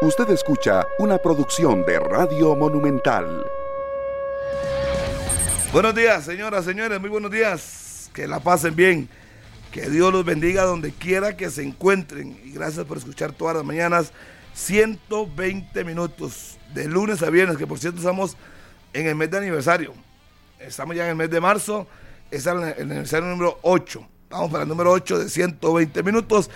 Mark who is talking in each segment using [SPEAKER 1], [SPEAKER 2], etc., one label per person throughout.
[SPEAKER 1] Usted escucha una producción de Radio Monumental.
[SPEAKER 2] Buenos días, señoras, señores, muy buenos días. Que la pasen bien. Que Dios los bendiga donde quiera que se encuentren. Y gracias por escuchar todas las mañanas. 120 minutos de lunes a viernes, que por cierto estamos en el mes de aniversario. Estamos ya en el mes de marzo. Es el aniversario número 8. Vamos para el número 8 de 120 minutos.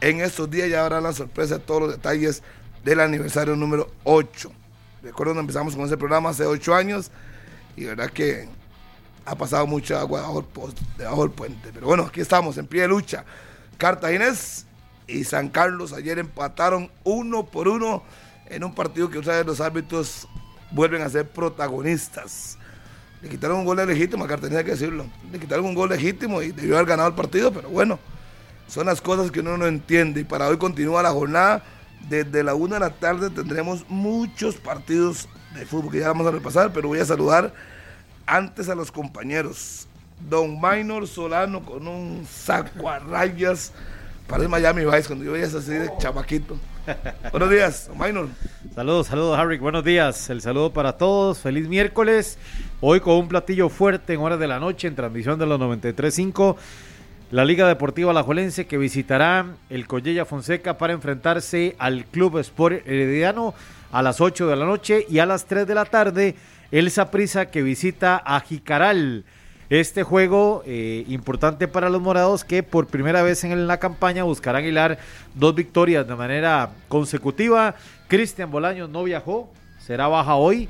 [SPEAKER 2] En estos días ya habrá la sorpresa todos los detalles del aniversario número 8. Recuerdo cuando empezamos con ese programa hace 8 años y verdad que ha pasado mucha agua debajo del, puente. Pero bueno, aquí estamos en pie de lucha. Cartaginés y San Carlos ayer empataron uno por uno en un partido que ustedes los árbitros vuelven a ser protagonistas. Le quitaron un gol legítimo a Cartagena, hay que decirlo. Le quitaron un gol legítimo y debió haber ganado el partido, pero bueno, son las cosas que uno no entiende. Y para hoy continúa la jornada desde la una de la tarde tendremos muchos partidos de fútbol que ya vamos a repasar, pero voy a saludar antes a los compañeros. Don Minor Solano con un saco a rayas. Parece Miami Vice cuando yo veía así de chamaquito. Buenos días, don Minor.
[SPEAKER 3] Saludos, saludos, Harry. Buenos días. El saludo para todos. Feliz miércoles. Hoy con un platillo fuerte en horas de la noche en transmisión de los 93.5 la Liga Deportiva Alajuelense que visitará el Collella Fonseca para enfrentarse al Club Sport Herediano a las 8 de la noche y a las 3 de la tarde el Saprisa que visita a Jicaral. Este juego eh, importante para los morados que por primera vez en la campaña buscarán hilar dos victorias de manera consecutiva. Cristian Bolaños no viajó, será baja hoy.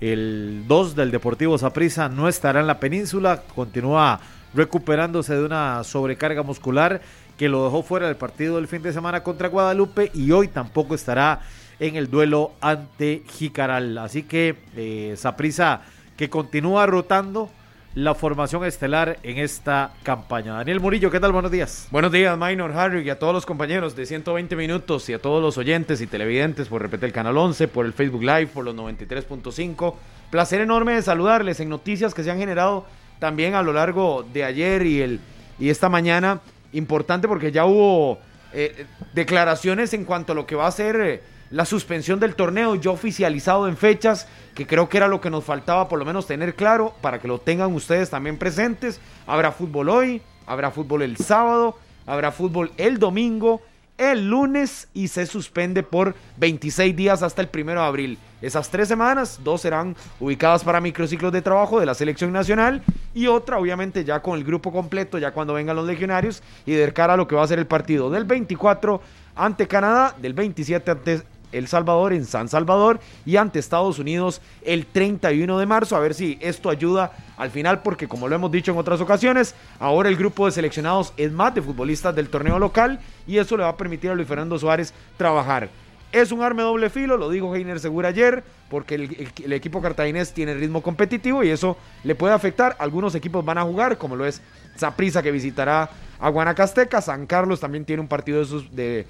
[SPEAKER 3] El 2 del Deportivo Saprisa no estará en la península, continúa recuperándose de una sobrecarga muscular que lo dejó fuera del partido del fin de semana contra Guadalupe y hoy tampoco estará en el duelo ante Jicaral. Así que eh, Saprisa que continúa rotando la formación estelar en esta campaña. Daniel Murillo, ¿qué tal? Buenos días.
[SPEAKER 4] Buenos días, Minor, Harry y a todos los compañeros de 120 minutos y a todos los oyentes y televidentes por repetir el Canal 11, por el Facebook Live, por los 93.5. Placer enorme de saludarles en noticias que se han generado también a lo largo de ayer y, el, y esta mañana. Importante porque ya hubo eh, declaraciones en cuanto a lo que va a ser eh, la suspensión del torneo, ya oficializado en fechas, que creo que era lo que nos faltaba por lo menos tener claro, para que lo tengan ustedes también presentes. Habrá fútbol hoy, habrá fútbol el sábado, habrá fútbol el domingo el lunes y se suspende por 26 días hasta el primero de abril. Esas tres semanas, dos serán ubicadas para microciclos de trabajo de la selección nacional y otra obviamente ya con el grupo completo, ya cuando vengan los legionarios y de cara a lo que va a ser el partido del 24 ante Canadá, del 27 ante el Salvador en San Salvador y ante Estados Unidos el 31 de marzo. A ver si esto ayuda al final, porque como lo hemos dicho en otras ocasiones, ahora el grupo de seleccionados es más de futbolistas del torneo local y eso le va a permitir a Luis Fernando Suárez trabajar. Es un arme doble filo, lo dijo Heiner Segura ayer, porque el, equipo cartaginés tiene ritmo competitivo y eso le puede afectar. Algunos equipos van a jugar, como lo es Zaprisa que visitará a Guanacasteca. San Carlos también tiene un partido de,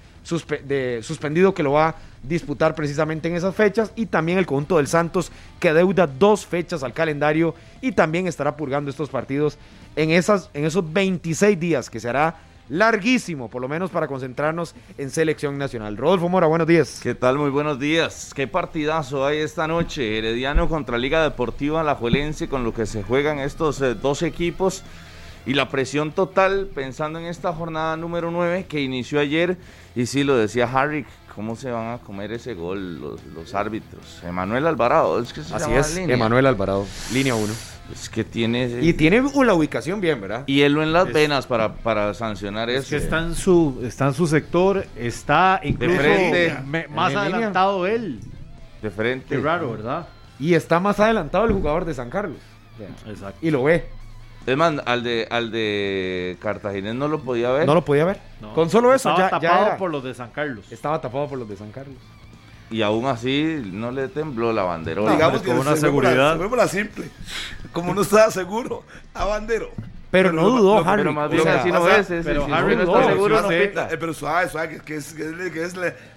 [SPEAKER 4] de, suspendido que lo va a disputar precisamente en esas fechas. Y también el conjunto del Santos que adeuda dos fechas al calendario y también estará purgando estos partidos en, esas, en esos 26 días que se hará larguísimo, por lo menos para concentrarnos en selección nacional. Rodolfo Mora, buenos días.
[SPEAKER 5] ¿Qué tal? Muy buenos días. Qué partidazo hay esta noche. Herediano contra Liga Deportiva Alajuelense con lo que se juegan estos eh, dos equipos y la presión total pensando en esta jornada número 9 que inició ayer y sí lo decía Harry, ¿cómo se van a comer ese gol los, árbitros? Emanuel Alvarado, es que se
[SPEAKER 4] Así es, Emanuel Alvarado, línea 1.
[SPEAKER 5] Es que tiene...
[SPEAKER 4] Y tiene la ubicación bien, ¿verdad?
[SPEAKER 5] Y él en las venas para, para sancionar
[SPEAKER 3] es que está en, su, está en su sector, está incluso de frente, más adelantado él.
[SPEAKER 5] De frente.
[SPEAKER 3] Qué raro, ¿verdad?
[SPEAKER 4] Y está más adelantado el jugador de San Carlos. Exacto. Y lo ve.
[SPEAKER 5] Es más, al de, al de Cartaginés no lo podía ver.
[SPEAKER 4] No lo podía ver. Con solo eso
[SPEAKER 3] Estaba tapado por los de San Carlos.
[SPEAKER 4] Estaba tapado por los de San Carlos.
[SPEAKER 5] Y aún así no le tembló la banderola.
[SPEAKER 2] digamos que con una seguridad. La simple. Como no estaba seguro, a bandero.
[SPEAKER 4] Pero, no dudó, Harry.
[SPEAKER 5] Pero más bien así no es.
[SPEAKER 4] Pero Harry no está seguro, no pita.
[SPEAKER 2] Eh, pero suave, suave, que, es, que es,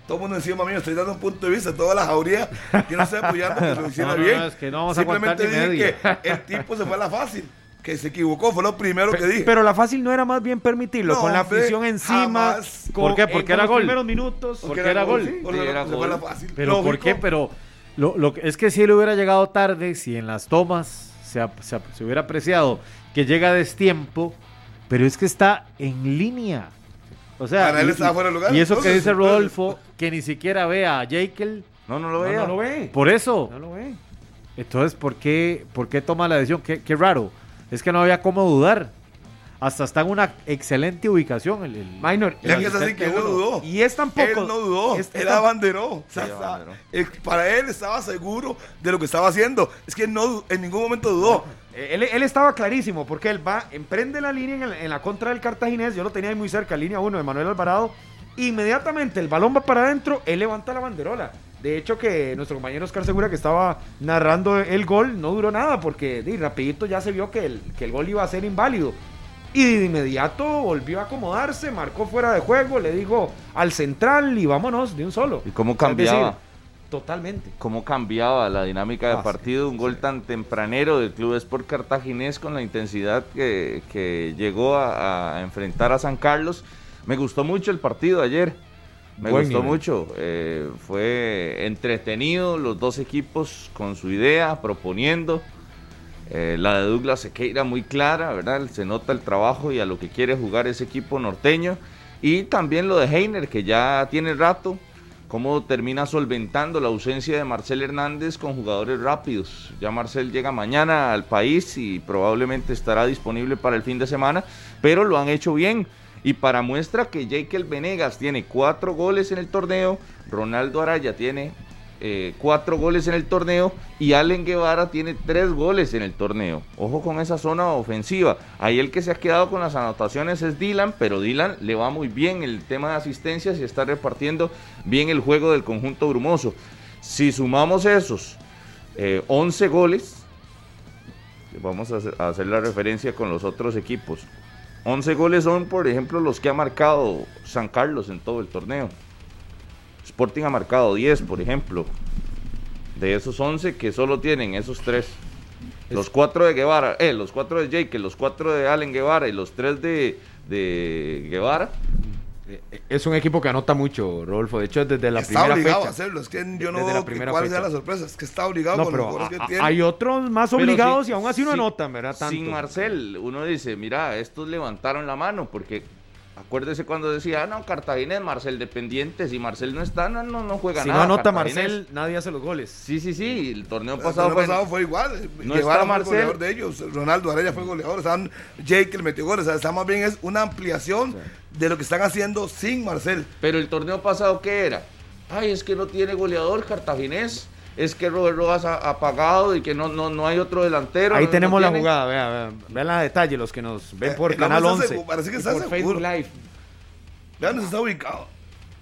[SPEAKER 2] todo el mundo encima mío. Estoy dando un punto de vista, toda la jauría. que no estoy apoyando que lo hiciera bien.
[SPEAKER 3] es que no vamos
[SPEAKER 2] Simplemente
[SPEAKER 3] a
[SPEAKER 2] dije que el tipo se fue a la fácil. Que se equivocó, fue lo primero que dije.
[SPEAKER 4] Pero la fácil no era más bien permitirlo,
[SPEAKER 2] No,
[SPEAKER 4] con la afición encima.
[SPEAKER 2] jamás.
[SPEAKER 3] ¿Por qué? Porque era
[SPEAKER 4] los
[SPEAKER 3] gol.
[SPEAKER 4] primeros minutos.
[SPEAKER 3] Porque era gol.
[SPEAKER 2] sí, porque
[SPEAKER 5] Sí, era
[SPEAKER 2] fue la
[SPEAKER 5] gol.
[SPEAKER 2] fácil.
[SPEAKER 3] Pero ¿por qué? Pero lo, lo es que si él hubiera llegado tarde, si en las tomas se, se hubiera apreciado que llega a destiempo, pero es que está en línea. O sea,
[SPEAKER 2] Para él
[SPEAKER 3] y-
[SPEAKER 2] estaba fuera de lugar,
[SPEAKER 3] Y eso que dice. Rodolfo, que ni siquiera ve a Jekyll,
[SPEAKER 5] No, no lo
[SPEAKER 4] No,
[SPEAKER 5] veía.
[SPEAKER 4] no lo ve.
[SPEAKER 3] por eso.
[SPEAKER 4] No lo ve.
[SPEAKER 3] Entonces, ¿por qué, ¿por qué toma la decisión? Qué, qué raro. Es que no había cómo dudar. Hasta está en una excelente ubicación. El, el-
[SPEAKER 4] Minor.
[SPEAKER 3] El
[SPEAKER 2] que es así que él no dudó.
[SPEAKER 4] Y es tampoco.
[SPEAKER 2] Él no dudó,
[SPEAKER 4] es-
[SPEAKER 2] él
[SPEAKER 4] tan-
[SPEAKER 2] abanderó. O sea,
[SPEAKER 5] Sí,
[SPEAKER 2] está-
[SPEAKER 5] abanderó.
[SPEAKER 2] eh, para él estaba seguro de lo que estaba haciendo. Es que no en ningún momento dudó.
[SPEAKER 4] Él, él estaba clarísimo porque él va, emprende la línea en, el- en la contra del cartaginés. Yo lo tenía ahí muy cerca, línea 1 de Manuel Alvarado. Inmediatamente el balón va para adentro, él levanta la banderola. De hecho, que nuestro compañero Oscar Segura, que estaba narrando el gol, no duró nada porque di, rapidito ya se vio que el, que el gol iba a ser inválido. Y de inmediato volvió a acomodarse, marcó fuera de juego, le dijo al central y vámonos de un solo.
[SPEAKER 5] ¿Y cómo
[SPEAKER 4] decir,
[SPEAKER 5] cambiaba?
[SPEAKER 4] totalmente.
[SPEAKER 5] cómo cambiaba la dinámica de
[SPEAKER 4] Ah, sí,
[SPEAKER 5] partido, un gol tan tempranero del Club Sport Cartaginés con la intensidad que, que llegó a, a enfrentar a San Carlos. Me gustó mucho el partido ayer, me
[SPEAKER 4] Buen
[SPEAKER 5] gustó
[SPEAKER 4] nivel.
[SPEAKER 5] mucho, eh, fue entretenido, los dos equipos con su idea, proponiendo. Eh, la de Douglas Sequeira muy clara, ¿verdad? Se nota el trabajo y a lo que quiere jugar ese equipo norteño. Y también lo de Heiner, que ya tiene rato, cómo termina solventando la ausencia de Marcel Hernández con jugadores rápidos. Ya Marcel llega mañana al país y probablemente estará disponible para el fin de semana, pero lo han hecho bien. Y para muestra que Jekyll Venegas tiene cuatro goles en el torneo, Ronaldo Araya tiene eh, cuatro goles en el torneo y Allen Guevara tiene tres goles en el torneo. Ojo con esa zona ofensiva. Ahí el que se ha quedado con las anotaciones es Dylan, pero Dylan le va muy bien el tema de asistencias y está repartiendo bien el juego del conjunto brumoso. Si sumamos esos eh, 11 goles, vamos a hacer, a hacer la referencia con los otros equipos. 11 goles son, por ejemplo, los que ha marcado San Carlos en todo el torneo. Sporting ha marcado 10, por ejemplo. De esos 11 que solo tienen esos 3. Los 4 de Guevara, eh, los 4 de Jake, los 4 de Allen Guevara y los 3 de, de Guevara.
[SPEAKER 4] Es un equipo que anota mucho, Rodolfo. De hecho, desde la
[SPEAKER 2] está
[SPEAKER 4] primera
[SPEAKER 2] obligado
[SPEAKER 4] fecha.
[SPEAKER 2] a hacerlo. Es que yo no
[SPEAKER 4] Desde
[SPEAKER 2] veo cuál
[SPEAKER 4] fecha.
[SPEAKER 2] sea la sorpresa. Es que está obligado
[SPEAKER 4] No,
[SPEAKER 2] con los
[SPEAKER 4] pero
[SPEAKER 2] jugadores
[SPEAKER 4] a-
[SPEAKER 2] que
[SPEAKER 4] a-
[SPEAKER 2] tiene.
[SPEAKER 4] hay otros más obligados y aún así no
[SPEAKER 5] sí,
[SPEAKER 4] anotan, ¿verdad? Tanto.
[SPEAKER 5] Sin Marcel, uno dice, mira, estos levantaron la mano porque acuérdese cuando decía, ah, no, Cartagena es Marcel dependiente, si Marcel no está, no, no, no juega
[SPEAKER 4] Si
[SPEAKER 5] nada.
[SPEAKER 4] no anota. Marcel, nadie hace los goles.
[SPEAKER 5] Sí, sí, sí, el torneo
[SPEAKER 2] El
[SPEAKER 5] pasado
[SPEAKER 2] torneo
[SPEAKER 5] fue...
[SPEAKER 2] pasado fue igual.
[SPEAKER 5] No
[SPEAKER 2] Guevara
[SPEAKER 5] está
[SPEAKER 2] fue el
[SPEAKER 5] Marcel.
[SPEAKER 2] goleador de ellos. Ronaldo Araya fue goleador. Jake le metió goles. O sea, está más bien es una ampliación de lo que están haciendo sin Marcel.
[SPEAKER 5] Pero el torneo pasado, ¿qué era? Ay, es que no tiene goleador cartaginés. Es que Robert Rojas ha apagado y que no, no, no hay otro delantero.
[SPEAKER 4] Ahí
[SPEAKER 5] no-
[SPEAKER 4] tenemos
[SPEAKER 5] no
[SPEAKER 4] la jugada, vean, vean, vean la detalle los que nos ven
[SPEAKER 2] Eh,
[SPEAKER 4] por
[SPEAKER 2] el
[SPEAKER 4] Canal
[SPEAKER 2] hombre está
[SPEAKER 4] 11.
[SPEAKER 2] seguro, parece que está
[SPEAKER 4] por Facebook. Live.
[SPEAKER 2] Vean, se está ubicado.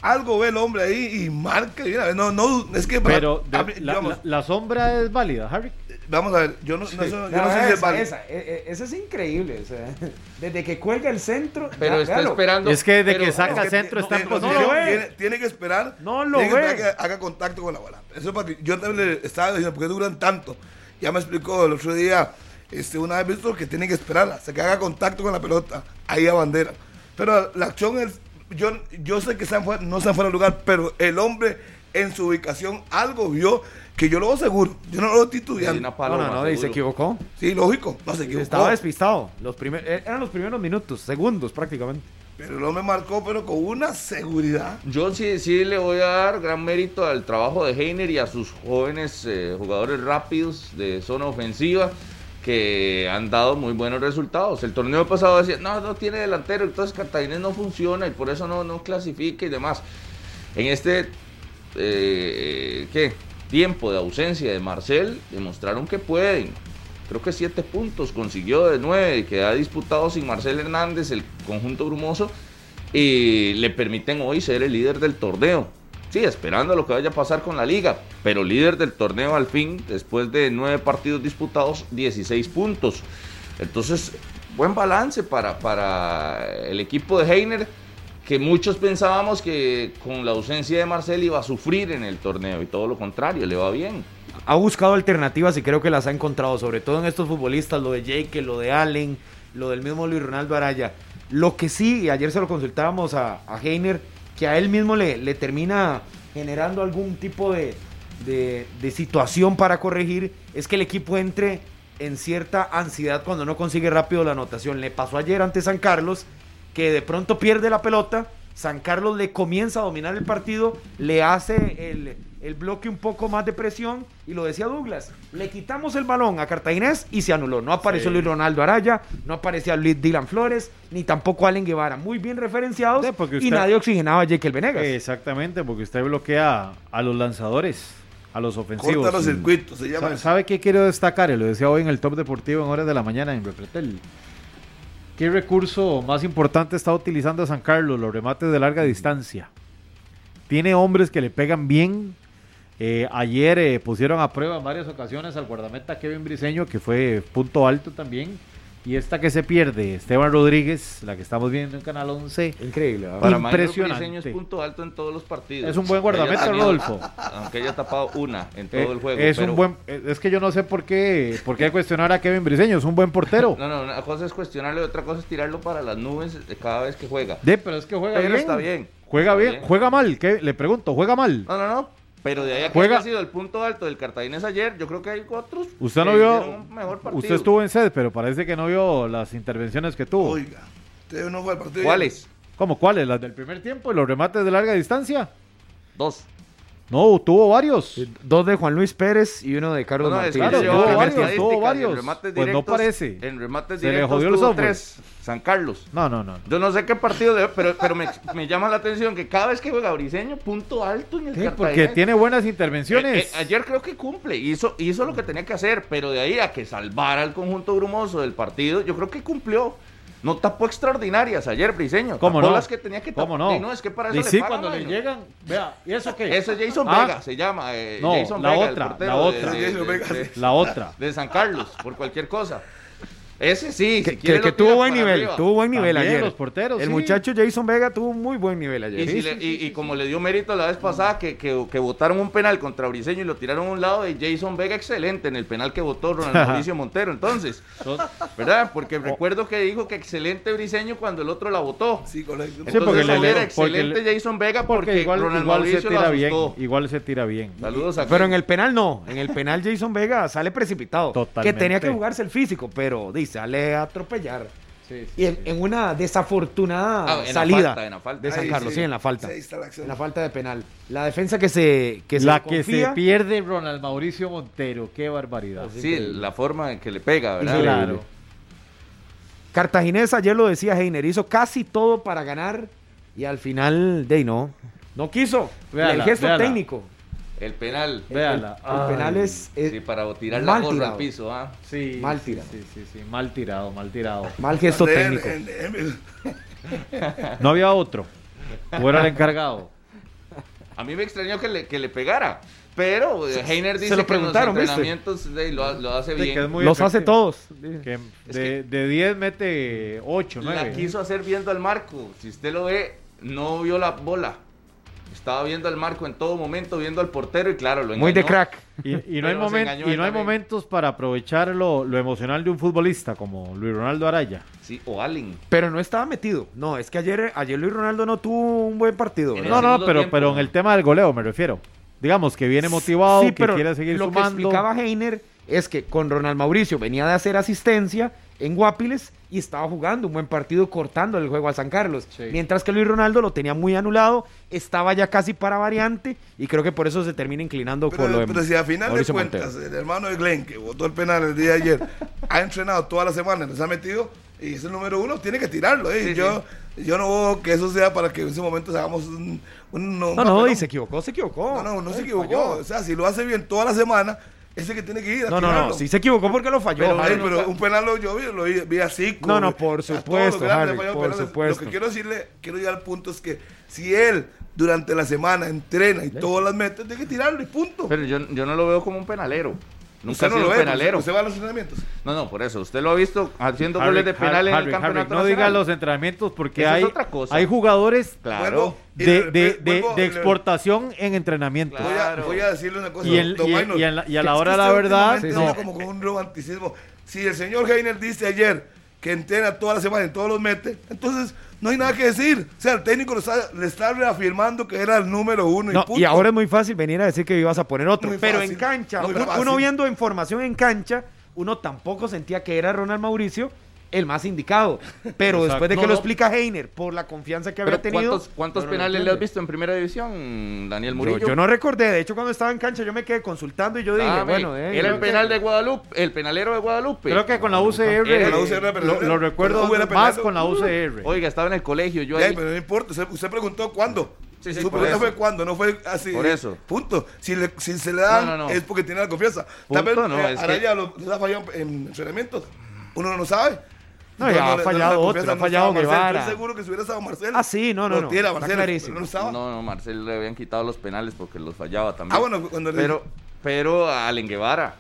[SPEAKER 2] Algo ve el hombre ahí y marca. y mira, no, no, es que.
[SPEAKER 3] Pero
[SPEAKER 2] a
[SPEAKER 3] de-
[SPEAKER 2] mí,
[SPEAKER 3] la,
[SPEAKER 2] digamos,
[SPEAKER 3] la- la sombra es válida, Harry.
[SPEAKER 2] Vamos a ver, yo no, no, eso- yo no sé si es
[SPEAKER 4] esa,
[SPEAKER 2] válido.
[SPEAKER 4] esa, e- e- esa es increíble. o sea, desde que cuelga el centro.
[SPEAKER 5] Pero
[SPEAKER 4] ya,
[SPEAKER 5] está
[SPEAKER 4] véalo.
[SPEAKER 5] esperando.
[SPEAKER 3] Es que de
[SPEAKER 5] pero-
[SPEAKER 3] que saca
[SPEAKER 2] Es que
[SPEAKER 3] centro
[SPEAKER 2] no,
[SPEAKER 3] está en
[SPEAKER 2] no,
[SPEAKER 3] posición.
[SPEAKER 2] tiene, tiene que esperar.
[SPEAKER 4] No lo
[SPEAKER 2] tiene que
[SPEAKER 4] ve.
[SPEAKER 2] esperar que haga contacto con la bola. Eso es para ti. Yo también le estaba diciendo, ¿por qué duran tanto? Ya me explicó el otro día, este, una vez visto que tienen que esperar hasta que haga contacto con la pelota. Ahí a bandera. Pero la acción es. Yo, yo sé que están fuera- no están fuera de lugar, pero el hombre en su ubicación algo vio que yo lo seguro. Yo no lo titubeando.
[SPEAKER 5] una
[SPEAKER 4] No, no, no, y se equivocó.
[SPEAKER 2] Sí, lógico. No se equivocó.
[SPEAKER 4] Estaba despistado. Los primer- eh, eran los primeros minutos, segundos prácticamente.
[SPEAKER 2] Pero el hombre marcó, pero con una seguridad.
[SPEAKER 5] Yo sí, sí le voy a dar gran mérito al trabajo de Heiner y a sus jóvenes eh, jugadores rápidos de zona ofensiva que han dado muy buenos resultados. El torneo pasado decía, no, no tiene delantero, entonces Cartaginés no funciona y por eso no, no clasifica y demás. En este eh, ¿qué? Tiempo de ausencia de Marcel, demostraron que pueden. Creo que siete puntos consiguió de nueve que ha disputado sin Marcel Hernández el conjunto brumoso y le permiten hoy ser el líder del torneo. Sí, esperando lo que vaya a pasar con la liga, pero líder del torneo al fin, después de nueve partidos disputados, 16 puntos. Entonces, buen balance para, para el equipo de Heiner, que muchos pensábamos que con la ausencia de Marcel iba a sufrir en el torneo y todo lo contrario, le va bien.
[SPEAKER 4] ha buscado alternativas y creo que las ha encontrado, sobre todo en estos futbolistas, lo de Jake, lo de Allen, lo del mismo Luis Ronaldo Araya. Lo que sí, ayer se lo consultábamos a, a Heiner, que a él mismo le, le termina generando algún tipo de, de, de situación para corregir, es que el equipo entre en cierta ansiedad cuando no consigue rápido la anotación. Le pasó ayer ante San Carlos, que de pronto pierde la pelota, San Carlos le comienza a dominar el partido, le hace el, el bloque un poco más de presión y lo decía Douglas, le quitamos el balón a Cartaginés y se anuló. No apareció
[SPEAKER 3] Sí.
[SPEAKER 4] Luis Ronaldo Araya, no aparecía Luis Dylan Flores, ni tampoco Allen Guevara. Muy bien referenciados
[SPEAKER 3] Sí,
[SPEAKER 4] y nadie oxigenaba a Jekyll Venegas.
[SPEAKER 3] Exactamente, porque usted bloquea a los lanzadores, a los ofensivos.
[SPEAKER 2] Corta los circuitos, se llama.
[SPEAKER 3] ¿Sabe qué quiero destacar? Y lo decía hoy en el Top Deportivo en horas de la mañana en Repretel. ¿Qué recurso más importante está utilizando San Carlos? Los remates de larga distancia. Tiene hombres que le pegan bien. Eh, ayer eh, pusieron a prueba en varias ocasiones al guardameta Kevin Briseño, que fue punto alto también. Y esta que se pierde, Esteban Rodríguez, la que estamos viendo en Canal 11.
[SPEAKER 4] Increíble. ¿verdad?
[SPEAKER 5] Para
[SPEAKER 3] Impresionante.
[SPEAKER 5] Briseño es punto alto en todos los partidos.
[SPEAKER 3] Es un buen
[SPEAKER 5] Aunque
[SPEAKER 3] guardameta,
[SPEAKER 5] tenido-
[SPEAKER 3] Rodolfo.
[SPEAKER 5] Aunque haya tapado una en todo
[SPEAKER 3] Eh,
[SPEAKER 5] el juego.
[SPEAKER 3] es
[SPEAKER 5] pero-
[SPEAKER 3] un buen, eh, es que yo no sé por qué, por qué cuestionar a Kevin Briseño, es un buen portero.
[SPEAKER 5] No, no, una cosa es cuestionarle, otra cosa es tirarlo para las nubes cada vez que juega.
[SPEAKER 3] De, pero es que juega
[SPEAKER 5] Pero
[SPEAKER 3] bien.
[SPEAKER 5] está bien.
[SPEAKER 3] Juega
[SPEAKER 5] Está
[SPEAKER 3] bien,
[SPEAKER 5] bien.
[SPEAKER 3] juega mal, ¿qué? le pregunto, juega mal.
[SPEAKER 5] No, no, no. Pero de ahí a que
[SPEAKER 3] Juega-
[SPEAKER 5] haya sido el punto alto del Cartaginés ayer, yo creo que hay otros.
[SPEAKER 3] Usted no vio,
[SPEAKER 5] mejor partido.
[SPEAKER 3] usted estuvo en sed, pero parece que no vio las intervenciones que tuvo.
[SPEAKER 2] Oiga, usted no fue al partido.
[SPEAKER 5] ¿Cuáles?
[SPEAKER 3] ¿Cómo cuáles? ¿Las del primer tiempo y los remates de larga distancia?
[SPEAKER 5] Dos.
[SPEAKER 3] No, tuvo varios.
[SPEAKER 4] Dos de Juan Luis Pérez y uno de Carlos
[SPEAKER 5] No, no,
[SPEAKER 4] Martínez.
[SPEAKER 3] claro, tuvo varios,
[SPEAKER 5] en
[SPEAKER 3] Pues no
[SPEAKER 5] directos-
[SPEAKER 3] parece.
[SPEAKER 5] En remates
[SPEAKER 3] Se le
[SPEAKER 5] directos
[SPEAKER 3] jodió el software.
[SPEAKER 5] tres. San Carlos.
[SPEAKER 3] No, no, no.
[SPEAKER 5] Yo no sé qué partido de pero, pero me, me llama la atención que cada vez que juega Briseño, punto alto en el
[SPEAKER 3] Sí, porque tiene buenas
[SPEAKER 5] Eh,
[SPEAKER 3] intervenciones.
[SPEAKER 5] eh, ayer creo que cumple, hizo, hizo lo que tenía que hacer, pero de ahí a que salvara al conjunto brumoso del partido, yo creo que cumplió. No tapó extraordinarias ayer, Briseño.
[SPEAKER 3] ¿Cómo
[SPEAKER 5] tapó
[SPEAKER 3] no?
[SPEAKER 5] las que tenía que tapar.
[SPEAKER 3] ¿Cómo no?
[SPEAKER 5] Y no, es que para eso
[SPEAKER 3] Y
[SPEAKER 5] le
[SPEAKER 3] sí,
[SPEAKER 5] pagan,
[SPEAKER 3] cuando le llegan, vea, ¿y eso qué?
[SPEAKER 5] Eso es Jason
[SPEAKER 3] Ah,
[SPEAKER 5] Vega, se llama. eh,
[SPEAKER 3] No,
[SPEAKER 5] Jason
[SPEAKER 3] la
[SPEAKER 5] Vega,
[SPEAKER 3] otra, la otra.
[SPEAKER 5] de- de- de-.
[SPEAKER 3] La otra.
[SPEAKER 5] de San Carlos, por cualquier cosa. Ese sí,
[SPEAKER 4] Que,
[SPEAKER 5] si
[SPEAKER 4] que- tuvo buen nivel,
[SPEAKER 5] arriba.
[SPEAKER 4] tuvo buen nivel
[SPEAKER 3] También
[SPEAKER 4] ayer.
[SPEAKER 3] los porteros,
[SPEAKER 4] El
[SPEAKER 3] sí.
[SPEAKER 4] muchacho Jason Vega tuvo muy buen nivel ayer.
[SPEAKER 5] Y, si le- y- y como le dio mérito la vez pasada que, que, que votaron un penal contra Briseño y lo tiraron a un lado de Jason Vega, excelente en el penal que votó Ronald Mauricio Montero. Entonces, ¿verdad? Porque recuerdo que dijo que excelente Briseño cuando el otro la votó.
[SPEAKER 2] Sí, correcto.
[SPEAKER 3] Sí, porque le- le-
[SPEAKER 5] excelente
[SPEAKER 3] porque
[SPEAKER 5] Jason Vega
[SPEAKER 3] porque
[SPEAKER 5] porque,
[SPEAKER 3] igual,
[SPEAKER 5] Ronald
[SPEAKER 3] igual se
[SPEAKER 5] Mauricio lo
[SPEAKER 3] tira bien.
[SPEAKER 5] asustó.
[SPEAKER 3] Igual se tira bien.
[SPEAKER 5] Saludos a
[SPEAKER 4] Pero en el penal no, en el penal Jason Vega sale precipitado.
[SPEAKER 3] Totalmente.
[SPEAKER 4] Que tenía que jugarse el físico, pero dice, sale a atropellar. Y en, en una desafortunada
[SPEAKER 5] Ah, en la
[SPEAKER 4] salida
[SPEAKER 5] falta, en la falta.
[SPEAKER 4] de San
[SPEAKER 2] Ahí
[SPEAKER 4] Carlos,
[SPEAKER 2] sí.
[SPEAKER 4] sí, en la falta.
[SPEAKER 2] La acción.
[SPEAKER 4] En la falta de penal. La defensa que se que
[SPEAKER 3] la que se pierde Ronald Mauricio Montero, qué barbaridad.
[SPEAKER 5] Sí, la forma en que le pega, ¿verdad?
[SPEAKER 3] Claro.
[SPEAKER 4] Cartaginés, ayer lo decía Heiner, hizo casi todo para ganar y al final, de no, no quiso.
[SPEAKER 3] Véala,
[SPEAKER 4] el gesto
[SPEAKER 3] véala.
[SPEAKER 4] técnico.
[SPEAKER 5] El penal.
[SPEAKER 3] Véala.
[SPEAKER 4] El, el penal es, es
[SPEAKER 5] Sí, para tirar la gorra al piso, ¿ah?
[SPEAKER 3] Sí,
[SPEAKER 4] Mal tirado.
[SPEAKER 3] Sí, sí, sí, mal tirado, mal tirado.
[SPEAKER 4] mal gesto técnico.
[SPEAKER 2] en- en-
[SPEAKER 3] No había otro. O era el encargado.
[SPEAKER 5] A mí me extrañó que le, que le pegara. Pero eh, Heiner dice
[SPEAKER 4] lo
[SPEAKER 5] que en los
[SPEAKER 4] preguntaron,
[SPEAKER 5] entrenamientos de, lo, lo hace
[SPEAKER 3] Sí,
[SPEAKER 5] bien.
[SPEAKER 3] que es muy
[SPEAKER 4] Los hace todos.
[SPEAKER 3] Que de 10 mete 8, 9.
[SPEAKER 5] La quiso hacer viendo al marco. Si usted lo ve, no vio la bola. Estaba viendo al marco en todo momento, viendo al portero y claro, lo engañó.
[SPEAKER 4] Muy de crack.
[SPEAKER 3] Y, y no, hay, y no momentos para aprovechar lo, lo emocional de un futbolista como Luis Ronaldo Araya.
[SPEAKER 5] Sí, o Allen.
[SPEAKER 4] Pero no estaba metido. No, es que ayer, ayer Luis Ronaldo no tuvo un buen partido.
[SPEAKER 3] No, no, pero,
[SPEAKER 5] tiempo,
[SPEAKER 3] pero en el tema del goleo me refiero. Digamos que viene motivado,
[SPEAKER 4] Sí,
[SPEAKER 3] que
[SPEAKER 4] pero
[SPEAKER 3] quiere seguir
[SPEAKER 4] lo que
[SPEAKER 3] sumando.
[SPEAKER 4] explicaba Heiner es que con Ronald Mauricio venía de hacer asistencia en Guapiles y estaba jugando un buen partido cortando el juego a San Carlos.
[SPEAKER 3] Sí.
[SPEAKER 4] Mientras que Luis Ronaldo lo tenía muy anulado, estaba ya casi para variante y creo que por eso se termina inclinando por lo
[SPEAKER 2] Pero,
[SPEAKER 4] de
[SPEAKER 2] pero si a final
[SPEAKER 4] Mauricio
[SPEAKER 2] de cuentas
[SPEAKER 4] Montero.
[SPEAKER 2] el hermano de Glenn que votó el penal el día de ayer ha entrenado toda la semana, les ha metido y es el número uno, tiene que tirarlo. ¿eh?
[SPEAKER 5] Sí,
[SPEAKER 2] yo, yo no veo que eso sea para que en ese momento hagamos un, un-
[SPEAKER 4] No, no,
[SPEAKER 2] papelón.
[SPEAKER 4] y se equivocó, se equivocó.
[SPEAKER 2] No, no, no se
[SPEAKER 4] Ay,
[SPEAKER 2] equivocó.
[SPEAKER 4] falló.
[SPEAKER 2] O sea, si lo hace bien toda la semana, ese que tiene que ir a
[SPEAKER 4] No, no, no, sí se equivocó porque lo falló.
[SPEAKER 2] Pero, ey, pero un penal lo, yo vi, lo vi, vi así.
[SPEAKER 4] No, no, por supuesto,
[SPEAKER 2] grandes
[SPEAKER 4] Harry, por
[SPEAKER 2] penales.
[SPEAKER 4] supuesto.
[SPEAKER 2] Lo que quiero decirle, quiero llegar al punto es que si él durante la semana entrena y todas las mete, tiene que tirarlo y punto.
[SPEAKER 5] Pero yo, yo no lo veo como un penalero. Nunca
[SPEAKER 2] Usted
[SPEAKER 5] ha
[SPEAKER 2] no
[SPEAKER 5] sido
[SPEAKER 2] lo ve,
[SPEAKER 5] penalero.
[SPEAKER 2] Usted va a los entrenamientos.
[SPEAKER 5] No, no, por eso. Usted lo ha visto haciendo
[SPEAKER 3] Harry,
[SPEAKER 5] goles de penal en
[SPEAKER 3] Harry,
[SPEAKER 5] el campeonato
[SPEAKER 3] Harry, no diga los entrenamientos porque
[SPEAKER 5] es
[SPEAKER 3] hay,
[SPEAKER 5] otra cosa.
[SPEAKER 3] hay jugadores
[SPEAKER 5] Claro.
[SPEAKER 3] De, de- de-
[SPEAKER 2] vuelvo-
[SPEAKER 3] de
[SPEAKER 2] le-
[SPEAKER 3] exportación en entrenamiento.
[SPEAKER 2] Voy a, voy a decirle una cosa.
[SPEAKER 3] Y en-
[SPEAKER 2] don
[SPEAKER 3] y en-
[SPEAKER 2] Maynor,
[SPEAKER 3] y en la- y a la hora de la verdad, no.
[SPEAKER 2] como con un romanticismo. Si el señor Heiner dice ayer que entrena toda la semana y todos los mete, entonces no hay nada que decir. O sea, el técnico le está, le está reafirmando que era el número uno.
[SPEAKER 4] No,
[SPEAKER 2] y, punto.
[SPEAKER 4] y ahora es muy fácil venir a decir que ibas a poner otro.
[SPEAKER 2] Muy
[SPEAKER 4] pero
[SPEAKER 2] fácil,
[SPEAKER 4] en cancha, uno viendo información en cancha, uno tampoco sentía que era Ronald Mauricio el más indicado. Pero
[SPEAKER 3] Exacto.
[SPEAKER 4] después de que
[SPEAKER 5] No,
[SPEAKER 4] lo
[SPEAKER 5] no.
[SPEAKER 4] explica Heiner por la confianza que había tenido.
[SPEAKER 5] ¿cuántos,
[SPEAKER 4] lo
[SPEAKER 5] penales le has visto en primera división, Daniel Murillo?
[SPEAKER 4] yo no recordé, de hecho cuando estaba en cancha yo me quedé consultando y yo dije, bueno, eh,
[SPEAKER 5] era el
[SPEAKER 4] que-
[SPEAKER 5] penal de Guadalupe, el penalero de Guadalupe.
[SPEAKER 3] Creo que con la UCR,
[SPEAKER 5] Era
[SPEAKER 2] la UCR, pero
[SPEAKER 3] lo, lo recuerdo más con la UCR.
[SPEAKER 5] Oiga, estaba en el colegio, yo ahí.
[SPEAKER 2] pero no importa. Usted, usted preguntó cuándo.
[SPEAKER 5] Sí, sí,
[SPEAKER 2] Su pregunta fue cuándo, no fue así.
[SPEAKER 5] Por eso.
[SPEAKER 2] Punto. Si, le- si se le dan,
[SPEAKER 5] No, no, no.
[SPEAKER 2] es porque tiene la confianza.
[SPEAKER 5] Punto,
[SPEAKER 2] Tal vez
[SPEAKER 5] no,
[SPEAKER 2] eh,
[SPEAKER 5] es que-
[SPEAKER 2] Araya lo, ha fallado en entrenamientos. Uno no sabe.
[SPEAKER 4] No, ya ha fallado
[SPEAKER 2] la
[SPEAKER 4] otro, ha
[SPEAKER 2] no
[SPEAKER 4] fallado. Guevara.
[SPEAKER 2] Estoy seguro que si hubiera estado Marcel.
[SPEAKER 4] Ah, sí, no, no, no.
[SPEAKER 2] pero no estaba.
[SPEAKER 5] No, no, Marcel le habían quitado los penales porque los fallaba también.
[SPEAKER 2] Ah, bueno, cuando le-
[SPEAKER 5] pero, pero a Allen Guevara.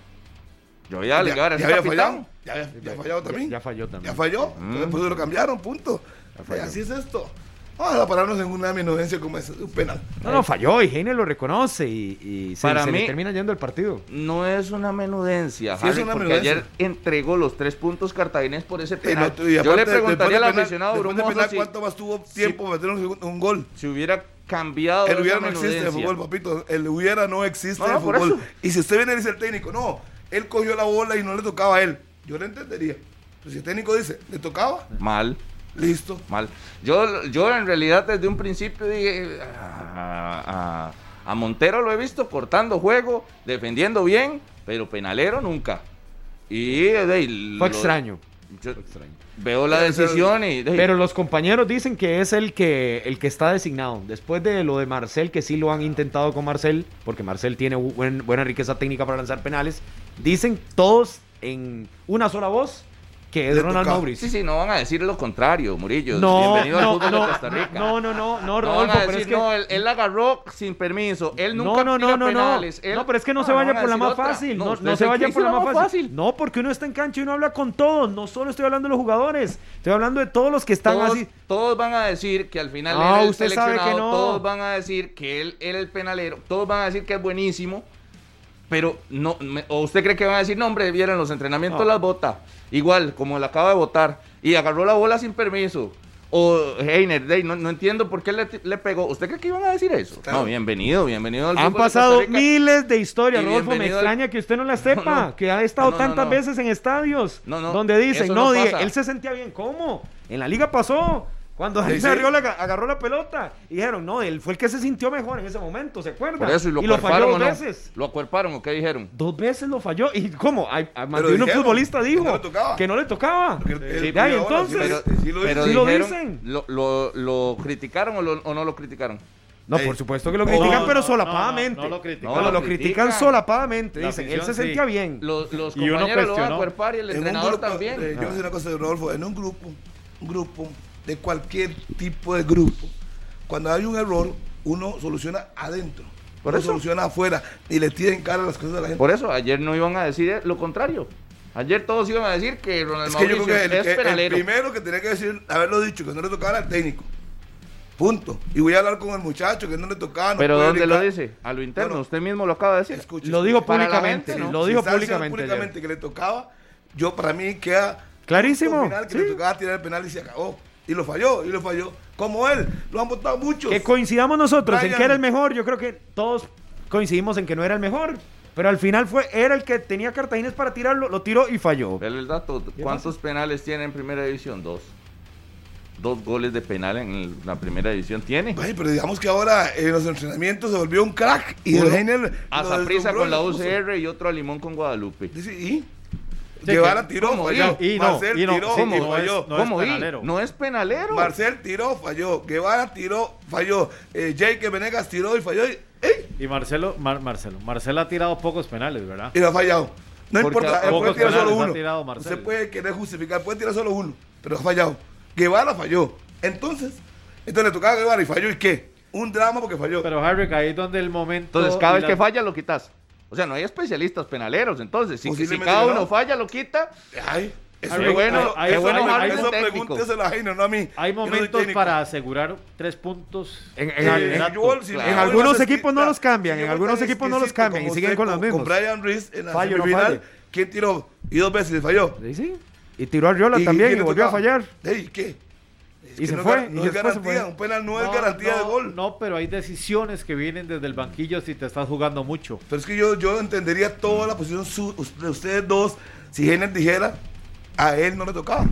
[SPEAKER 5] Yo vi a Allen Guevara,
[SPEAKER 2] ya, había
[SPEAKER 5] capitán.
[SPEAKER 2] fallado. Ya, había- ya ha fallado también.
[SPEAKER 4] ya falló también.
[SPEAKER 2] Ya falló.
[SPEAKER 5] Mm.
[SPEAKER 2] Eso lo cambiaron, punto.
[SPEAKER 5] falló.
[SPEAKER 2] Así es esto. Vamos a pararnos en una minudencia como es un penal.
[SPEAKER 4] No, no, falló y Heiner lo reconoce y, y se,
[SPEAKER 5] Para
[SPEAKER 4] se le
[SPEAKER 5] mí-
[SPEAKER 4] termina yendo el partido.
[SPEAKER 5] No es una menudencia,
[SPEAKER 2] Sí, es
[SPEAKER 5] Harry,
[SPEAKER 2] una
[SPEAKER 5] porque
[SPEAKER 2] menudencia.
[SPEAKER 5] ayer entregó los tres puntos cartaginés por ese
[SPEAKER 2] Y
[SPEAKER 5] penal.
[SPEAKER 2] y
[SPEAKER 5] Yo
[SPEAKER 2] aparte,
[SPEAKER 5] le preguntaría al aficionado Brumoso
[SPEAKER 2] penal,
[SPEAKER 5] si,
[SPEAKER 2] ¿Cuánto más tuvo tiempo para meter un, gol?
[SPEAKER 5] si hubiera cambiado
[SPEAKER 2] El hubiera no existe en fútbol, papito. El hubiera no existe
[SPEAKER 5] No,
[SPEAKER 2] en
[SPEAKER 5] no,
[SPEAKER 2] fútbol. Y si usted viene y dice el técnico, no, él cogió la bola y no le tocaba a él, yo le entendería. Pero si el técnico dice, le tocaba,
[SPEAKER 5] Mal.
[SPEAKER 2] Listo.
[SPEAKER 5] Mal. Yo, yo en realidad desde un principio dije, a, a- a Montero lo he visto cortando juego, defendiendo bien, pero penalero nunca. Y de
[SPEAKER 4] Fue
[SPEAKER 5] lo-
[SPEAKER 4] extraño.
[SPEAKER 5] yo veo la
[SPEAKER 2] Pero-
[SPEAKER 5] decisión y... de
[SPEAKER 4] Pero los compañeros dicen que es el que, el que está designado. Después de lo de Marcel, que sí lo han intentado con Marcel, porque Marcel tiene buen- buena riqueza técnica para lanzar penales, dicen todos en una sola voz que es Ronald. Mauricio.
[SPEAKER 5] Sí, sí, no van a decir lo contrario, Murillo.
[SPEAKER 4] No,
[SPEAKER 5] Bienvenido
[SPEAKER 4] no,
[SPEAKER 5] al fútbol
[SPEAKER 4] no,
[SPEAKER 5] de Costa Rica.
[SPEAKER 4] no, no, no, no,
[SPEAKER 5] No van
[SPEAKER 4] Rodolfo,
[SPEAKER 5] a
[SPEAKER 4] pero
[SPEAKER 5] decir,
[SPEAKER 4] es que...
[SPEAKER 5] no, él, él agarró sin permiso. Él nunca
[SPEAKER 4] No, no,
[SPEAKER 5] tira
[SPEAKER 4] no, no, no.
[SPEAKER 5] penales. Él-
[SPEAKER 4] No, pero es que no, se
[SPEAKER 5] no
[SPEAKER 4] vaya por la más
[SPEAKER 5] otra.
[SPEAKER 4] fácil. No, no se vaya por la más fácil. No, porque uno está en cancha y uno habla con todos. No solo estoy hablando de los jugadores. Estoy hablando de todos los que están
[SPEAKER 5] todos,
[SPEAKER 4] así.
[SPEAKER 5] todos van a decir que al final él es el
[SPEAKER 4] usted sabe que
[SPEAKER 5] seleccionado,
[SPEAKER 4] no.
[SPEAKER 5] todos van a decir que él era el penalero, todos van a decir que es buenísimo, pero no, me- o usted cree que van a decir, no hombre, vieron los entrenamientos
[SPEAKER 4] No.
[SPEAKER 5] las bota, igual como la acaba de votar, y agarró la bola sin permiso. O Heiner, de ahí, no, no entiendo por qué le, le pegó. ¿Usted cree que iban a decir eso?
[SPEAKER 2] Claro.
[SPEAKER 5] No, bienvenido, bienvenido al
[SPEAKER 4] Han
[SPEAKER 5] de
[SPEAKER 4] pasado
[SPEAKER 5] Rica.
[SPEAKER 4] miles de historias, Rodolfo. Me
[SPEAKER 5] bienvenido al-
[SPEAKER 4] extraña que usted no las sepa.
[SPEAKER 5] No, no.
[SPEAKER 4] Que ha estado
[SPEAKER 5] No, no, no,
[SPEAKER 4] tantas
[SPEAKER 5] no.
[SPEAKER 4] veces en estadios.
[SPEAKER 5] No, no,
[SPEAKER 4] Donde dicen,
[SPEAKER 5] eso
[SPEAKER 4] no,
[SPEAKER 5] no
[SPEAKER 4] dije, él se sentía bien. ¿Cómo? En la liga pasó. Cuando
[SPEAKER 2] Sí,
[SPEAKER 4] él
[SPEAKER 2] sí.
[SPEAKER 4] agarró, la, agarró la pelota. Y dijeron, no, él fue el que se sintió mejor en ese momento, ¿se acuerda?
[SPEAKER 5] Por eso, y lo
[SPEAKER 4] falló
[SPEAKER 5] acuerparon
[SPEAKER 4] dos
[SPEAKER 5] no.
[SPEAKER 4] veces.
[SPEAKER 5] ¿Lo acuerparon o qué dijeron?
[SPEAKER 4] Dos veces lo falló. ¿Y cómo? Ay, ay, más de uno
[SPEAKER 2] dijeron
[SPEAKER 4] futbolista
[SPEAKER 2] que
[SPEAKER 4] dijo
[SPEAKER 2] no le tocaba.
[SPEAKER 4] que no le tocaba. Sí,
[SPEAKER 2] bola,
[SPEAKER 4] entonces.
[SPEAKER 2] sí,
[SPEAKER 5] Pero,
[SPEAKER 2] sí lo
[SPEAKER 5] pero
[SPEAKER 4] Sí lo
[SPEAKER 5] dijeron-
[SPEAKER 4] dicen.
[SPEAKER 5] Lo, lo, lo criticaron o, lo- o no lo criticaron?
[SPEAKER 4] No, por supuesto que lo
[SPEAKER 2] No,
[SPEAKER 4] critican,
[SPEAKER 2] no,
[SPEAKER 4] pero
[SPEAKER 3] no,
[SPEAKER 4] solapadamente.
[SPEAKER 3] no, no lo critican.
[SPEAKER 4] No,
[SPEAKER 5] No,
[SPEAKER 4] lo
[SPEAKER 5] lo
[SPEAKER 4] critican
[SPEAKER 5] critican.
[SPEAKER 4] solapadamente.
[SPEAKER 3] La
[SPEAKER 4] Dicen, él se
[SPEAKER 3] sí.
[SPEAKER 4] sentía bien.
[SPEAKER 5] Los, los
[SPEAKER 3] Y uno
[SPEAKER 5] compañeros lo van a cuerpar y el
[SPEAKER 2] En un
[SPEAKER 5] entrenador
[SPEAKER 2] grupo,
[SPEAKER 5] también.
[SPEAKER 2] eh, yo voy a decir una cosa, Rodolfo, en un grupo, un grupo de cualquier tipo de grupo, cuando hay un error, uno soluciona adentro.
[SPEAKER 5] Por
[SPEAKER 2] no
[SPEAKER 5] eso.
[SPEAKER 2] soluciona afuera y le tira en cara las cosas a la gente.
[SPEAKER 5] Por eso, ayer no iban a decir lo contrario. Ayer todos iban a decir que Ronald
[SPEAKER 2] es que yo creo que el,
[SPEAKER 5] es
[SPEAKER 2] que el
[SPEAKER 5] penalero.
[SPEAKER 2] primero que tenía que decir, haberlo dicho, que no le tocaba era el técnico. Punto. Y voy a hablar con el muchacho que no le tocaba. no
[SPEAKER 5] Pero ¿dónde lo dice? A lo interno,
[SPEAKER 2] Bueno,
[SPEAKER 5] usted mismo lo acaba de decir.
[SPEAKER 2] Escuche,
[SPEAKER 4] Lo dijo públicamente.
[SPEAKER 5] gente, ¿no?
[SPEAKER 4] Lo dijo públicamente.
[SPEAKER 2] públicamente que le tocaba, yo para mí queda
[SPEAKER 4] Clarísimo,
[SPEAKER 2] final que
[SPEAKER 4] sí.
[SPEAKER 2] le tocaba tirar el penal y se acabó. Y lo falló, y lo falló. Como él, lo han votado muchos.
[SPEAKER 4] Que coincidamos nosotros en que era el mejor, yo creo que todos coincidimos en que no era el mejor. Pero al final fue, era el que tenía cartagines para tirarlo, lo tiró y falló.
[SPEAKER 5] Dale el dato. ¿Cuántos penales tiene en primera división? Dos. Dos goles de penal en la primera división tiene.
[SPEAKER 2] Ay, pero digamos que ahora en los entrenamientos se volvió un crack. Y el Heiner.
[SPEAKER 5] A
[SPEAKER 2] deslumbró
[SPEAKER 5] con la. UCR y otro a Limón con Guadalupe.
[SPEAKER 2] ¿y?
[SPEAKER 3] Sí,
[SPEAKER 2] Guevara tiró,
[SPEAKER 5] ¿cómo?
[SPEAKER 2] falló.
[SPEAKER 3] Y-
[SPEAKER 2] Marcel
[SPEAKER 3] y no,
[SPEAKER 2] tiró,
[SPEAKER 3] sí,
[SPEAKER 2] y
[SPEAKER 3] no es-
[SPEAKER 2] falló.
[SPEAKER 3] no
[SPEAKER 5] ¿Cómo? Y? No es penalero.
[SPEAKER 2] Marcel tiró, falló. Guevara tiró, falló. Eh, Jake Venegas tiró y falló. Y, ¡ey!
[SPEAKER 3] Y Marcelo, Mar- Marcelo, Marcelo ha tirado pocos penales, ¿verdad?
[SPEAKER 2] y lo ha fallado. No
[SPEAKER 5] Porque
[SPEAKER 2] importa, él puede
[SPEAKER 3] pocos
[SPEAKER 2] tirar solo uno.
[SPEAKER 3] tirado.
[SPEAKER 2] Usted puede querer justificar, puede tirar solo uno, pero ha fallado. Guevara falló. Entonces, entonces le tocaba a Guevara y falló. ¿Y qué? Un drama porque falló.
[SPEAKER 3] Pero Harry, ahí es donde el momento.
[SPEAKER 5] Entonces, cada vez
[SPEAKER 3] la-
[SPEAKER 5] que falla, lo quitas. O sea, no hay especialistas penaleros. Entonces, si, si cada
[SPEAKER 2] no.
[SPEAKER 5] uno falla, lo quita.
[SPEAKER 2] Ay, eso, eso-
[SPEAKER 5] bueno,
[SPEAKER 3] qué
[SPEAKER 2] eso-
[SPEAKER 3] bueno,
[SPEAKER 2] eso-
[SPEAKER 3] hay-
[SPEAKER 2] eso
[SPEAKER 5] hay-
[SPEAKER 2] pregúnteselo a Jaime, no a mí.
[SPEAKER 3] Hay
[SPEAKER 2] no
[SPEAKER 3] momentos para asegurar tres puntos.
[SPEAKER 4] En, en- en-
[SPEAKER 2] en Joel, si
[SPEAKER 5] claro.
[SPEAKER 2] le
[SPEAKER 4] en
[SPEAKER 2] doy
[SPEAKER 4] algunos equipos no los cambian, en algunos equipos no los cambian y siguen con los mismos.
[SPEAKER 2] Con Brian Reese en la
[SPEAKER 4] Fallo,
[SPEAKER 2] semifinal. ¿quién tiró? Y dos veces falló.
[SPEAKER 4] Sí, sí. Y tiró a Riola
[SPEAKER 2] ¿Y
[SPEAKER 4] también y
[SPEAKER 2] le
[SPEAKER 4] volvió a fallar.
[SPEAKER 2] Ey, ¿qué? Es
[SPEAKER 4] Y se
[SPEAKER 2] no
[SPEAKER 4] fue, y
[SPEAKER 2] No es garantía,
[SPEAKER 4] fue.
[SPEAKER 2] un penal no, es garantía
[SPEAKER 3] no,
[SPEAKER 2] de gol.
[SPEAKER 3] No, pero hay decisiones que vienen desde el banquillo si te estás jugando mucho.
[SPEAKER 2] Pero es que yo, yo entendería toda la posición de ustedes dos. Si Jenner dijera, a él no le tocaba.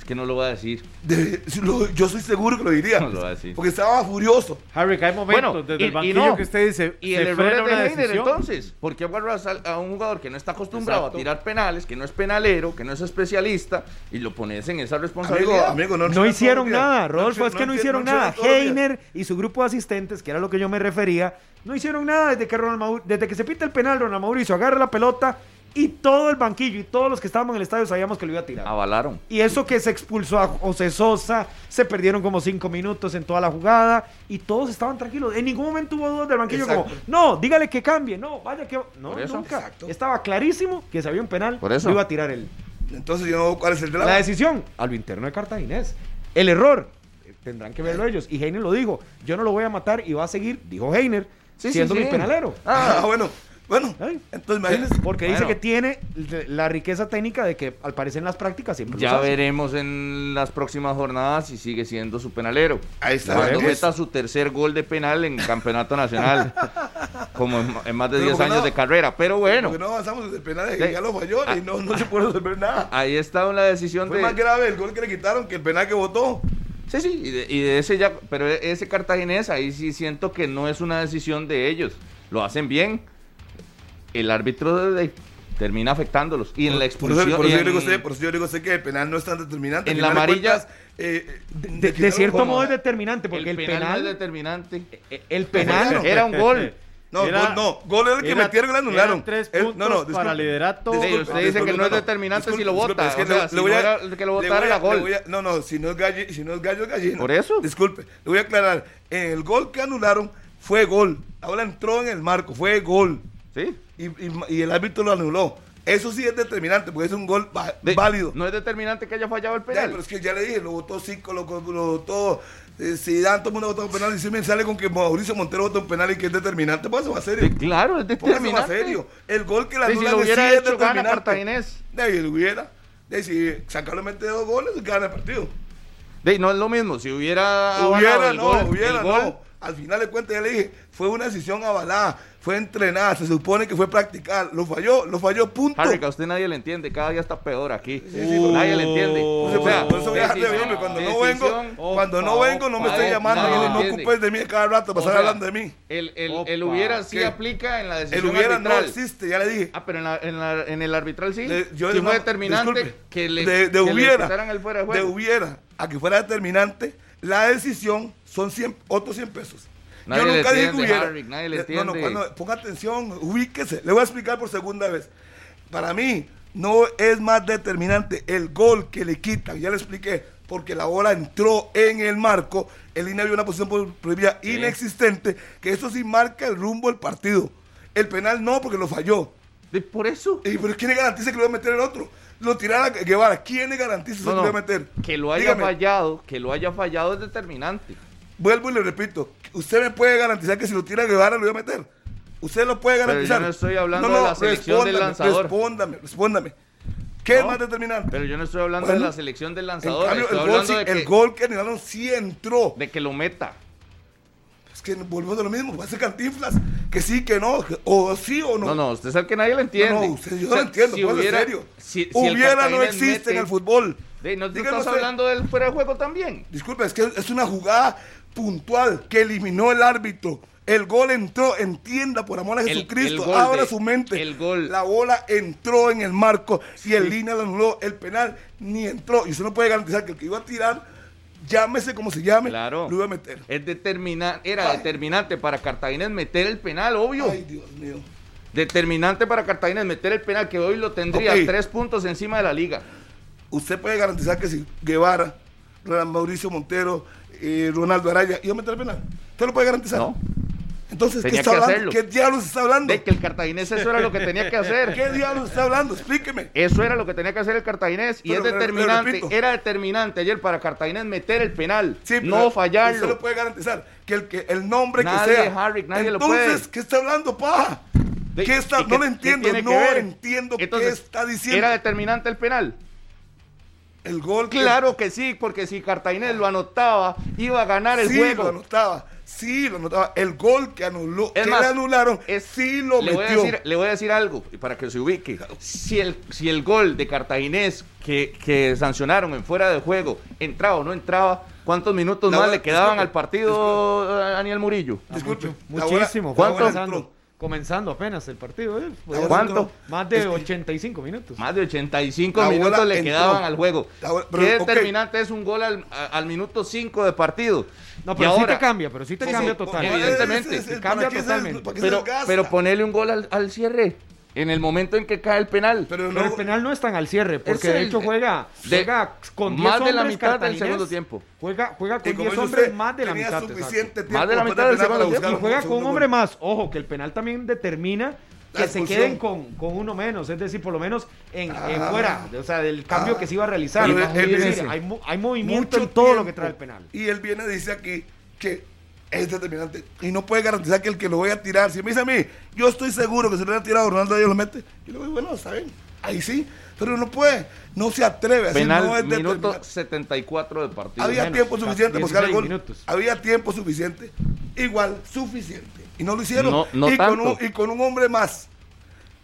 [SPEAKER 5] Es que no lo va a decir.
[SPEAKER 2] De- si lo- yo soy seguro que lo diría.
[SPEAKER 5] No lo va a decir.
[SPEAKER 2] Porque estaba furioso.
[SPEAKER 3] Harry, hay momentos
[SPEAKER 5] Bueno,
[SPEAKER 3] desde
[SPEAKER 5] y-
[SPEAKER 3] el
[SPEAKER 5] y
[SPEAKER 3] banquillo
[SPEAKER 5] no.
[SPEAKER 3] que usted dice.
[SPEAKER 5] Y el error es de
[SPEAKER 3] decisión.
[SPEAKER 5] entonces. ¿Por qué agarras a un jugador que no está acostumbrado
[SPEAKER 3] Exacto.
[SPEAKER 5] a tirar penales, que no es penalero, que no es especialista, y lo pones en esa responsabilidad?
[SPEAKER 2] amigo, no,
[SPEAKER 4] No hicieron nada, Rodolfo, es que no hicieron nada. Heiner y su grupo de asistentes, que era lo que yo me refería, no hicieron nada desde que, Ronald Maur- desde que se pita el penal, Ronald Mauricio agarra la pelota y todo el banquillo y todos los que estábamos en el estadio sabíamos que lo iba a tirar.
[SPEAKER 5] Avalaron.
[SPEAKER 4] Y eso que se expulsó a José Sosa, se perdieron como cinco minutos en toda la jugada y todos estaban tranquilos. En ningún momento hubo dudas del banquillo como, no, dígale que cambie, no, vaya que... No, nunca.
[SPEAKER 2] Exacto.
[SPEAKER 4] Estaba clarísimo que si había un penal,
[SPEAKER 5] Por eso.
[SPEAKER 4] lo iba a tirar él.
[SPEAKER 2] Entonces yo no cuál es el de la...
[SPEAKER 4] Decisión, a lo interno de Cartaginés. El error, eh, tendrán que verlo ellos. Y Heiner lo dijo, yo no lo voy a matar y va a seguir, dijo Heiner,
[SPEAKER 5] Sí, sí,
[SPEAKER 4] siendo
[SPEAKER 5] sí.
[SPEAKER 4] mi penalero.
[SPEAKER 2] Ah, bueno. Bueno,
[SPEAKER 4] Ay.
[SPEAKER 2] entonces imagínense.
[SPEAKER 4] Porque
[SPEAKER 5] Bueno.
[SPEAKER 4] dice que tiene la riqueza técnica de que al parecer en las prácticas siempre
[SPEAKER 5] Ya veremos en las próximas jornadas si sigue siendo su penalero.
[SPEAKER 2] Ahí está.
[SPEAKER 5] Cuando meta su tercer gol de penal en campeonato nacional. como en, en más de
[SPEAKER 2] Pero
[SPEAKER 5] 10
[SPEAKER 2] ¿por qué
[SPEAKER 5] años
[SPEAKER 2] no?
[SPEAKER 5] de carrera. Pero bueno,
[SPEAKER 2] Porque no avanzamos desde el penal de
[SPEAKER 5] Sí.
[SPEAKER 2] que ya lo falló
[SPEAKER 5] Ah.
[SPEAKER 2] y no, no se puede resolver nada.
[SPEAKER 5] ahí está una decisión
[SPEAKER 2] Fue
[SPEAKER 5] de...
[SPEAKER 2] más grave el gol que le quitaron que el penal que votó.
[SPEAKER 5] Sí, sí, y de, y de ese ya, pero ese cartaginés ahí sí siento que no es una decisión de ellos. Lo hacen bien. El árbitro de- de- termina afectándolos. Y en la
[SPEAKER 2] Por
[SPEAKER 5] expulsión.
[SPEAKER 2] eso, por eso yo digo
[SPEAKER 5] en-
[SPEAKER 2] usted, por eso yo digo usted que el penal no es tan determinante.
[SPEAKER 5] En la amarilla-
[SPEAKER 2] cuentas, eh,
[SPEAKER 4] De,
[SPEAKER 2] de
[SPEAKER 4] de
[SPEAKER 2] quitaron
[SPEAKER 4] cierto
[SPEAKER 2] como-
[SPEAKER 4] modo es determinante porque el,
[SPEAKER 5] el penal, no es determinante.
[SPEAKER 4] eh, el penal,
[SPEAKER 5] Era un gol.
[SPEAKER 2] No,
[SPEAKER 3] Era-
[SPEAKER 2] gol no. Gol era el que
[SPEAKER 3] era-
[SPEAKER 2] metieron y le anularon.
[SPEAKER 3] tres
[SPEAKER 2] El-
[SPEAKER 3] puntos
[SPEAKER 2] no, no,
[SPEAKER 3] para
[SPEAKER 2] disculpe.
[SPEAKER 3] liderato.
[SPEAKER 2] Disculpe,
[SPEAKER 5] usted dice que no es determinante si lo vota.
[SPEAKER 2] es que
[SPEAKER 5] O sea,
[SPEAKER 2] le-
[SPEAKER 5] si
[SPEAKER 2] le voy
[SPEAKER 5] no
[SPEAKER 2] a-
[SPEAKER 5] era el que lo votara era gol.
[SPEAKER 2] a- No, no, si no es gallo, si no es gallo, gallina.
[SPEAKER 5] Por eso.
[SPEAKER 2] Disculpe, le voy a aclarar. En el gol que anularon fue gol. Ahora entró en el marco, fue gol.
[SPEAKER 5] ¿Sí?
[SPEAKER 2] Y, y- y el árbitro lo anuló. Eso sí es determinante, porque es un gol
[SPEAKER 5] De-
[SPEAKER 2] válido.
[SPEAKER 5] No es determinante que haya fallado el
[SPEAKER 2] Ya,
[SPEAKER 5] penal.
[SPEAKER 2] pero es que ya le dije, lo votó cinco, lo, lo votó eh, Zidane, todo el mundo votó un penal y si me sale con que Mauricio Montero votó un penal y que es determinante, pues eso va serio.
[SPEAKER 5] Sí, claro, es
[SPEAKER 2] más
[SPEAKER 5] determinante.
[SPEAKER 2] serio. El gol que la
[SPEAKER 5] Sí, si lo
[SPEAKER 2] sí
[SPEAKER 5] hubiera
[SPEAKER 2] es
[SPEAKER 5] hecho, gana. Cartaginés.
[SPEAKER 2] De ahí lo hubiera. De ahí, si San Carlos mete dos goles, gana el partido.
[SPEAKER 5] De, no es lo mismo. Si hubiera.
[SPEAKER 2] Hubiera,
[SPEAKER 5] el
[SPEAKER 2] no,
[SPEAKER 5] gol,
[SPEAKER 2] hubiera,
[SPEAKER 5] el gol,
[SPEAKER 2] no. Al final de cuentas, ya le dije, fue una decisión avalada, fue entrenada, se supone que fue practicar. Lo falló, lo falló, punto.
[SPEAKER 5] Harry, que a usted nadie le entiende, cada día está peor aquí.
[SPEAKER 2] sí, pero-
[SPEAKER 5] nadie le entiende.
[SPEAKER 2] Por eso-
[SPEAKER 5] O sea,
[SPEAKER 2] por eso voy a dejar de oírme. Cuando no vengo, cuando no vengo, no me estoy
[SPEAKER 5] opa,
[SPEAKER 2] llamando, no,
[SPEAKER 5] le
[SPEAKER 2] no ocupes de mí cada rato, pasar
[SPEAKER 5] sea,
[SPEAKER 2] hablando de mí.
[SPEAKER 5] El, el,
[SPEAKER 3] Opa,
[SPEAKER 5] el hubiera sí
[SPEAKER 2] ¿qué?
[SPEAKER 5] aplica en la decisión
[SPEAKER 2] El hubiera no
[SPEAKER 5] arbitral.
[SPEAKER 2] existe, ya le dije.
[SPEAKER 5] Ah, pero en, la, en, la- en el arbitral sí.
[SPEAKER 2] De- yo
[SPEAKER 5] sí
[SPEAKER 2] no-
[SPEAKER 5] fue determinante
[SPEAKER 2] disculpe,
[SPEAKER 5] que le,
[SPEAKER 2] de, de
[SPEAKER 5] que le
[SPEAKER 2] hubiera,
[SPEAKER 5] quitaran el fuera de
[SPEAKER 2] de
[SPEAKER 5] juego.
[SPEAKER 2] hubiera a que fuera determinante, la decisión son 100, otros 100 pesos.
[SPEAKER 5] Nadie
[SPEAKER 2] Yo
[SPEAKER 5] le
[SPEAKER 2] nunca dije que
[SPEAKER 5] entiende. Harry, nadie le
[SPEAKER 2] Eh, no, no, cuando- ponga atención, ubíquese. Le voy a explicar por segunda vez. Para mí, no es más determinante el gol que le quitan, ya le expliqué, porque la bola entró en el marco, el línea había una posición prohibida inexistente, que eso sí marca el rumbo del partido. El penal no, porque lo falló.
[SPEAKER 5] De- por eso.
[SPEAKER 2] ¿Y pero quién le garantiza que lo va a meter el otro? Lo tirara a Guevara. ¿Quién le garantiza
[SPEAKER 5] No,
[SPEAKER 2] que lo va a meter?
[SPEAKER 5] que lo haya
[SPEAKER 2] Dígame,
[SPEAKER 5] fallado, que lo haya fallado es determinante.
[SPEAKER 2] Vuelvo y le repito. Usted me puede garantizar que si lo tira a Guevara lo va a meter. Usted lo puede
[SPEAKER 5] Pero
[SPEAKER 2] garantizar.
[SPEAKER 5] yo no estoy hablando de la selección del lanzador.
[SPEAKER 2] Respóndame, respóndame. ¿Qué es más determinante?
[SPEAKER 5] Pero yo no estoy hablando
[SPEAKER 2] Bueno,
[SPEAKER 5] de la selección del
[SPEAKER 2] En
[SPEAKER 5] lanzador.
[SPEAKER 2] cambio,
[SPEAKER 5] estoy
[SPEAKER 2] el gol,
[SPEAKER 5] de, que,
[SPEAKER 2] el gol que anularon sí entró.
[SPEAKER 5] de que lo meta.
[SPEAKER 2] Es que volvemos a lo mismo. Va a ser cantinflas. Que sí, que no. O sí o no.
[SPEAKER 5] No, no, usted el que nadie le entiende.
[SPEAKER 2] No, no, usted, yo
[SPEAKER 5] O sea,
[SPEAKER 2] no entiendo,
[SPEAKER 5] si
[SPEAKER 2] en
[SPEAKER 5] hubiera-
[SPEAKER 2] serio.
[SPEAKER 5] si-
[SPEAKER 2] Hubiera no existe
[SPEAKER 5] mete-
[SPEAKER 2] en el fútbol.
[SPEAKER 5] De, ¿No estás
[SPEAKER 2] usted.
[SPEAKER 5] hablando del fuera de juego también?
[SPEAKER 2] Disculpe, es que es una jugada puntual que eliminó el árbitro. El gol entró, entienda por amor a Jesucristo,
[SPEAKER 5] el
[SPEAKER 2] abra
[SPEAKER 5] de-
[SPEAKER 2] su mente.
[SPEAKER 5] el gol.
[SPEAKER 2] La bola entró en el marco y el línea lo anuló. El penal ni entró. Y usted no puede garantizar que el que iba a tirar, llámese como se llame,
[SPEAKER 5] Claro.
[SPEAKER 2] lo iba a meter.
[SPEAKER 5] Es determina- era
[SPEAKER 2] Ay.
[SPEAKER 5] determinante para Cartaginés meter el penal, obvio.
[SPEAKER 2] Ay, Dios mío.
[SPEAKER 5] Determinante para Cartaginés meter el penal, que hoy lo tendría
[SPEAKER 2] Ok.
[SPEAKER 5] tres puntos encima de la liga.
[SPEAKER 2] Usted puede garantizar que si Guevara, Mauricio Montero, eh, Ronaldo Araya iba a meter el penal. ¿Usted lo puede garantizar?
[SPEAKER 5] No.
[SPEAKER 2] Entonces, Entonces, ¿qué
[SPEAKER 5] Tenía
[SPEAKER 2] está
[SPEAKER 5] que
[SPEAKER 2] hablando? ¿Qué diablos está hablando?
[SPEAKER 5] De que el cartaginés eso era lo que tenía que hacer.
[SPEAKER 2] ¿Qué diablos está hablando? Explíqueme.
[SPEAKER 5] Eso era lo que tenía que hacer el cartaginés y
[SPEAKER 2] Pero,
[SPEAKER 5] es determinante. Era determinante ayer para Cartaginés meter el penal,
[SPEAKER 2] Sí, pero
[SPEAKER 5] no
[SPEAKER 2] Usted
[SPEAKER 5] fallarlo.
[SPEAKER 2] le puede garantizar que el, que el nombre
[SPEAKER 5] Nadie,
[SPEAKER 2] que sea.
[SPEAKER 5] Harry, nadie lo
[SPEAKER 2] Entonces,
[SPEAKER 5] puede.
[SPEAKER 2] ¿qué está hablando, paja? ¿Qué está?
[SPEAKER 5] ¿y
[SPEAKER 2] No lo entiendo, no entiendo
[SPEAKER 5] Entonces,
[SPEAKER 2] qué está diciendo.
[SPEAKER 5] ¿Era determinante el penal?
[SPEAKER 2] el gol que-
[SPEAKER 5] Claro que sí, porque si Cartaginés lo anotaba, iba a ganar el
[SPEAKER 2] sí
[SPEAKER 5] juego.
[SPEAKER 2] lo anotaba. Sí, lo anotaba. El gol que anuló,
[SPEAKER 5] Es
[SPEAKER 2] que
[SPEAKER 5] más,
[SPEAKER 2] le anularon,
[SPEAKER 5] es-
[SPEAKER 2] sí lo
[SPEAKER 5] le voy, a
[SPEAKER 2] metió.
[SPEAKER 5] decir, le voy a decir algo y para que se ubique. Si el, si el gol de Cartaginés que, que sancionaron en fuera de juego entraba o no entraba, ¿cuántos minutos
[SPEAKER 2] La
[SPEAKER 5] más le quedaban
[SPEAKER 2] disculpe,
[SPEAKER 5] al partido a Daniel Murillo?
[SPEAKER 2] Disculpe. la
[SPEAKER 4] Muchísimo. Comenzando, apenas el partido. ¿eh?
[SPEAKER 5] ¿Cuánto?
[SPEAKER 4] Más de
[SPEAKER 2] Es que-
[SPEAKER 4] 85 minutos.
[SPEAKER 5] Más de 85
[SPEAKER 2] La bola
[SPEAKER 5] minutos le
[SPEAKER 2] entró.
[SPEAKER 5] quedaban al juego.
[SPEAKER 2] La bola- pero,
[SPEAKER 5] ¿Qué determinante es un gol al, minuto 5 de partido?
[SPEAKER 4] No,
[SPEAKER 5] Y
[SPEAKER 4] pero sí
[SPEAKER 5] ahora-
[SPEAKER 4] te cambia, pero sí te
[SPEAKER 5] Sí,
[SPEAKER 4] cambia
[SPEAKER 5] sí,
[SPEAKER 4] totalmente.
[SPEAKER 5] evidentemente.
[SPEAKER 2] Es- es- es-
[SPEAKER 4] Cambia
[SPEAKER 2] ¿para qué se-
[SPEAKER 4] totalmente.
[SPEAKER 2] se
[SPEAKER 5] Pero, pero ponerle un gol al, al cierre en el momento en que cae el penal.
[SPEAKER 2] Pero
[SPEAKER 4] el penal no es tan al cierre, porque de
[SPEAKER 5] el-
[SPEAKER 4] hecho juega,
[SPEAKER 5] de-
[SPEAKER 4] juega con 10
[SPEAKER 5] más de la
[SPEAKER 4] hombres
[SPEAKER 5] mitad del segundo tiempo.
[SPEAKER 4] Juega, juega con
[SPEAKER 2] como
[SPEAKER 4] 10
[SPEAKER 2] dice
[SPEAKER 4] hombres
[SPEAKER 2] usted,
[SPEAKER 4] más de la mitad.
[SPEAKER 2] suficiente tiempo
[SPEAKER 5] Más de la mitad del segundo tiempo.
[SPEAKER 4] Y juega con un hombre
[SPEAKER 2] gol.
[SPEAKER 4] más. Ojo, que el penal también determina que se queden con, con uno menos, es decir, por lo menos en, en
[SPEAKER 2] Ah.
[SPEAKER 4] fuera, o sea, del cambio
[SPEAKER 2] Ah.
[SPEAKER 4] que se iba a realizar.
[SPEAKER 2] Él- él
[SPEAKER 4] decir,
[SPEAKER 2] dice,
[SPEAKER 4] hay, hay movimiento
[SPEAKER 2] Mucho
[SPEAKER 4] en todo lo que trae el penal.
[SPEAKER 2] Y él viene y dice aquí que es determinante. Y no puede garantizar que el que lo vaya a tirar. Si me dice a mí, yo estoy seguro que si lo hubiera tirado Ronaldo, ellos lo mete. Yo le digo, bueno, está bien. Ahí sí. Pero no puede. No se atreve. Así
[SPEAKER 5] Penal,
[SPEAKER 2] no es
[SPEAKER 5] minuto
[SPEAKER 2] determinante.
[SPEAKER 5] 74 del partido.
[SPEAKER 2] Había
[SPEAKER 4] menos,
[SPEAKER 2] tiempo suficiente para buscar el
[SPEAKER 4] 16
[SPEAKER 2] gol.
[SPEAKER 4] minutos.
[SPEAKER 2] Había tiempo suficiente. Igual, suficiente. Y no lo hicieron.
[SPEAKER 5] No- no
[SPEAKER 2] y, con
[SPEAKER 5] tanto.
[SPEAKER 2] un, y con un hombre más.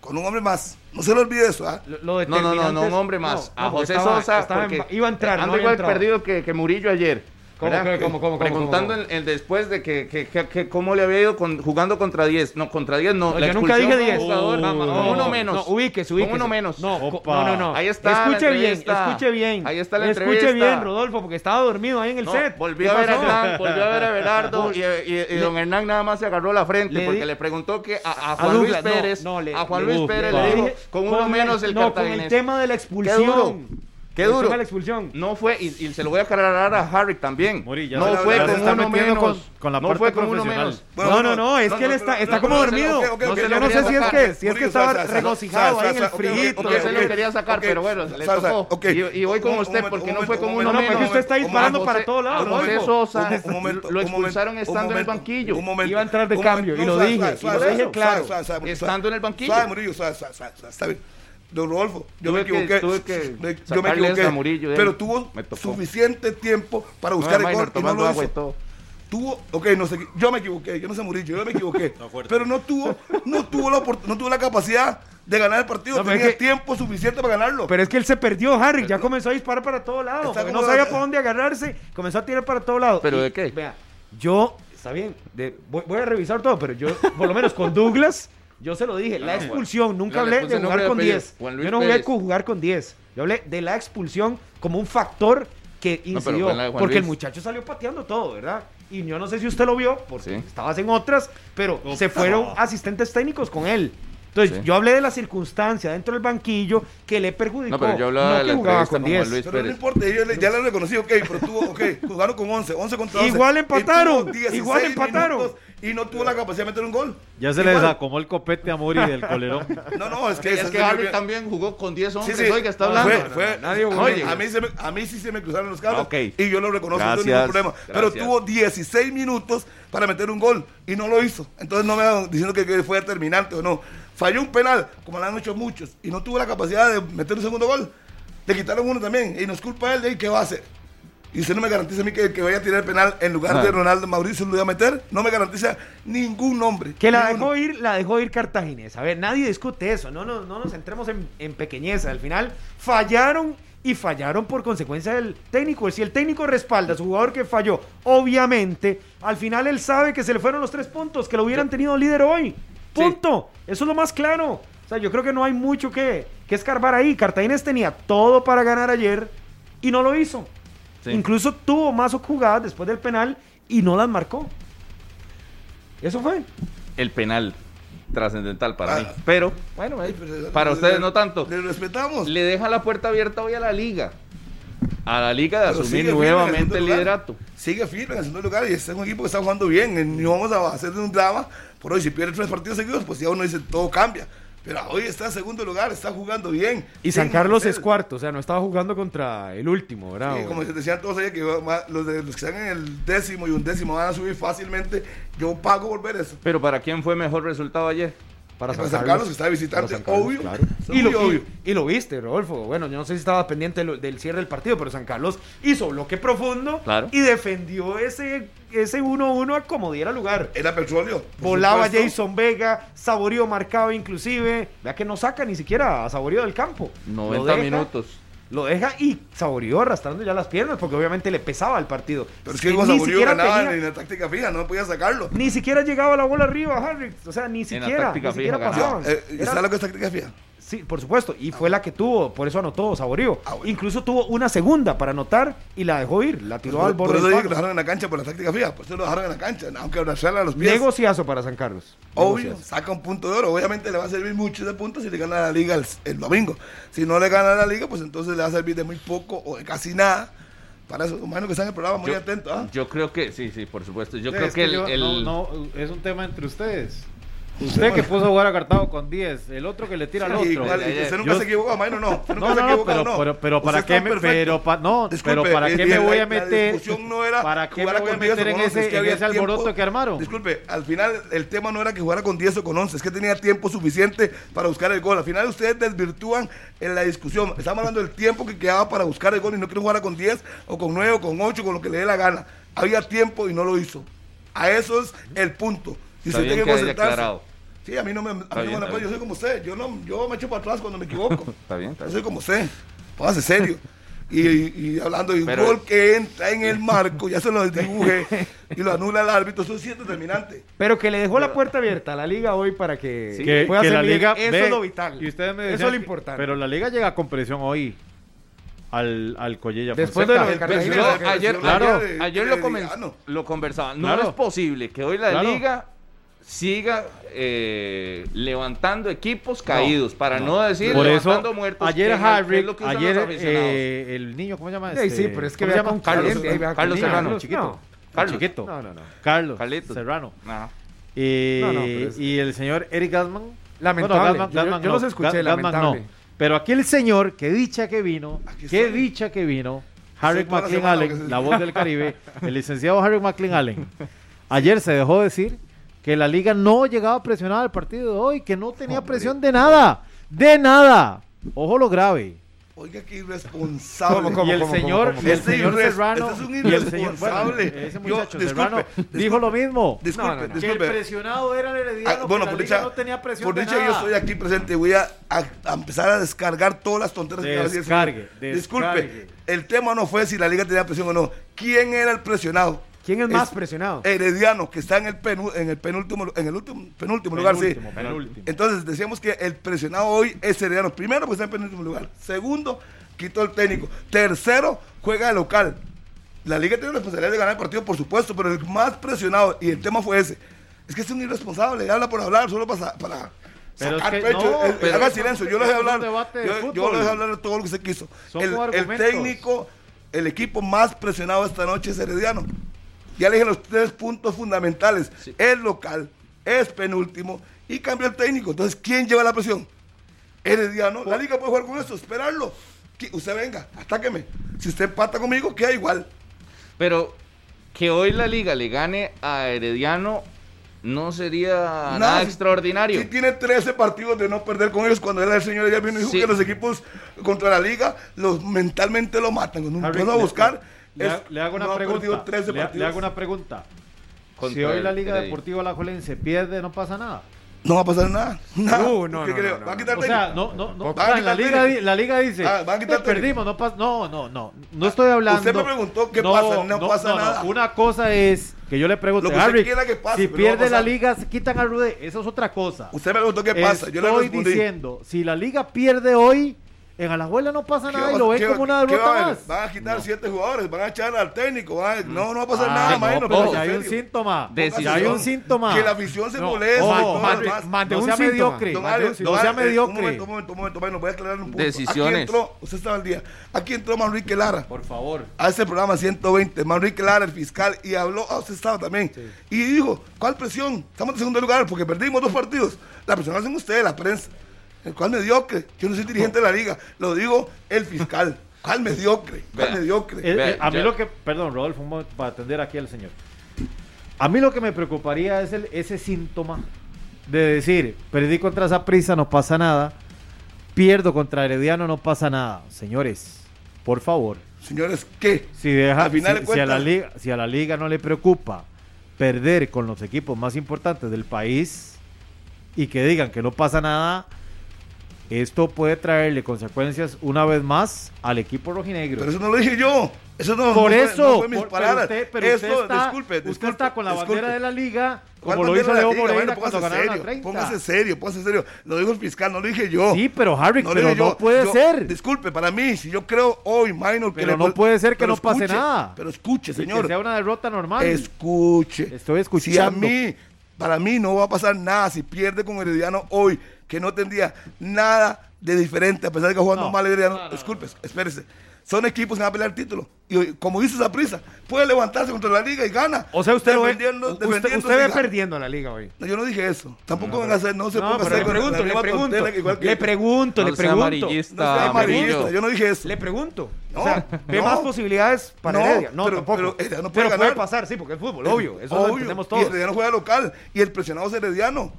[SPEAKER 2] Con un hombre más. No se le olvide eso. ¿ah?
[SPEAKER 4] Lo- lo
[SPEAKER 5] No, no, no, no, un hombre más.
[SPEAKER 4] no,
[SPEAKER 5] a
[SPEAKER 4] no,
[SPEAKER 5] José
[SPEAKER 4] estaba-
[SPEAKER 5] Sosa,
[SPEAKER 4] estaba en-
[SPEAKER 5] porque
[SPEAKER 4] iba a entrar, no
[SPEAKER 5] anda
[SPEAKER 4] había
[SPEAKER 5] igual
[SPEAKER 4] entrado.
[SPEAKER 5] perdido que, que Murillo ayer.
[SPEAKER 4] ¿Cómo, cómo, cómo, cómo,
[SPEAKER 5] Preguntando
[SPEAKER 4] cómo?
[SPEAKER 5] El, el después de que, que, que- que cómo le había ido con- jugando contra 10. No, contra 10 no.
[SPEAKER 4] No,
[SPEAKER 5] la
[SPEAKER 4] yo nunca dije
[SPEAKER 5] expulsión
[SPEAKER 4] 10.
[SPEAKER 5] como jugador,
[SPEAKER 4] Vamos,
[SPEAKER 5] con
[SPEAKER 4] no,
[SPEAKER 5] uno
[SPEAKER 4] no,
[SPEAKER 5] menos.
[SPEAKER 4] No, ubíquese,
[SPEAKER 5] Con
[SPEAKER 4] ubíquese.
[SPEAKER 5] uno menos.
[SPEAKER 4] No, no, no.
[SPEAKER 5] Ahí está
[SPEAKER 4] Escuche bien, escuche bien.
[SPEAKER 5] Ahí está la
[SPEAKER 4] Escuche
[SPEAKER 5] entrevista.
[SPEAKER 4] bien, Rodolfo, porque estaba dormido ahí en el
[SPEAKER 5] No,
[SPEAKER 4] set.
[SPEAKER 5] volvió
[SPEAKER 4] ¿Qué
[SPEAKER 5] a ver a? Hernán, volvió a ver a Belardo y, y- y don Hernán nada más se agarró la frente
[SPEAKER 4] Le
[SPEAKER 5] porque
[SPEAKER 4] di-
[SPEAKER 5] le preguntó que a, a
[SPEAKER 4] A
[SPEAKER 5] Juan Luis
[SPEAKER 4] Douglas, no,
[SPEAKER 5] Pérez,
[SPEAKER 4] no, le-
[SPEAKER 5] a Juan
[SPEAKER 4] le-
[SPEAKER 5] Luis Pérez le dijo con uno menos el
[SPEAKER 4] no, con
[SPEAKER 5] cartaginés.
[SPEAKER 4] el tema de la expulsión.
[SPEAKER 5] Qué duro.
[SPEAKER 4] de la expulsión.
[SPEAKER 5] No fue, y, y se lo voy a aclarar a Harry también.
[SPEAKER 3] Mori, ya
[SPEAKER 5] no fue con uno menos.
[SPEAKER 3] con- con la
[SPEAKER 5] no
[SPEAKER 3] parte
[SPEAKER 5] fue con uno menos.
[SPEAKER 2] Bueno,
[SPEAKER 4] no, no, no, es
[SPEAKER 2] no,
[SPEAKER 4] que él está,
[SPEAKER 2] no,
[SPEAKER 4] está
[SPEAKER 2] no,
[SPEAKER 4] como
[SPEAKER 2] no,
[SPEAKER 4] dormido.
[SPEAKER 2] yo
[SPEAKER 4] no sé si es que, si es que estaba regocijado ahí en el
[SPEAKER 2] ok,
[SPEAKER 5] Yo se lo quería sacar, pero bueno, le tocó. Y, y voy con usted porque no fue con uno
[SPEAKER 2] un
[SPEAKER 4] No, porque
[SPEAKER 5] menos.
[SPEAKER 4] usted está disparando para todos lados,
[SPEAKER 5] José. Sosa lo expulsaron estando en el banquillo.
[SPEAKER 2] un momento,
[SPEAKER 4] Iba a entrar de cambio, y lo dije, y lo dije claro.
[SPEAKER 5] Estando en el banquillo.
[SPEAKER 2] Está bien. Don Rodolfo, yo
[SPEAKER 5] Tuve
[SPEAKER 2] me
[SPEAKER 5] que-
[SPEAKER 2] equivoqué.
[SPEAKER 5] tuve que
[SPEAKER 2] Me- yo me equivoqué.
[SPEAKER 5] esa a Murillo, eh.
[SPEAKER 2] pero tuvo suficiente tiempo para
[SPEAKER 5] No,
[SPEAKER 2] buscar el gol y no
[SPEAKER 5] tomando
[SPEAKER 2] lo
[SPEAKER 5] agua y
[SPEAKER 2] hizo.
[SPEAKER 5] todo.
[SPEAKER 2] Tuvo, ok, no sé, yo me equivoqué, yo no sé Murillo, yo me equivoqué. pero no tuvo, no tuvo la no tuvo la capacidad de ganar el partido,
[SPEAKER 4] No,
[SPEAKER 2] tenía
[SPEAKER 4] es que-
[SPEAKER 2] tiempo suficiente para ganarlo.
[SPEAKER 4] Pero es que él se perdió, Harry. Ya comenzó a disparar para todos lados. No sabía
[SPEAKER 2] la-
[SPEAKER 4] para dónde agarrarse. Comenzó a tirar para todos lados.
[SPEAKER 5] ¿Pero
[SPEAKER 4] Y,
[SPEAKER 5] de qué?
[SPEAKER 4] Vea, yo, está bien, de- voy, voy a revisar todo, pero yo, por lo menos con Douglas, yo se lo dije. La
[SPEAKER 5] Ah,
[SPEAKER 4] expulsión, nunca
[SPEAKER 5] le
[SPEAKER 4] hablé de jugar con
[SPEAKER 5] apellido,
[SPEAKER 4] 10.
[SPEAKER 5] Juan Luis
[SPEAKER 4] Yo no jugué
[SPEAKER 5] Pérez.
[SPEAKER 4] con jugar con 10. Yo hablé de la expulsión como un factor que incidió.
[SPEAKER 5] de
[SPEAKER 4] porque el muchacho salió pateando todo, ¿verdad? Y yo no sé si usted lo vio, porque
[SPEAKER 5] Sí.
[SPEAKER 4] estabas en otras, pero
[SPEAKER 3] Opa.
[SPEAKER 4] se fueron asistentes técnicos con él. Entonces,
[SPEAKER 5] Sí.
[SPEAKER 4] yo hablé de la circunstancia dentro del banquillo que le perjudicó.
[SPEAKER 5] No, pero yo hablaba de
[SPEAKER 4] que
[SPEAKER 5] la
[SPEAKER 4] jugaba
[SPEAKER 5] entrevista
[SPEAKER 4] con
[SPEAKER 5] con Juan
[SPEAKER 4] 10.
[SPEAKER 5] Luis.
[SPEAKER 2] Pero no importa, yo le- ya lo reconocí, ok, pero tuvo, ok, jugaron con 11, 11 contra 11.
[SPEAKER 4] Igual empataron,
[SPEAKER 2] tuvo 16
[SPEAKER 4] igual empataron.
[SPEAKER 2] minutos Y no tuvo la capacidad de meter un gol.
[SPEAKER 3] Ya se le
[SPEAKER 2] Igual.
[SPEAKER 3] desacomó el copete a Mori del colerón.
[SPEAKER 2] No, no, es que,
[SPEAKER 5] Es
[SPEAKER 2] ese
[SPEAKER 5] que Harry también jugó con 10
[SPEAKER 2] Sí,
[SPEAKER 5] hombres.
[SPEAKER 2] sí.
[SPEAKER 5] Oiga, está hablando.
[SPEAKER 2] Fue, fue,
[SPEAKER 4] nadie jugó
[SPEAKER 2] oye, a mí, se me, a mí sí se me cruzaron los cables.
[SPEAKER 5] Ok.
[SPEAKER 2] Y yo lo reconozco, no tengo
[SPEAKER 5] Gracias,
[SPEAKER 2] ningún problema. Pero
[SPEAKER 5] gracias.
[SPEAKER 2] tuvo 16 minutos para meter un gol y no lo hizo. Entonces no me van diciendo que, que fue determinante o no. Falló un penal, como lo han hecho muchos, y no tuvo la capacidad de meter un segundo gol. Le quitaron uno también. Y nos culpa él de ahí, ¿qué va a hacer? Y usted no me garantiza a mí que, que vaya a tirar el penal en lugar de Ronaldo Mauricio lo iba a meter. No me garantiza ningún nombre.
[SPEAKER 4] Que la
[SPEAKER 2] Ninguno.
[SPEAKER 4] dejó ir, la dejó ir Cartaginés. A ver, nadie discute eso. No, no, no nos centremos en, en pequeñeza. Al final fallaron y fallaron por consecuencia del técnico. Si el técnico respalda a su jugador que falló, obviamente, al final él sabe que se le fueron los tres puntos, que lo hubieran tenido líder hoy. Punto. Eso es lo más claro. O sea, yo creo que no hay mucho que, que escarbar ahí. Cartaginés tenía todo para ganar ayer y no lo hizo.
[SPEAKER 5] Sí.
[SPEAKER 4] Incluso tuvo más jugadas después del penal y no las marcó. Eso fue.
[SPEAKER 5] El penal trascendental para
[SPEAKER 2] Ah.
[SPEAKER 5] mí. Pero, bueno, eh, para ustedes
[SPEAKER 2] le-
[SPEAKER 5] no tanto.
[SPEAKER 2] Le respetamos.
[SPEAKER 5] Le deja la puerta abierta hoy a la liga. a la liga de
[SPEAKER 2] Pero
[SPEAKER 5] asumir
[SPEAKER 2] el
[SPEAKER 5] nuevamente el
[SPEAKER 2] lugar.
[SPEAKER 5] liderato.
[SPEAKER 2] Sigue firme en el segundo lugar y este es un equipo que está jugando bien. No vamos a hacer un drama. Por hoy, si pierde tres partidos seguidos, pues ya uno dice todo cambia. Pero hoy está en segundo lugar, está jugando bien.
[SPEAKER 4] Y San Carlos es cuarto, o sea, no estaba jugando contra el último, ¿verdad?
[SPEAKER 2] Sí, como se decían todos ayer, que los, de, los que están en el décimo y un décimo van a subir fácilmente. Yo pago por ver eso.
[SPEAKER 5] Pero ¿para quién fue mejor resultado ayer?
[SPEAKER 4] Para
[SPEAKER 2] Para San Carlos, que
[SPEAKER 4] San Carlos,
[SPEAKER 2] obvio.
[SPEAKER 4] claro. Y lo,
[SPEAKER 2] muy obvio.
[SPEAKER 4] y- y lo viste, Rodolfo. Bueno, yo no sé si estaba pendiente del cierre del partido, pero San Carlos hizo bloque profundo
[SPEAKER 5] Claro.
[SPEAKER 4] y defendió ese ese 1-1 a como diera lugar.
[SPEAKER 2] Era petróleo.
[SPEAKER 4] Volaba
[SPEAKER 2] supuesto.
[SPEAKER 4] Jason Vega, Saborío marcado inclusive. Vea que no saca ni siquiera a Saborío del campo. Lo
[SPEAKER 5] 90
[SPEAKER 4] deja-
[SPEAKER 5] minutos.
[SPEAKER 4] Lo deja y Saborío arrastrando ya las piernas porque obviamente le pesaba el partido.
[SPEAKER 2] Pero es
[SPEAKER 4] que
[SPEAKER 2] que Saborío
[SPEAKER 4] siquiera
[SPEAKER 2] ganaba
[SPEAKER 4] tenía-
[SPEAKER 2] en la táctica fija, no podía sacarlo.
[SPEAKER 4] Ni siquiera llegaba la bola arriba, Harry. O sea, ni
[SPEAKER 5] la
[SPEAKER 4] siquiera,
[SPEAKER 5] táctica
[SPEAKER 4] ni siquiera pasaban.
[SPEAKER 2] Eh, ¿y
[SPEAKER 4] Era-
[SPEAKER 2] ¿Sabes lo que es táctica fija?
[SPEAKER 4] Sí, por supuesto. Y fue la que tuvo, por eso anotó Saborío.
[SPEAKER 2] Ah, bueno.
[SPEAKER 4] Incluso tuvo una segunda para anotar y la dejó ir. La tiró al borde
[SPEAKER 2] por eso
[SPEAKER 4] del
[SPEAKER 2] que lo dejaron en la cancha por la táctica fija. Por eso lo dejaron en la cancha. Aunque abrazarla a los pies.
[SPEAKER 4] Negociazo para San Carlos.
[SPEAKER 2] Obvio,
[SPEAKER 4] Negociazo.
[SPEAKER 2] saca un punto de oro. Obviamente le va a servir mucho ese punto si le gana la liga el, el domingo. Si no le gana la liga, pues entonces le va a servir de muy poco o de casi nada. Para eso, imagino que está en el programa muy
[SPEAKER 5] Yo,
[SPEAKER 2] atento. ¿ah?
[SPEAKER 5] yo creo que, sí, sí, por supuesto. Yo
[SPEAKER 3] Sí,
[SPEAKER 5] creo
[SPEAKER 3] es
[SPEAKER 5] que, el,
[SPEAKER 3] yo-
[SPEAKER 5] el-
[SPEAKER 3] no, no, es un tema entre ustedes. Usted que puso a jugar a Cartago con 10, el otro que le tira al otro.
[SPEAKER 2] usted nunca
[SPEAKER 3] Yo-
[SPEAKER 2] se equivocó, Maino, no. Nunca
[SPEAKER 3] No,
[SPEAKER 2] se
[SPEAKER 3] no, pero,
[SPEAKER 2] no.
[SPEAKER 3] pero, pero para qué me, pero, pa- no,
[SPEAKER 2] Disculpe,
[SPEAKER 3] pero para qué me
[SPEAKER 2] la-
[SPEAKER 3] voy a
[SPEAKER 2] la
[SPEAKER 3] meter,
[SPEAKER 2] discusión no era
[SPEAKER 3] para qué me
[SPEAKER 2] jugar
[SPEAKER 3] voy a
[SPEAKER 2] con 10 o
[SPEAKER 3] meter en
[SPEAKER 2] con 11, es
[SPEAKER 3] ese,
[SPEAKER 2] que
[SPEAKER 3] en
[SPEAKER 2] había
[SPEAKER 3] ese
[SPEAKER 2] tiempo.
[SPEAKER 3] alboroto que armaron.
[SPEAKER 2] Disculpe, al final el tema no era que jugara con 10 o con 11, es que tenía tiempo suficiente para buscar el gol. Al final ustedes desvirtúan en la discusión. Estamos hablando del tiempo que quedaba para buscar el gol y no quiero jugar con 10 o con 9 o con 8, con lo que le dé la gana. Había tiempo y no lo hizo. A eso es el punto. Y
[SPEAKER 5] Está
[SPEAKER 2] usted tiene
[SPEAKER 5] que
[SPEAKER 2] concentrarse.
[SPEAKER 5] aclarado.
[SPEAKER 2] Sí, a mí no me, a mí no
[SPEAKER 5] bien,
[SPEAKER 2] me la
[SPEAKER 5] está
[SPEAKER 2] puede, yo soy como usted, yo no, yo me echo para atrás cuando me equivoco.
[SPEAKER 5] Está bien, está
[SPEAKER 2] Yo
[SPEAKER 5] bien.
[SPEAKER 2] soy como usted, póngase serio. Y, y hablando de un
[SPEAKER 5] Pero-
[SPEAKER 2] gol que entra en el marco, ya se lo dibujé y lo anula el árbitro, eso sí es determinante.
[SPEAKER 4] Pero que le dejó la puerta abierta a la liga hoy para que,
[SPEAKER 3] que,
[SPEAKER 4] pueda
[SPEAKER 3] que la liga
[SPEAKER 4] Eso
[SPEAKER 3] ve-
[SPEAKER 4] es lo vital.
[SPEAKER 3] Y ustedes me
[SPEAKER 4] Eso es lo
[SPEAKER 3] que-
[SPEAKER 4] importante.
[SPEAKER 3] Pero la liga llega con presión hoy al, al Collella
[SPEAKER 4] Después de
[SPEAKER 3] Fonseca.
[SPEAKER 4] lo de Cartagena,
[SPEAKER 5] Yo ayer,
[SPEAKER 3] claro,
[SPEAKER 5] ayer
[SPEAKER 2] de
[SPEAKER 5] lo, lo conversaba. No
[SPEAKER 3] Claro.
[SPEAKER 5] es posible que hoy la
[SPEAKER 3] Claro.
[SPEAKER 5] liga siga eh, levantando equipos caídos, para no, decir
[SPEAKER 3] Por
[SPEAKER 5] levantando
[SPEAKER 3] eso,
[SPEAKER 5] muertos.
[SPEAKER 3] ayer Harry,
[SPEAKER 5] lo que usan
[SPEAKER 3] ayer eh, el niño, ¿cómo se llama?
[SPEAKER 4] Sí,
[SPEAKER 3] Este,
[SPEAKER 4] sí, pero es que
[SPEAKER 3] ¿cómo
[SPEAKER 4] vea
[SPEAKER 3] se llama?
[SPEAKER 4] con
[SPEAKER 5] Carlos
[SPEAKER 4] niños.
[SPEAKER 5] Serrano,
[SPEAKER 3] chiquito.
[SPEAKER 4] No.
[SPEAKER 3] Chiquito.
[SPEAKER 4] No, no, no.
[SPEAKER 3] Carlos
[SPEAKER 5] Carlitos.
[SPEAKER 3] Serrano.
[SPEAKER 5] Ajá.
[SPEAKER 3] Eh,
[SPEAKER 4] No, no, pero es-
[SPEAKER 3] Y el señor Eric Gasman.
[SPEAKER 4] Lamentable.
[SPEAKER 3] Bueno,
[SPEAKER 4] Yo- yo los escuché,
[SPEAKER 3] Ga- Gasman
[SPEAKER 4] lamentable.
[SPEAKER 3] no. Pero aquí el señor, qué dicha que vino, qué dicha que vino, Harry McLean Allen, la voz del Caribe, el licenciado Harry McLean Allen, ayer se dejó decir que la liga no llegaba presionada al partido de hoy, que no tenía presión de nada, de nada. Ojo lo grave.
[SPEAKER 2] Oiga, qué irresponsable.
[SPEAKER 4] ¿Cómo, cómo,
[SPEAKER 3] y el
[SPEAKER 4] cómo,
[SPEAKER 3] señor,
[SPEAKER 4] cómo,
[SPEAKER 3] y el señor
[SPEAKER 2] irres-
[SPEAKER 3] Serrano,
[SPEAKER 2] este es un
[SPEAKER 3] y el señor,
[SPEAKER 2] irresponsable.
[SPEAKER 3] bueno, ese
[SPEAKER 2] Yo-
[SPEAKER 3] muchacho
[SPEAKER 2] disculpe,
[SPEAKER 3] Serrano
[SPEAKER 2] disculpe.
[SPEAKER 3] dijo lo mismo.
[SPEAKER 2] Disculpe,
[SPEAKER 4] No, no, no.
[SPEAKER 3] Que el
[SPEAKER 2] disculpe.
[SPEAKER 3] presionado era el herediano,
[SPEAKER 2] Ah, bueno,
[SPEAKER 3] que
[SPEAKER 2] por
[SPEAKER 3] la
[SPEAKER 2] dicha,
[SPEAKER 3] no tenía presión
[SPEAKER 2] por
[SPEAKER 3] de
[SPEAKER 2] dicha
[SPEAKER 3] nada.
[SPEAKER 2] yo estoy aquí presente y voy a, a- a empezar a descargar todas las tonterías que acaba de decir el
[SPEAKER 3] Descargue.
[SPEAKER 2] Disculpe,
[SPEAKER 3] descargue.
[SPEAKER 2] el tema no fue si la liga tenía presión o no. ¿Quién era el presionado?
[SPEAKER 4] ¿Quién es más presionado?
[SPEAKER 2] Herediano, que está en el, penu- en el penúltimo, en el último, penúltimo lugar, sí.
[SPEAKER 3] Penúltimo.
[SPEAKER 2] Entonces decíamos que el presionado hoy es Herediano. Primero, porque está en penúltimo lugar. Segundo, quitó el técnico. Tercero, juega de local. La liga tiene la responsabilidad de ganar el partido, por supuesto, pero el más presionado, y el tema fue ese, es que es un irresponsable, habla por hablar, solo para, para
[SPEAKER 3] Pero es
[SPEAKER 2] sacar
[SPEAKER 3] que
[SPEAKER 2] pecho.
[SPEAKER 3] no,
[SPEAKER 2] El-
[SPEAKER 3] pero
[SPEAKER 2] haga silencio, yo lo dejé
[SPEAKER 3] es
[SPEAKER 2] hablar. Yo, yo lo dejé hablar de todo lo que se quiso.
[SPEAKER 3] Son
[SPEAKER 2] El, el técnico, el equipo más presionado esta noche es Herediano. Ya le dije los tres puntos fundamentales. Es local, es penúltimo y cambió el técnico. Entonces, ¿quién lleva la presión? Herediano. La liga puede jugar con eso, esperarlo. Que Usted venga, atáqueme. Si usted empata conmigo, queda igual.
[SPEAKER 5] Pero que hoy la liga le gane a Herediano no sería nada, extraordinario.
[SPEAKER 2] Si tiene 13 partidos de no perder con ellos, cuando era el señor ya vino y dijo
[SPEAKER 5] Sí.
[SPEAKER 2] que los equipos contra la liga los mentalmente lo matan. Cuando uno va a
[SPEAKER 3] le-
[SPEAKER 2] buscar,
[SPEAKER 3] Le, hago una
[SPEAKER 2] no ha perdido
[SPEAKER 3] pregunta.
[SPEAKER 2] 13
[SPEAKER 3] Le, hago una pregunta. Si hoy la Liga. Deportiva Alajuelense pierde, no pasa nada.
[SPEAKER 2] No va a pasar nada. nada.
[SPEAKER 4] Uh, no,
[SPEAKER 2] ¿Qué
[SPEAKER 4] no, no, no,
[SPEAKER 2] ¿Va a quitar
[SPEAKER 3] O sea, no, no, no. La, liga, la dice,
[SPEAKER 2] Ah, van a quitar
[SPEAKER 3] "Eh, perdimos, no pasa, no, no, no, no estoy hablando.
[SPEAKER 2] Usted me preguntó qué pasa, no pasa nada.
[SPEAKER 3] Una cosa es que yo le pregunto, Harry,
[SPEAKER 2] que pase,
[SPEAKER 3] si pierde la liga, se quitan a Rudé, eso es otra cosa.
[SPEAKER 2] Usted me preguntó qué pasa. Yo le
[SPEAKER 3] Estoy diciendo, si la liga pierde hoy, En Alajuela no pasa
[SPEAKER 2] ¿Qué
[SPEAKER 3] nada y lo ven como una derrota
[SPEAKER 2] va
[SPEAKER 3] más.
[SPEAKER 2] Van a quitar siete jugadores, van a echar al técnico. van a- no, no va a pasar
[SPEAKER 3] Ah,
[SPEAKER 2] nada,
[SPEAKER 3] no,
[SPEAKER 2] Maino,
[SPEAKER 3] pero ya hay un síntoma.
[SPEAKER 5] Decisión.
[SPEAKER 3] Ya hay un síntoma.
[SPEAKER 2] Que la afición se
[SPEAKER 3] No,
[SPEAKER 2] molesta. demás.
[SPEAKER 4] mande
[SPEAKER 3] no
[SPEAKER 4] un
[SPEAKER 3] sea
[SPEAKER 4] síntoma.
[SPEAKER 3] mediocre.
[SPEAKER 2] Don
[SPEAKER 3] no sea
[SPEAKER 2] eh,
[SPEAKER 3] mediocre.
[SPEAKER 2] Un momento, un momento, un momento, voy a aclarar un punto.
[SPEAKER 5] Decisiones.
[SPEAKER 2] Aquí entró, usted estaba al día. Aquí entró Manrique Lara.
[SPEAKER 3] Por favor.
[SPEAKER 2] a este programa 120, Manrique Lara, el fiscal, y habló, ah, usted estaba también, y dijo, ¿cuál presión? Estamos en segundo lugar porque perdimos dos partidos. La presión la hacen ustedes, la prensa. ¿El cual mediocre? Yo no soy dirigente de la liga, lo digo el fiscal. ¿Cuál mediocre? ¿Cuál
[SPEAKER 5] Vea.
[SPEAKER 2] mediocre?
[SPEAKER 3] Eh, eh, a mí lo que, perdón, Rodolfo, un momento para atender aquí al señor. A mí lo que me preocuparía es el, ese síntoma de decir, perdí contra esa prisa, no pasa nada, pierdo contra Herediano, no pasa nada. Señores, por favor,
[SPEAKER 2] Señores, ¿qué?
[SPEAKER 3] si, deja,
[SPEAKER 2] Al final
[SPEAKER 3] si,
[SPEAKER 2] de
[SPEAKER 3] si a la liga, si a la liga no le preocupa perder con los equipos más importantes del país y que digan que no pasa nada, esto puede traerle consecuencias una vez más al equipo rojinegro.
[SPEAKER 2] Pero eso no lo dije yo. Eso no,
[SPEAKER 3] Por
[SPEAKER 2] no
[SPEAKER 3] eso,
[SPEAKER 2] no fue mis
[SPEAKER 3] por- pero
[SPEAKER 2] palabras.
[SPEAKER 3] usted, pero
[SPEAKER 2] Eso,
[SPEAKER 3] usted está,
[SPEAKER 2] disculpe,
[SPEAKER 3] usted
[SPEAKER 2] disculpe,
[SPEAKER 3] está con la
[SPEAKER 2] disculpe.
[SPEAKER 3] bandera de la liga,
[SPEAKER 2] ¿Cuál
[SPEAKER 3] como lo hizo Leo? Moreira
[SPEAKER 2] Bueno,
[SPEAKER 3] cuando
[SPEAKER 2] póngase
[SPEAKER 3] ganaron
[SPEAKER 2] serio,
[SPEAKER 3] la 30.
[SPEAKER 2] Póngase serio, póngase serio. Lo dijo el fiscal, no lo dije yo.
[SPEAKER 3] Sí, pero Harry,
[SPEAKER 2] No
[SPEAKER 3] pero no puede
[SPEAKER 2] Yo-
[SPEAKER 3] ser.
[SPEAKER 2] Disculpe, para mí, si yo creo hoy, minor, que
[SPEAKER 3] Pero
[SPEAKER 2] le-
[SPEAKER 3] no puede ser que
[SPEAKER 2] pero
[SPEAKER 3] no pase
[SPEAKER 2] escuche,
[SPEAKER 3] nada.
[SPEAKER 2] Pero escuche,
[SPEAKER 3] Y que
[SPEAKER 2] señor.
[SPEAKER 3] sea una derrota normal.
[SPEAKER 2] Escuche.
[SPEAKER 3] Estoy escuchando.
[SPEAKER 2] Si a mí, para mí no va a pasar nada si pierde con Herediano hoy, que no tendría nada de diferente, a pesar de que jugando
[SPEAKER 3] No.
[SPEAKER 2] mal Herediano.
[SPEAKER 3] No, no,
[SPEAKER 2] Disculpe, espérese. Son equipos que van a pelear el título. Y hoy, como dice esa prisa, puede levantarse contra la liga y gana.
[SPEAKER 4] O sea, usted lo ve, usted, usted ve perdiendo la liga hoy.
[SPEAKER 2] No, yo no dije eso. Tampoco van a hacer, no se
[SPEAKER 4] pero
[SPEAKER 2] hacer
[SPEAKER 4] le
[SPEAKER 2] con la
[SPEAKER 4] pregunto, le pregunto,
[SPEAKER 2] que
[SPEAKER 4] le pregunto,
[SPEAKER 5] No
[SPEAKER 4] le pregunto.
[SPEAKER 5] amarillista,
[SPEAKER 2] amarillista, yo no dije eso.
[SPEAKER 4] Le pregunto.
[SPEAKER 2] No,
[SPEAKER 4] o sea, ve
[SPEAKER 2] no.
[SPEAKER 4] más posibilidades para
[SPEAKER 2] No,
[SPEAKER 4] Heredia. No,
[SPEAKER 2] pero-
[SPEAKER 4] tampoco.
[SPEAKER 2] pero Heredia no puede
[SPEAKER 4] Pero
[SPEAKER 2] ganar.
[SPEAKER 4] pasar, sí, porque es fútbol, obvio. Eso lo
[SPEAKER 2] Obvio,
[SPEAKER 4] entendemos
[SPEAKER 2] Y
[SPEAKER 4] todos.
[SPEAKER 2] Herediano juega local y el presionado es Herediano.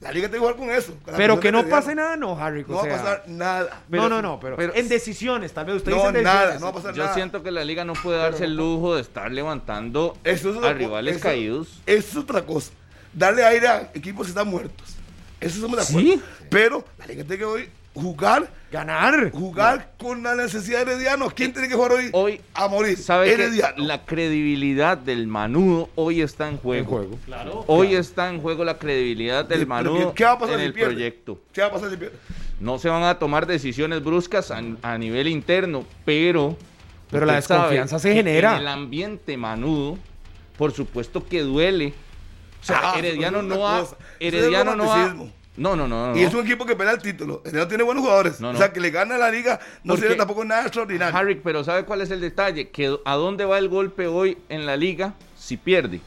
[SPEAKER 2] La liga tiene que jugar con eso. con
[SPEAKER 4] Pero que no pase nada, no, Harry.
[SPEAKER 2] No
[SPEAKER 4] o
[SPEAKER 2] va a pasar nada.
[SPEAKER 4] no, no, no, pero,
[SPEAKER 5] pero-
[SPEAKER 4] en decisiones, tal vez usted
[SPEAKER 2] No,
[SPEAKER 4] dice
[SPEAKER 2] nada,
[SPEAKER 4] decisiones.
[SPEAKER 2] no va a pasar
[SPEAKER 5] Yo
[SPEAKER 2] nada.
[SPEAKER 5] siento que la liga no puede darse el lujo de estar levantando
[SPEAKER 2] Eso es
[SPEAKER 5] a rivales
[SPEAKER 2] eso-
[SPEAKER 5] caídos.
[SPEAKER 2] Eso es otra cosa. Darle aire a equipos que están muertos. Eso estamos de acuerdo.
[SPEAKER 4] Sí.
[SPEAKER 2] Pero la liga tiene que hoy jugar,
[SPEAKER 4] Ganar.
[SPEAKER 2] jugar con la necesidad de Herediano. ¿Quién tiene que jugar hoy?
[SPEAKER 5] Hoy,
[SPEAKER 2] a morir.
[SPEAKER 5] ¿Sabe que
[SPEAKER 2] Herediano.
[SPEAKER 5] la credibilidad del Manudo hoy está en juego?
[SPEAKER 4] En juego.
[SPEAKER 3] Claro.
[SPEAKER 5] Hoy está en juego la credibilidad del Manudo
[SPEAKER 2] ¿Qué va a pasar
[SPEAKER 5] en
[SPEAKER 2] si
[SPEAKER 5] el
[SPEAKER 2] pierde?
[SPEAKER 5] proyecto.
[SPEAKER 2] ¿Qué va a pasar si pierde?
[SPEAKER 5] No se van a tomar decisiones bruscas a, a nivel interno, pero...
[SPEAKER 4] Pero la desconfianza se
[SPEAKER 5] que
[SPEAKER 4] genera.
[SPEAKER 5] En el ambiente Manudo, por supuesto que duele. O sea,
[SPEAKER 2] Ah,
[SPEAKER 5] Herediano no ha... Herediano no ha... No, no, no, no.
[SPEAKER 2] Y es un equipo que pelea el título. Herediano tiene buenos jugadores.
[SPEAKER 5] No, no.
[SPEAKER 2] O sea, que le gana la liga no
[SPEAKER 5] Porque-
[SPEAKER 2] sería tampoco nada extraordinario.
[SPEAKER 5] Harry, pero ¿sabe cuál es el detalle? Que ¿A dónde va el golpe hoy en la liga si pierde?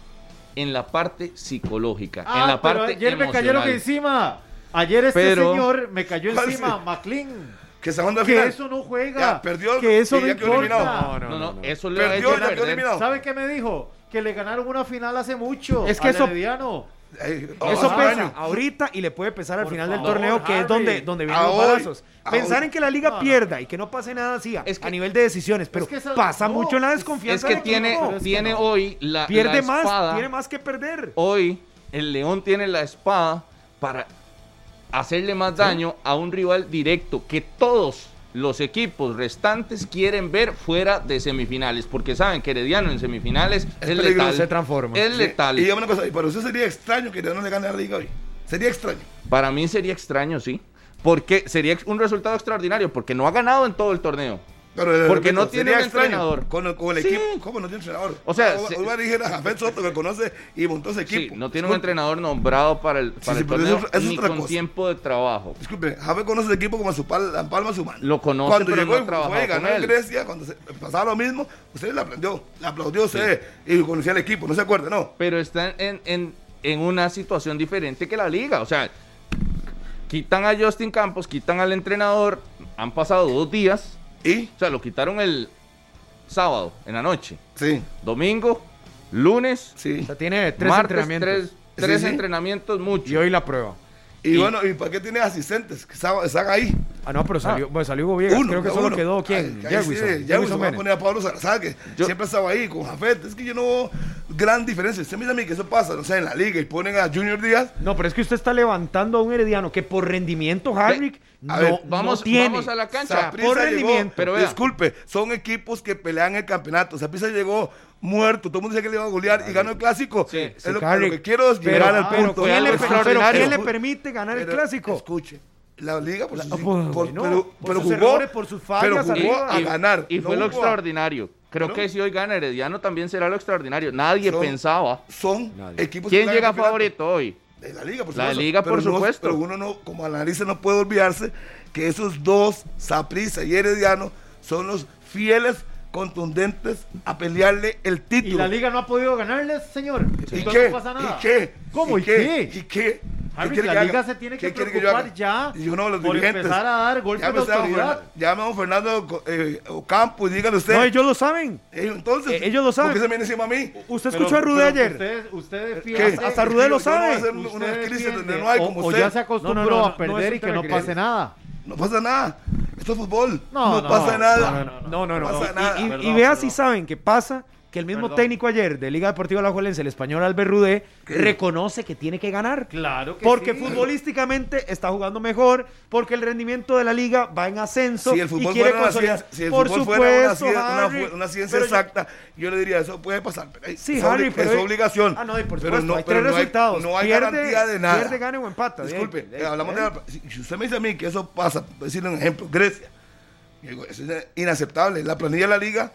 [SPEAKER 5] En la parte psicológica,
[SPEAKER 3] Ah,
[SPEAKER 5] en la
[SPEAKER 3] pero
[SPEAKER 5] parte
[SPEAKER 3] ayer me cayeron
[SPEAKER 5] emocional.
[SPEAKER 3] encima. Ayer este
[SPEAKER 5] Pero-
[SPEAKER 3] señor me cayó
[SPEAKER 2] ¿Cuál
[SPEAKER 3] encima,
[SPEAKER 2] sí?
[SPEAKER 3] McLean.
[SPEAKER 2] que
[SPEAKER 3] Que
[SPEAKER 2] final.
[SPEAKER 3] eso no juega.
[SPEAKER 2] Ya, perdió
[SPEAKER 3] que eso no importa.
[SPEAKER 2] eliminado.
[SPEAKER 5] No, no, eso le ha
[SPEAKER 2] Perdió,
[SPEAKER 5] hecho
[SPEAKER 2] ya
[SPEAKER 5] perder.
[SPEAKER 2] eliminado.
[SPEAKER 3] ¿Sabe qué me dijo? Que le ganaron una final hace mucho.
[SPEAKER 4] Es que eso-
[SPEAKER 3] Herediano.
[SPEAKER 4] Eso
[SPEAKER 2] hace
[SPEAKER 4] pesa
[SPEAKER 2] años.
[SPEAKER 4] ahorita y le puede pesar al
[SPEAKER 3] Por
[SPEAKER 4] final del torneo, que es donde, donde vienen los
[SPEAKER 2] Ahora,
[SPEAKER 4] balazos. Pensar
[SPEAKER 2] ahora.
[SPEAKER 4] en que la liga
[SPEAKER 3] No, no.
[SPEAKER 4] pierda y que no pase nada así a,
[SPEAKER 5] Es que-
[SPEAKER 4] a nivel de decisiones, pero
[SPEAKER 3] que esa-
[SPEAKER 4] pasa
[SPEAKER 3] no,
[SPEAKER 4] mucho en la
[SPEAKER 3] es-
[SPEAKER 5] Es
[SPEAKER 4] desconfianza.
[SPEAKER 5] que
[SPEAKER 4] del
[SPEAKER 5] tiene,
[SPEAKER 4] equipo.
[SPEAKER 5] hoy la,
[SPEAKER 4] pierde
[SPEAKER 5] la
[SPEAKER 4] más,
[SPEAKER 5] espada.
[SPEAKER 4] tiene más que perder.
[SPEAKER 5] Hoy el León tiene la espada para hacerle más daño a un rival directo que todos los equipos restantes quieren ver fuera de semifinales, porque saben que Herediano en semifinales es,
[SPEAKER 2] peligroso,
[SPEAKER 5] letal.
[SPEAKER 4] se transforma.
[SPEAKER 5] Es
[SPEAKER 2] Sí,
[SPEAKER 5] letal.
[SPEAKER 2] Y dígame una cosa, y para usted sería extraño que Herediano le gane a la liga hoy. Sería extraño.
[SPEAKER 5] Para mí sería extraño, sí. Porque sería un resultado extraordinario, porque no ha ganado en todo el torneo.
[SPEAKER 2] Pero,
[SPEAKER 5] Porque no tiene un entrenador.
[SPEAKER 2] Con el, con el
[SPEAKER 5] Sí.
[SPEAKER 2] equipo. ¿Cómo no tiene entrenador?
[SPEAKER 5] O sea,
[SPEAKER 2] hoy va a Jafet Soto, que conoce y montó ese
[SPEAKER 5] Sí,
[SPEAKER 2] equipo.
[SPEAKER 5] no tiene un entrenador nombrado para el, para
[SPEAKER 2] sí,
[SPEAKER 5] el
[SPEAKER 2] pero
[SPEAKER 5] torneo
[SPEAKER 2] eso eso
[SPEAKER 5] ni con
[SPEAKER 2] cosa.
[SPEAKER 5] tiempo de trabajo.
[SPEAKER 2] Disculpe, Jafet conoce el equipo como a su pal- la palma de su mano.
[SPEAKER 5] Lo conoce,
[SPEAKER 2] Cuando
[SPEAKER 5] pero
[SPEAKER 2] llegó
[SPEAKER 5] no trabajado
[SPEAKER 2] fue ganó
[SPEAKER 5] con
[SPEAKER 2] en
[SPEAKER 5] él.
[SPEAKER 2] Grecia, cuando se, pasaba lo mismo, usted le aprendió, le aplaudió usted y conocía el equipo, no se acuerda, ¿no?
[SPEAKER 5] pero están en, en, en una situación diferente que la liga. O sea, quitan a Justin Campos, quitan al entrenador, han pasado dos días,
[SPEAKER 2] Y,
[SPEAKER 5] o sea, lo quitaron el sábado en la noche,
[SPEAKER 2] sí,
[SPEAKER 5] domingo, lunes,
[SPEAKER 2] sí.
[SPEAKER 4] O sea, tiene tres
[SPEAKER 5] martes,
[SPEAKER 4] entrenamientos.
[SPEAKER 5] tres, tres
[SPEAKER 2] Sí, sí.
[SPEAKER 5] entrenamientos, mucho.
[SPEAKER 4] Y hoy la prueba.
[SPEAKER 2] Y,
[SPEAKER 5] Y-
[SPEAKER 2] bueno, ¿y para qué tiene asistentes que están, están ahí?
[SPEAKER 4] Ah, no, pero salió, bueno, salió Hugo.
[SPEAKER 2] Uno,
[SPEAKER 4] Creo que solo
[SPEAKER 2] uno.
[SPEAKER 4] quedó quién?
[SPEAKER 2] va a poner a Pablo Salazar, que
[SPEAKER 5] Yo-
[SPEAKER 2] siempre estaba ahí con Jafet. Es que yo no veo gran diferencia. Usted me dice a mí que eso pasa, no sé, en la liga y ponen a Junior Díaz.
[SPEAKER 4] No, pero es que usted está levantando a un herediano que por rendimiento, Harvick, no,
[SPEAKER 5] vamos-
[SPEAKER 4] tiene.
[SPEAKER 5] vamos a la cancha.
[SPEAKER 4] Por
[SPEAKER 2] llegó,
[SPEAKER 4] rendimiento.
[SPEAKER 5] pero vea.
[SPEAKER 2] disculpe, son equipos que pelean el campeonato. Saprissa llegó muerto, todo el mundo decía que le iba a golear y ganó el clásico.
[SPEAKER 5] Sí,
[SPEAKER 2] es
[SPEAKER 4] Sí,
[SPEAKER 2] lo, que quiero es llegar al punto.
[SPEAKER 4] ¿quién le, pero. ¿quién le permite ganar el clásico?
[SPEAKER 2] Escuche, La liga por, sus- por-
[SPEAKER 6] bueno,
[SPEAKER 2] pero,
[SPEAKER 6] por
[SPEAKER 2] pero
[SPEAKER 6] sus
[SPEAKER 2] jugó,
[SPEAKER 6] errores, por sus fallas
[SPEAKER 2] pero jugó
[SPEAKER 6] arriba.
[SPEAKER 2] a
[SPEAKER 5] Y-
[SPEAKER 2] ganar.
[SPEAKER 5] Y
[SPEAKER 2] no
[SPEAKER 5] fue lo extraordinario. Creo
[SPEAKER 2] Bueno.
[SPEAKER 5] que si hoy gana Herediano también será lo extraordinario. Nadie
[SPEAKER 2] Son-
[SPEAKER 5] pensaba.
[SPEAKER 2] Son equipos
[SPEAKER 5] ¿Quién llega favorito hoy?
[SPEAKER 2] De la liga, por
[SPEAKER 5] La
[SPEAKER 2] supuesto.
[SPEAKER 5] liga, por
[SPEAKER 2] Pero no-
[SPEAKER 5] supuesto.
[SPEAKER 2] pero uno no, como analista no puede olvidarse que esos dos, Saprissa y Herediano, son los fieles contundentes a pelearle el
[SPEAKER 3] Y
[SPEAKER 2] título.
[SPEAKER 3] la liga no ha podido ganarles, señor.
[SPEAKER 2] ¿Y qué?
[SPEAKER 3] no pasa nada.
[SPEAKER 2] ¿Y qué?
[SPEAKER 3] ¿Cómo? ¿Y qué?
[SPEAKER 2] ¿Y qué?
[SPEAKER 3] Harry,
[SPEAKER 2] ¿Qué
[SPEAKER 3] la
[SPEAKER 2] que
[SPEAKER 3] liga
[SPEAKER 2] haga?
[SPEAKER 3] se tiene que
[SPEAKER 2] ¿Qué yo
[SPEAKER 3] preocupar
[SPEAKER 2] haga?
[SPEAKER 3] ya
[SPEAKER 2] Y uno de los
[SPEAKER 3] por
[SPEAKER 2] dirigentes.
[SPEAKER 3] empezar a dar golpes
[SPEAKER 2] Llame
[SPEAKER 3] de autoridad.
[SPEAKER 2] Llame a don Fernando eh, Ocampo y dígale usted.
[SPEAKER 6] No, ellos lo saben.
[SPEAKER 2] Eh, Entonces,
[SPEAKER 6] Eh, ellos lo saben.
[SPEAKER 2] ¿Por qué se viene encima a mí?
[SPEAKER 6] Usted escuchó a Rudé ayer.
[SPEAKER 3] Usted, usted
[SPEAKER 2] ¿Qué?
[SPEAKER 3] defiende-
[SPEAKER 6] Hasta Rudé lo
[SPEAKER 2] Yo no voy a
[SPEAKER 6] sabe.
[SPEAKER 2] hacer una donde no hay
[SPEAKER 3] o-
[SPEAKER 2] como
[SPEAKER 3] o,
[SPEAKER 2] usted.
[SPEAKER 3] ya se acostumbró
[SPEAKER 6] No, no, no,
[SPEAKER 3] a
[SPEAKER 6] no
[SPEAKER 3] perder y que no pase nada.
[SPEAKER 2] No pasa nada. Esto es fútbol.
[SPEAKER 3] No,
[SPEAKER 2] No,
[SPEAKER 3] no,
[SPEAKER 2] pasa nada.
[SPEAKER 3] no, no,
[SPEAKER 6] No, no, no.
[SPEAKER 2] No pasa
[SPEAKER 6] Y-
[SPEAKER 2] nada.
[SPEAKER 6] y, y
[SPEAKER 3] Perdón,
[SPEAKER 6] vea
[SPEAKER 3] perdón.
[SPEAKER 6] si saben qué pasa. Que el mismo
[SPEAKER 3] Perdón.
[SPEAKER 6] técnico ayer de Liga Deportiva Alajuelense, el español Albert Rudé, reconoce que tiene que ganar.
[SPEAKER 3] Claro que
[SPEAKER 6] Porque
[SPEAKER 3] sí.
[SPEAKER 6] futbolísticamente está jugando mejor, porque el rendimiento de la liga va en ascenso
[SPEAKER 2] Si el
[SPEAKER 6] y
[SPEAKER 2] fútbol
[SPEAKER 6] quiere
[SPEAKER 2] fuera, una
[SPEAKER 6] consolidar.
[SPEAKER 2] ciencia, si el
[SPEAKER 6] Por
[SPEAKER 2] fútbol fuera una,
[SPEAKER 6] supuesto,
[SPEAKER 2] ciencia, una
[SPEAKER 6] Harry,
[SPEAKER 2] fu- una ciencia
[SPEAKER 6] yo-
[SPEAKER 2] exacta, yo le diría, eso puede pasar. pero hay-
[SPEAKER 6] Sí,
[SPEAKER 2] es
[SPEAKER 6] Harry,
[SPEAKER 2] obli-
[SPEAKER 6] pero
[SPEAKER 2] es
[SPEAKER 6] hay-
[SPEAKER 2] obligación.
[SPEAKER 6] Ah, no, y por
[SPEAKER 2] pero
[SPEAKER 6] supuesto,
[SPEAKER 2] no,
[SPEAKER 6] hay
[SPEAKER 2] pero
[SPEAKER 6] tres
[SPEAKER 2] no hay-
[SPEAKER 6] resultados.
[SPEAKER 2] No hay
[SPEAKER 6] Pierde-
[SPEAKER 2] garantía de nada.
[SPEAKER 6] pierde, gane o empata. De ahí,
[SPEAKER 2] Disculpe,
[SPEAKER 6] de ahí,
[SPEAKER 2] hablamos
[SPEAKER 6] de
[SPEAKER 2] la- si si usted me dice a mí que eso pasa, por decirle un ejemplo, Grecia, yo digo, eso es inaceptable. La planilla de la liga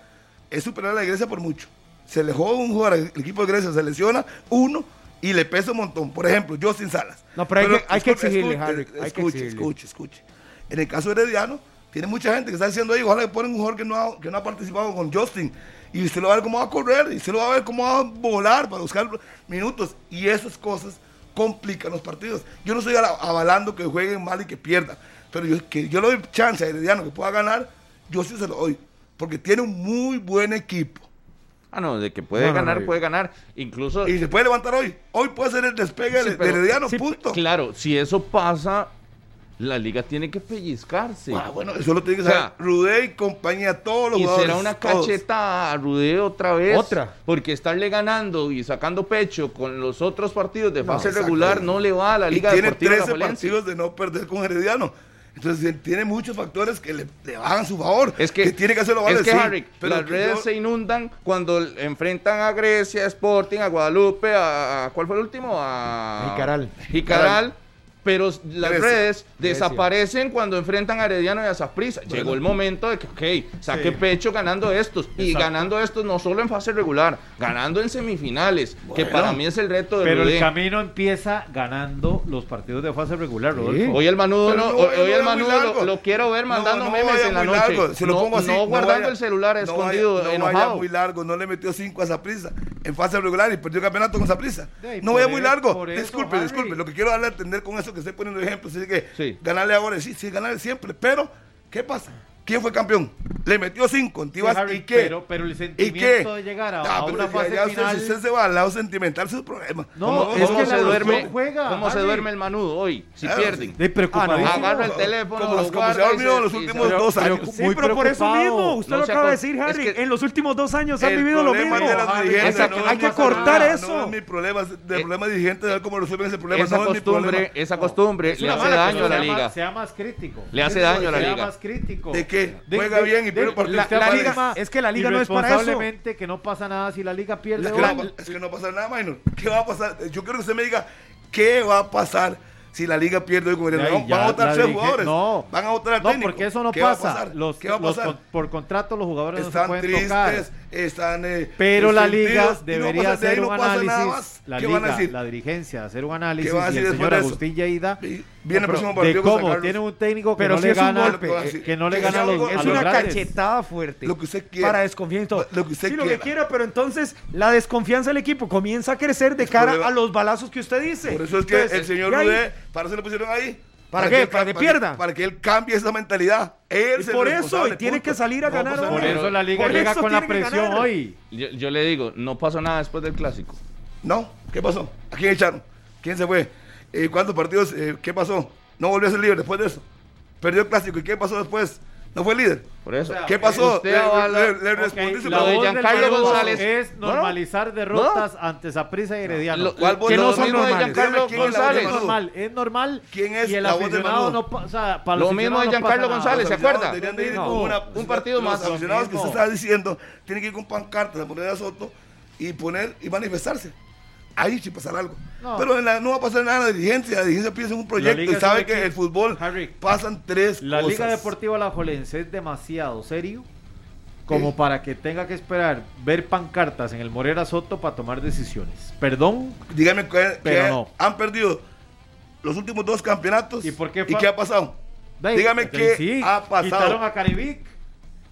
[SPEAKER 2] es superior a la de Grecia por mucho. Se le juega un jugador, el equipo de Grecia se lesiona uno y le pesa un montón. Por ejemplo, Justin Salas.
[SPEAKER 6] No, pero hay que- hay que exigirle, Harry, hay que
[SPEAKER 2] Escuche,
[SPEAKER 6] exigirle.
[SPEAKER 2] escuche, escuche. En el caso de Herediano, tiene mucha gente que está diciendo ahí, ojalá le ponen un jugador que no, ha, que no ha participado con Justin. Y usted lo va a ver cómo va a correr, y usted lo va a ver cómo va a volar para buscar minutos. Y esas cosas complican los partidos. Yo no estoy ala- avalando que jueguen mal y que pierdan. Pero yo, que yo le doy chance a Herediano que pueda ganar, yo sí se lo doy. Porque tiene un muy buen equipo.
[SPEAKER 5] Ah, no, de que puede
[SPEAKER 6] No,
[SPEAKER 5] ganar,
[SPEAKER 6] no,
[SPEAKER 5] puede ganar. Incluso.
[SPEAKER 2] Y se puede levantar hoy. Hoy puede ser el despegue
[SPEAKER 5] Sí,
[SPEAKER 2] de, de Herediano,
[SPEAKER 6] sí,
[SPEAKER 2] punto.
[SPEAKER 5] Claro, si eso pasa, la liga tiene que pellizcarse.
[SPEAKER 2] Ah, bueno, eso lo tiene que
[SPEAKER 5] O sea,
[SPEAKER 2] saber Rudé y compañía, todos los
[SPEAKER 5] y
[SPEAKER 2] jugadores.
[SPEAKER 5] será una
[SPEAKER 2] todos.
[SPEAKER 5] cacheta a Rudé otra vez.
[SPEAKER 6] Otra.
[SPEAKER 5] Porque estarle ganando y sacando pecho con los otros partidos de fase regular no le va a la
[SPEAKER 2] Y
[SPEAKER 5] Liga
[SPEAKER 2] tiene
[SPEAKER 5] Deportiva
[SPEAKER 2] 13
[SPEAKER 5] Alajuelense.
[SPEAKER 2] partidos de no perder con Herediano. Entonces tiene muchos factores que le, le van a su favor.
[SPEAKER 5] Es que,
[SPEAKER 2] tiene que hacerlo valer,
[SPEAKER 5] es que
[SPEAKER 2] sí,
[SPEAKER 5] Harry,
[SPEAKER 2] pero
[SPEAKER 5] las
[SPEAKER 2] que
[SPEAKER 5] redes
[SPEAKER 2] yo-
[SPEAKER 5] se inundan cuando enfrentan a Grecia, a Sporting, a Guadalupe, a, a- ¿cuál fue el último? A
[SPEAKER 6] Jicaral.
[SPEAKER 5] Jicaral. Pero las
[SPEAKER 2] Grecia.
[SPEAKER 5] redes desaparecen cuando enfrentan a Herediano y a Saprissa. Llegó el momento de que, ok, saque pecho ganando estos. Y ganando estos no solo en fase regular, ganando en semifinales, que para mí es el reto de
[SPEAKER 3] Pero el
[SPEAKER 5] Rudé.
[SPEAKER 3] camino empieza ganando los partidos de fase regular, Rodolfo.
[SPEAKER 5] Hoy el manudo, no,
[SPEAKER 2] no,
[SPEAKER 5] hoy
[SPEAKER 2] no
[SPEAKER 5] el manudo lo, lo quiero ver mandando
[SPEAKER 2] No, no
[SPEAKER 5] memes en la noche.
[SPEAKER 2] largo, Se lo
[SPEAKER 5] no,
[SPEAKER 2] pongo así.
[SPEAKER 5] no guardando
[SPEAKER 2] vaya-
[SPEAKER 5] el celular
[SPEAKER 2] no
[SPEAKER 5] escondido,
[SPEAKER 2] vaya, no
[SPEAKER 5] enojado.
[SPEAKER 2] vaya muy largo, no le metió 5 a Saprissa en fase regular y perdió el campeonato con Saprissa.
[SPEAKER 3] Sí,
[SPEAKER 2] No
[SPEAKER 3] por
[SPEAKER 2] vaya muy largo.
[SPEAKER 3] eso,
[SPEAKER 2] disculpe,
[SPEAKER 3] Harry.
[SPEAKER 2] disculpe. Lo que quiero darle a entender con eso que estoy poniendo ejemplos es que
[SPEAKER 5] Sí.
[SPEAKER 2] ganarle ahora, sí, sí, ganarle siempre. Pero, ¿qué pasa? ¿Quién fue campeón? Le metió 5 en Tivas.
[SPEAKER 3] Harry,
[SPEAKER 2] ¿Y qué?
[SPEAKER 3] pero- pero el
[SPEAKER 2] ¿Y
[SPEAKER 3] sentimiento
[SPEAKER 2] qué?
[SPEAKER 3] de llegar a-
[SPEAKER 2] Ah,
[SPEAKER 3] a
[SPEAKER 2] pero
[SPEAKER 3] una
[SPEAKER 2] ya-
[SPEAKER 3] fase
[SPEAKER 2] ya usted-
[SPEAKER 3] final-
[SPEAKER 2] Si usted se va al lado sentimental, ese es su problema.
[SPEAKER 3] No,
[SPEAKER 5] ¿Cómo,
[SPEAKER 3] es
[SPEAKER 5] cómo
[SPEAKER 3] que
[SPEAKER 5] se duerme,
[SPEAKER 3] juega,
[SPEAKER 5] ¿Cómo se duerme el manudo hoy? Si
[SPEAKER 2] Claro,
[SPEAKER 5] pierden.
[SPEAKER 3] De preocupadísimo.
[SPEAKER 5] Agarra el teléfono,
[SPEAKER 2] Como,
[SPEAKER 5] lo
[SPEAKER 2] como se ha
[SPEAKER 5] se-
[SPEAKER 2] en los últimos
[SPEAKER 5] se-
[SPEAKER 2] dos años.
[SPEAKER 6] Sí,
[SPEAKER 3] Muy
[SPEAKER 6] pero por eso
[SPEAKER 3] preocupado.
[SPEAKER 6] mismo, usted
[SPEAKER 5] No
[SPEAKER 6] lo acaba de decir,
[SPEAKER 5] es
[SPEAKER 6] Harry.
[SPEAKER 5] que-
[SPEAKER 6] en los últimos dos años han
[SPEAKER 2] El
[SPEAKER 6] vivido lo mismo.
[SPEAKER 2] es de los
[SPEAKER 3] Harry,
[SPEAKER 2] dirigentes,
[SPEAKER 5] esa-
[SPEAKER 2] no
[SPEAKER 5] hay
[SPEAKER 2] es
[SPEAKER 5] que
[SPEAKER 6] cortar eso.
[SPEAKER 2] No es mi problema, es del
[SPEAKER 6] Eh,
[SPEAKER 2] problema de ver cómo resuelven ese problema.
[SPEAKER 5] Esa
[SPEAKER 2] no es mi
[SPEAKER 5] costumbre,
[SPEAKER 2] problema.
[SPEAKER 5] esa costumbre le hace daño a la
[SPEAKER 3] sea
[SPEAKER 5] liga.
[SPEAKER 3] Sea más crítico.
[SPEAKER 5] Le hace daño a la
[SPEAKER 3] sea
[SPEAKER 5] liga.
[SPEAKER 3] más crítico.
[SPEAKER 2] ¿De qué? Juega bien y pierde
[SPEAKER 3] de-
[SPEAKER 2] partidos.
[SPEAKER 3] la-
[SPEAKER 2] ¿Qué
[SPEAKER 3] la liga-
[SPEAKER 6] Es que la liga no es para eso.
[SPEAKER 3] Que no pasa nada si la liga pierde
[SPEAKER 2] Es
[SPEAKER 3] hoy.
[SPEAKER 2] que, no, es que no pasa nada, Minor. ¿Qué va a pasar? Yo quiero que usted me diga qué va a pasar si la liga pierde hoy con el
[SPEAKER 3] ahí
[SPEAKER 2] Van a votar tres jugadores.
[SPEAKER 3] No,
[SPEAKER 2] Van a votar al
[SPEAKER 3] no,
[SPEAKER 2] técnico.
[SPEAKER 3] porque eso no
[SPEAKER 2] ¿Qué va a
[SPEAKER 3] pasa. Los,
[SPEAKER 2] ¿Qué va a
[SPEAKER 3] los
[SPEAKER 2] pasar?
[SPEAKER 3] con- por contrato los jugadores no se
[SPEAKER 2] están
[SPEAKER 3] pueden
[SPEAKER 2] tristes,
[SPEAKER 3] tocar.
[SPEAKER 2] están. eh,
[SPEAKER 3] Pero la liga
[SPEAKER 2] no
[SPEAKER 3] debería
[SPEAKER 2] de
[SPEAKER 3] hacer
[SPEAKER 2] no
[SPEAKER 3] un análisis, la
[SPEAKER 2] ¿Qué van a
[SPEAKER 3] liga,
[SPEAKER 2] decir?
[SPEAKER 3] la dirigencia, hacer un análisis
[SPEAKER 2] van a
[SPEAKER 3] y el señor? Agustín Lleida
[SPEAKER 2] Y viene el próximo partido con San
[SPEAKER 3] cómo
[SPEAKER 2] Carlos.
[SPEAKER 3] tiene un técnico que
[SPEAKER 6] Pero
[SPEAKER 3] no
[SPEAKER 6] sí
[SPEAKER 3] le
[SPEAKER 6] es un
[SPEAKER 3] gana,
[SPEAKER 6] golpe,
[SPEAKER 3] eh, que no le
[SPEAKER 2] que
[SPEAKER 3] gana a los, a
[SPEAKER 6] Es
[SPEAKER 3] los
[SPEAKER 6] una
[SPEAKER 3] grandes.
[SPEAKER 6] cachetada fuerte.
[SPEAKER 2] Lo que usted quiera.
[SPEAKER 6] Para desconfianza y todo.
[SPEAKER 2] Lo que usted
[SPEAKER 6] sí, lo que
[SPEAKER 2] quiera.
[SPEAKER 6] quiera, pero entonces la desconfianza del equipo comienza a crecer de
[SPEAKER 2] Es
[SPEAKER 6] cara
[SPEAKER 2] problema-
[SPEAKER 6] a los balazos que usted dice.
[SPEAKER 2] Por eso es que
[SPEAKER 6] Entonces,
[SPEAKER 2] el señor Rudé, para eso le pusieron ahí.
[SPEAKER 6] ¿Para qué?
[SPEAKER 2] él
[SPEAKER 6] ¿Para que pierda?
[SPEAKER 2] Para que él cambie esa mentalidad. Él
[SPEAKER 6] Y
[SPEAKER 2] es
[SPEAKER 6] por eso, y tiene
[SPEAKER 2] punto.
[SPEAKER 6] que salir a
[SPEAKER 2] No va
[SPEAKER 6] ganar
[SPEAKER 3] Por eso la liga
[SPEAKER 6] Por
[SPEAKER 3] llega con la
[SPEAKER 6] que
[SPEAKER 3] presión hoy.
[SPEAKER 5] Yo, yo le digo, no pasó nada después del clásico.
[SPEAKER 2] No, ¿qué pasó? ¿A quién echaron? ¿Quién se fue? Eh, ¿Cuántos partidos? eh, ¿Qué pasó? No volvió a ser líder después de eso. Perdió el clásico. ¿Y qué pasó después? ¿No fue líder?
[SPEAKER 5] Por eso.
[SPEAKER 2] ¿Qué pasó?
[SPEAKER 5] Usted
[SPEAKER 2] Le,
[SPEAKER 5] avala-
[SPEAKER 2] le- le
[SPEAKER 3] Ok,
[SPEAKER 2] respondí su
[SPEAKER 3] la
[SPEAKER 5] Lo de Giancarlo González.
[SPEAKER 3] es
[SPEAKER 5] No, no.
[SPEAKER 3] normalizar derrotas ante Saprissa y Herediano.
[SPEAKER 5] Lo-
[SPEAKER 2] ¿Cuál voz
[SPEAKER 6] que
[SPEAKER 2] de
[SPEAKER 6] no
[SPEAKER 2] los
[SPEAKER 6] son
[SPEAKER 5] mismo de? Giancarlo
[SPEAKER 2] Dígame quién es la voz
[SPEAKER 5] González.
[SPEAKER 3] es normal, es normal.
[SPEAKER 2] ¿Quién es
[SPEAKER 3] y el
[SPEAKER 2] la voz del
[SPEAKER 3] no pa- o sea, para
[SPEAKER 5] Lo
[SPEAKER 3] los
[SPEAKER 5] mismo de
[SPEAKER 3] aficionados no
[SPEAKER 5] Giancarlo. González, ¿se acuerda?
[SPEAKER 2] Deberían de ir
[SPEAKER 3] No,
[SPEAKER 2] con una-
[SPEAKER 5] un partido
[SPEAKER 2] los
[SPEAKER 5] más.
[SPEAKER 2] aficionados que usted está diciendo tienen que ir con pancartas a poner a Soto y poner y manifestarse. Ahí sí pasará algo.
[SPEAKER 3] No.
[SPEAKER 2] Pero en la- no va a pasar nada en la dirigencia. La dirigencia piensa en un proyecto y sabe que el fútbol
[SPEAKER 3] Harry,
[SPEAKER 2] pasan tres
[SPEAKER 3] La
[SPEAKER 2] cosas.
[SPEAKER 3] Liga Deportiva Alajuelense es demasiado serio como para que tenga que esperar ver pancartas en el Morera Soto para tomar decisiones. Perdón,
[SPEAKER 2] Dígame que,
[SPEAKER 3] Pero
[SPEAKER 2] que
[SPEAKER 3] no.
[SPEAKER 2] han perdido los últimos dos campeonatos.
[SPEAKER 3] ¿Y por qué
[SPEAKER 2] ¿Y qué ha pasado? Dígame
[SPEAKER 3] que
[SPEAKER 2] qué
[SPEAKER 3] sí,
[SPEAKER 2] ha pasado.
[SPEAKER 3] Quitaron a Caribic,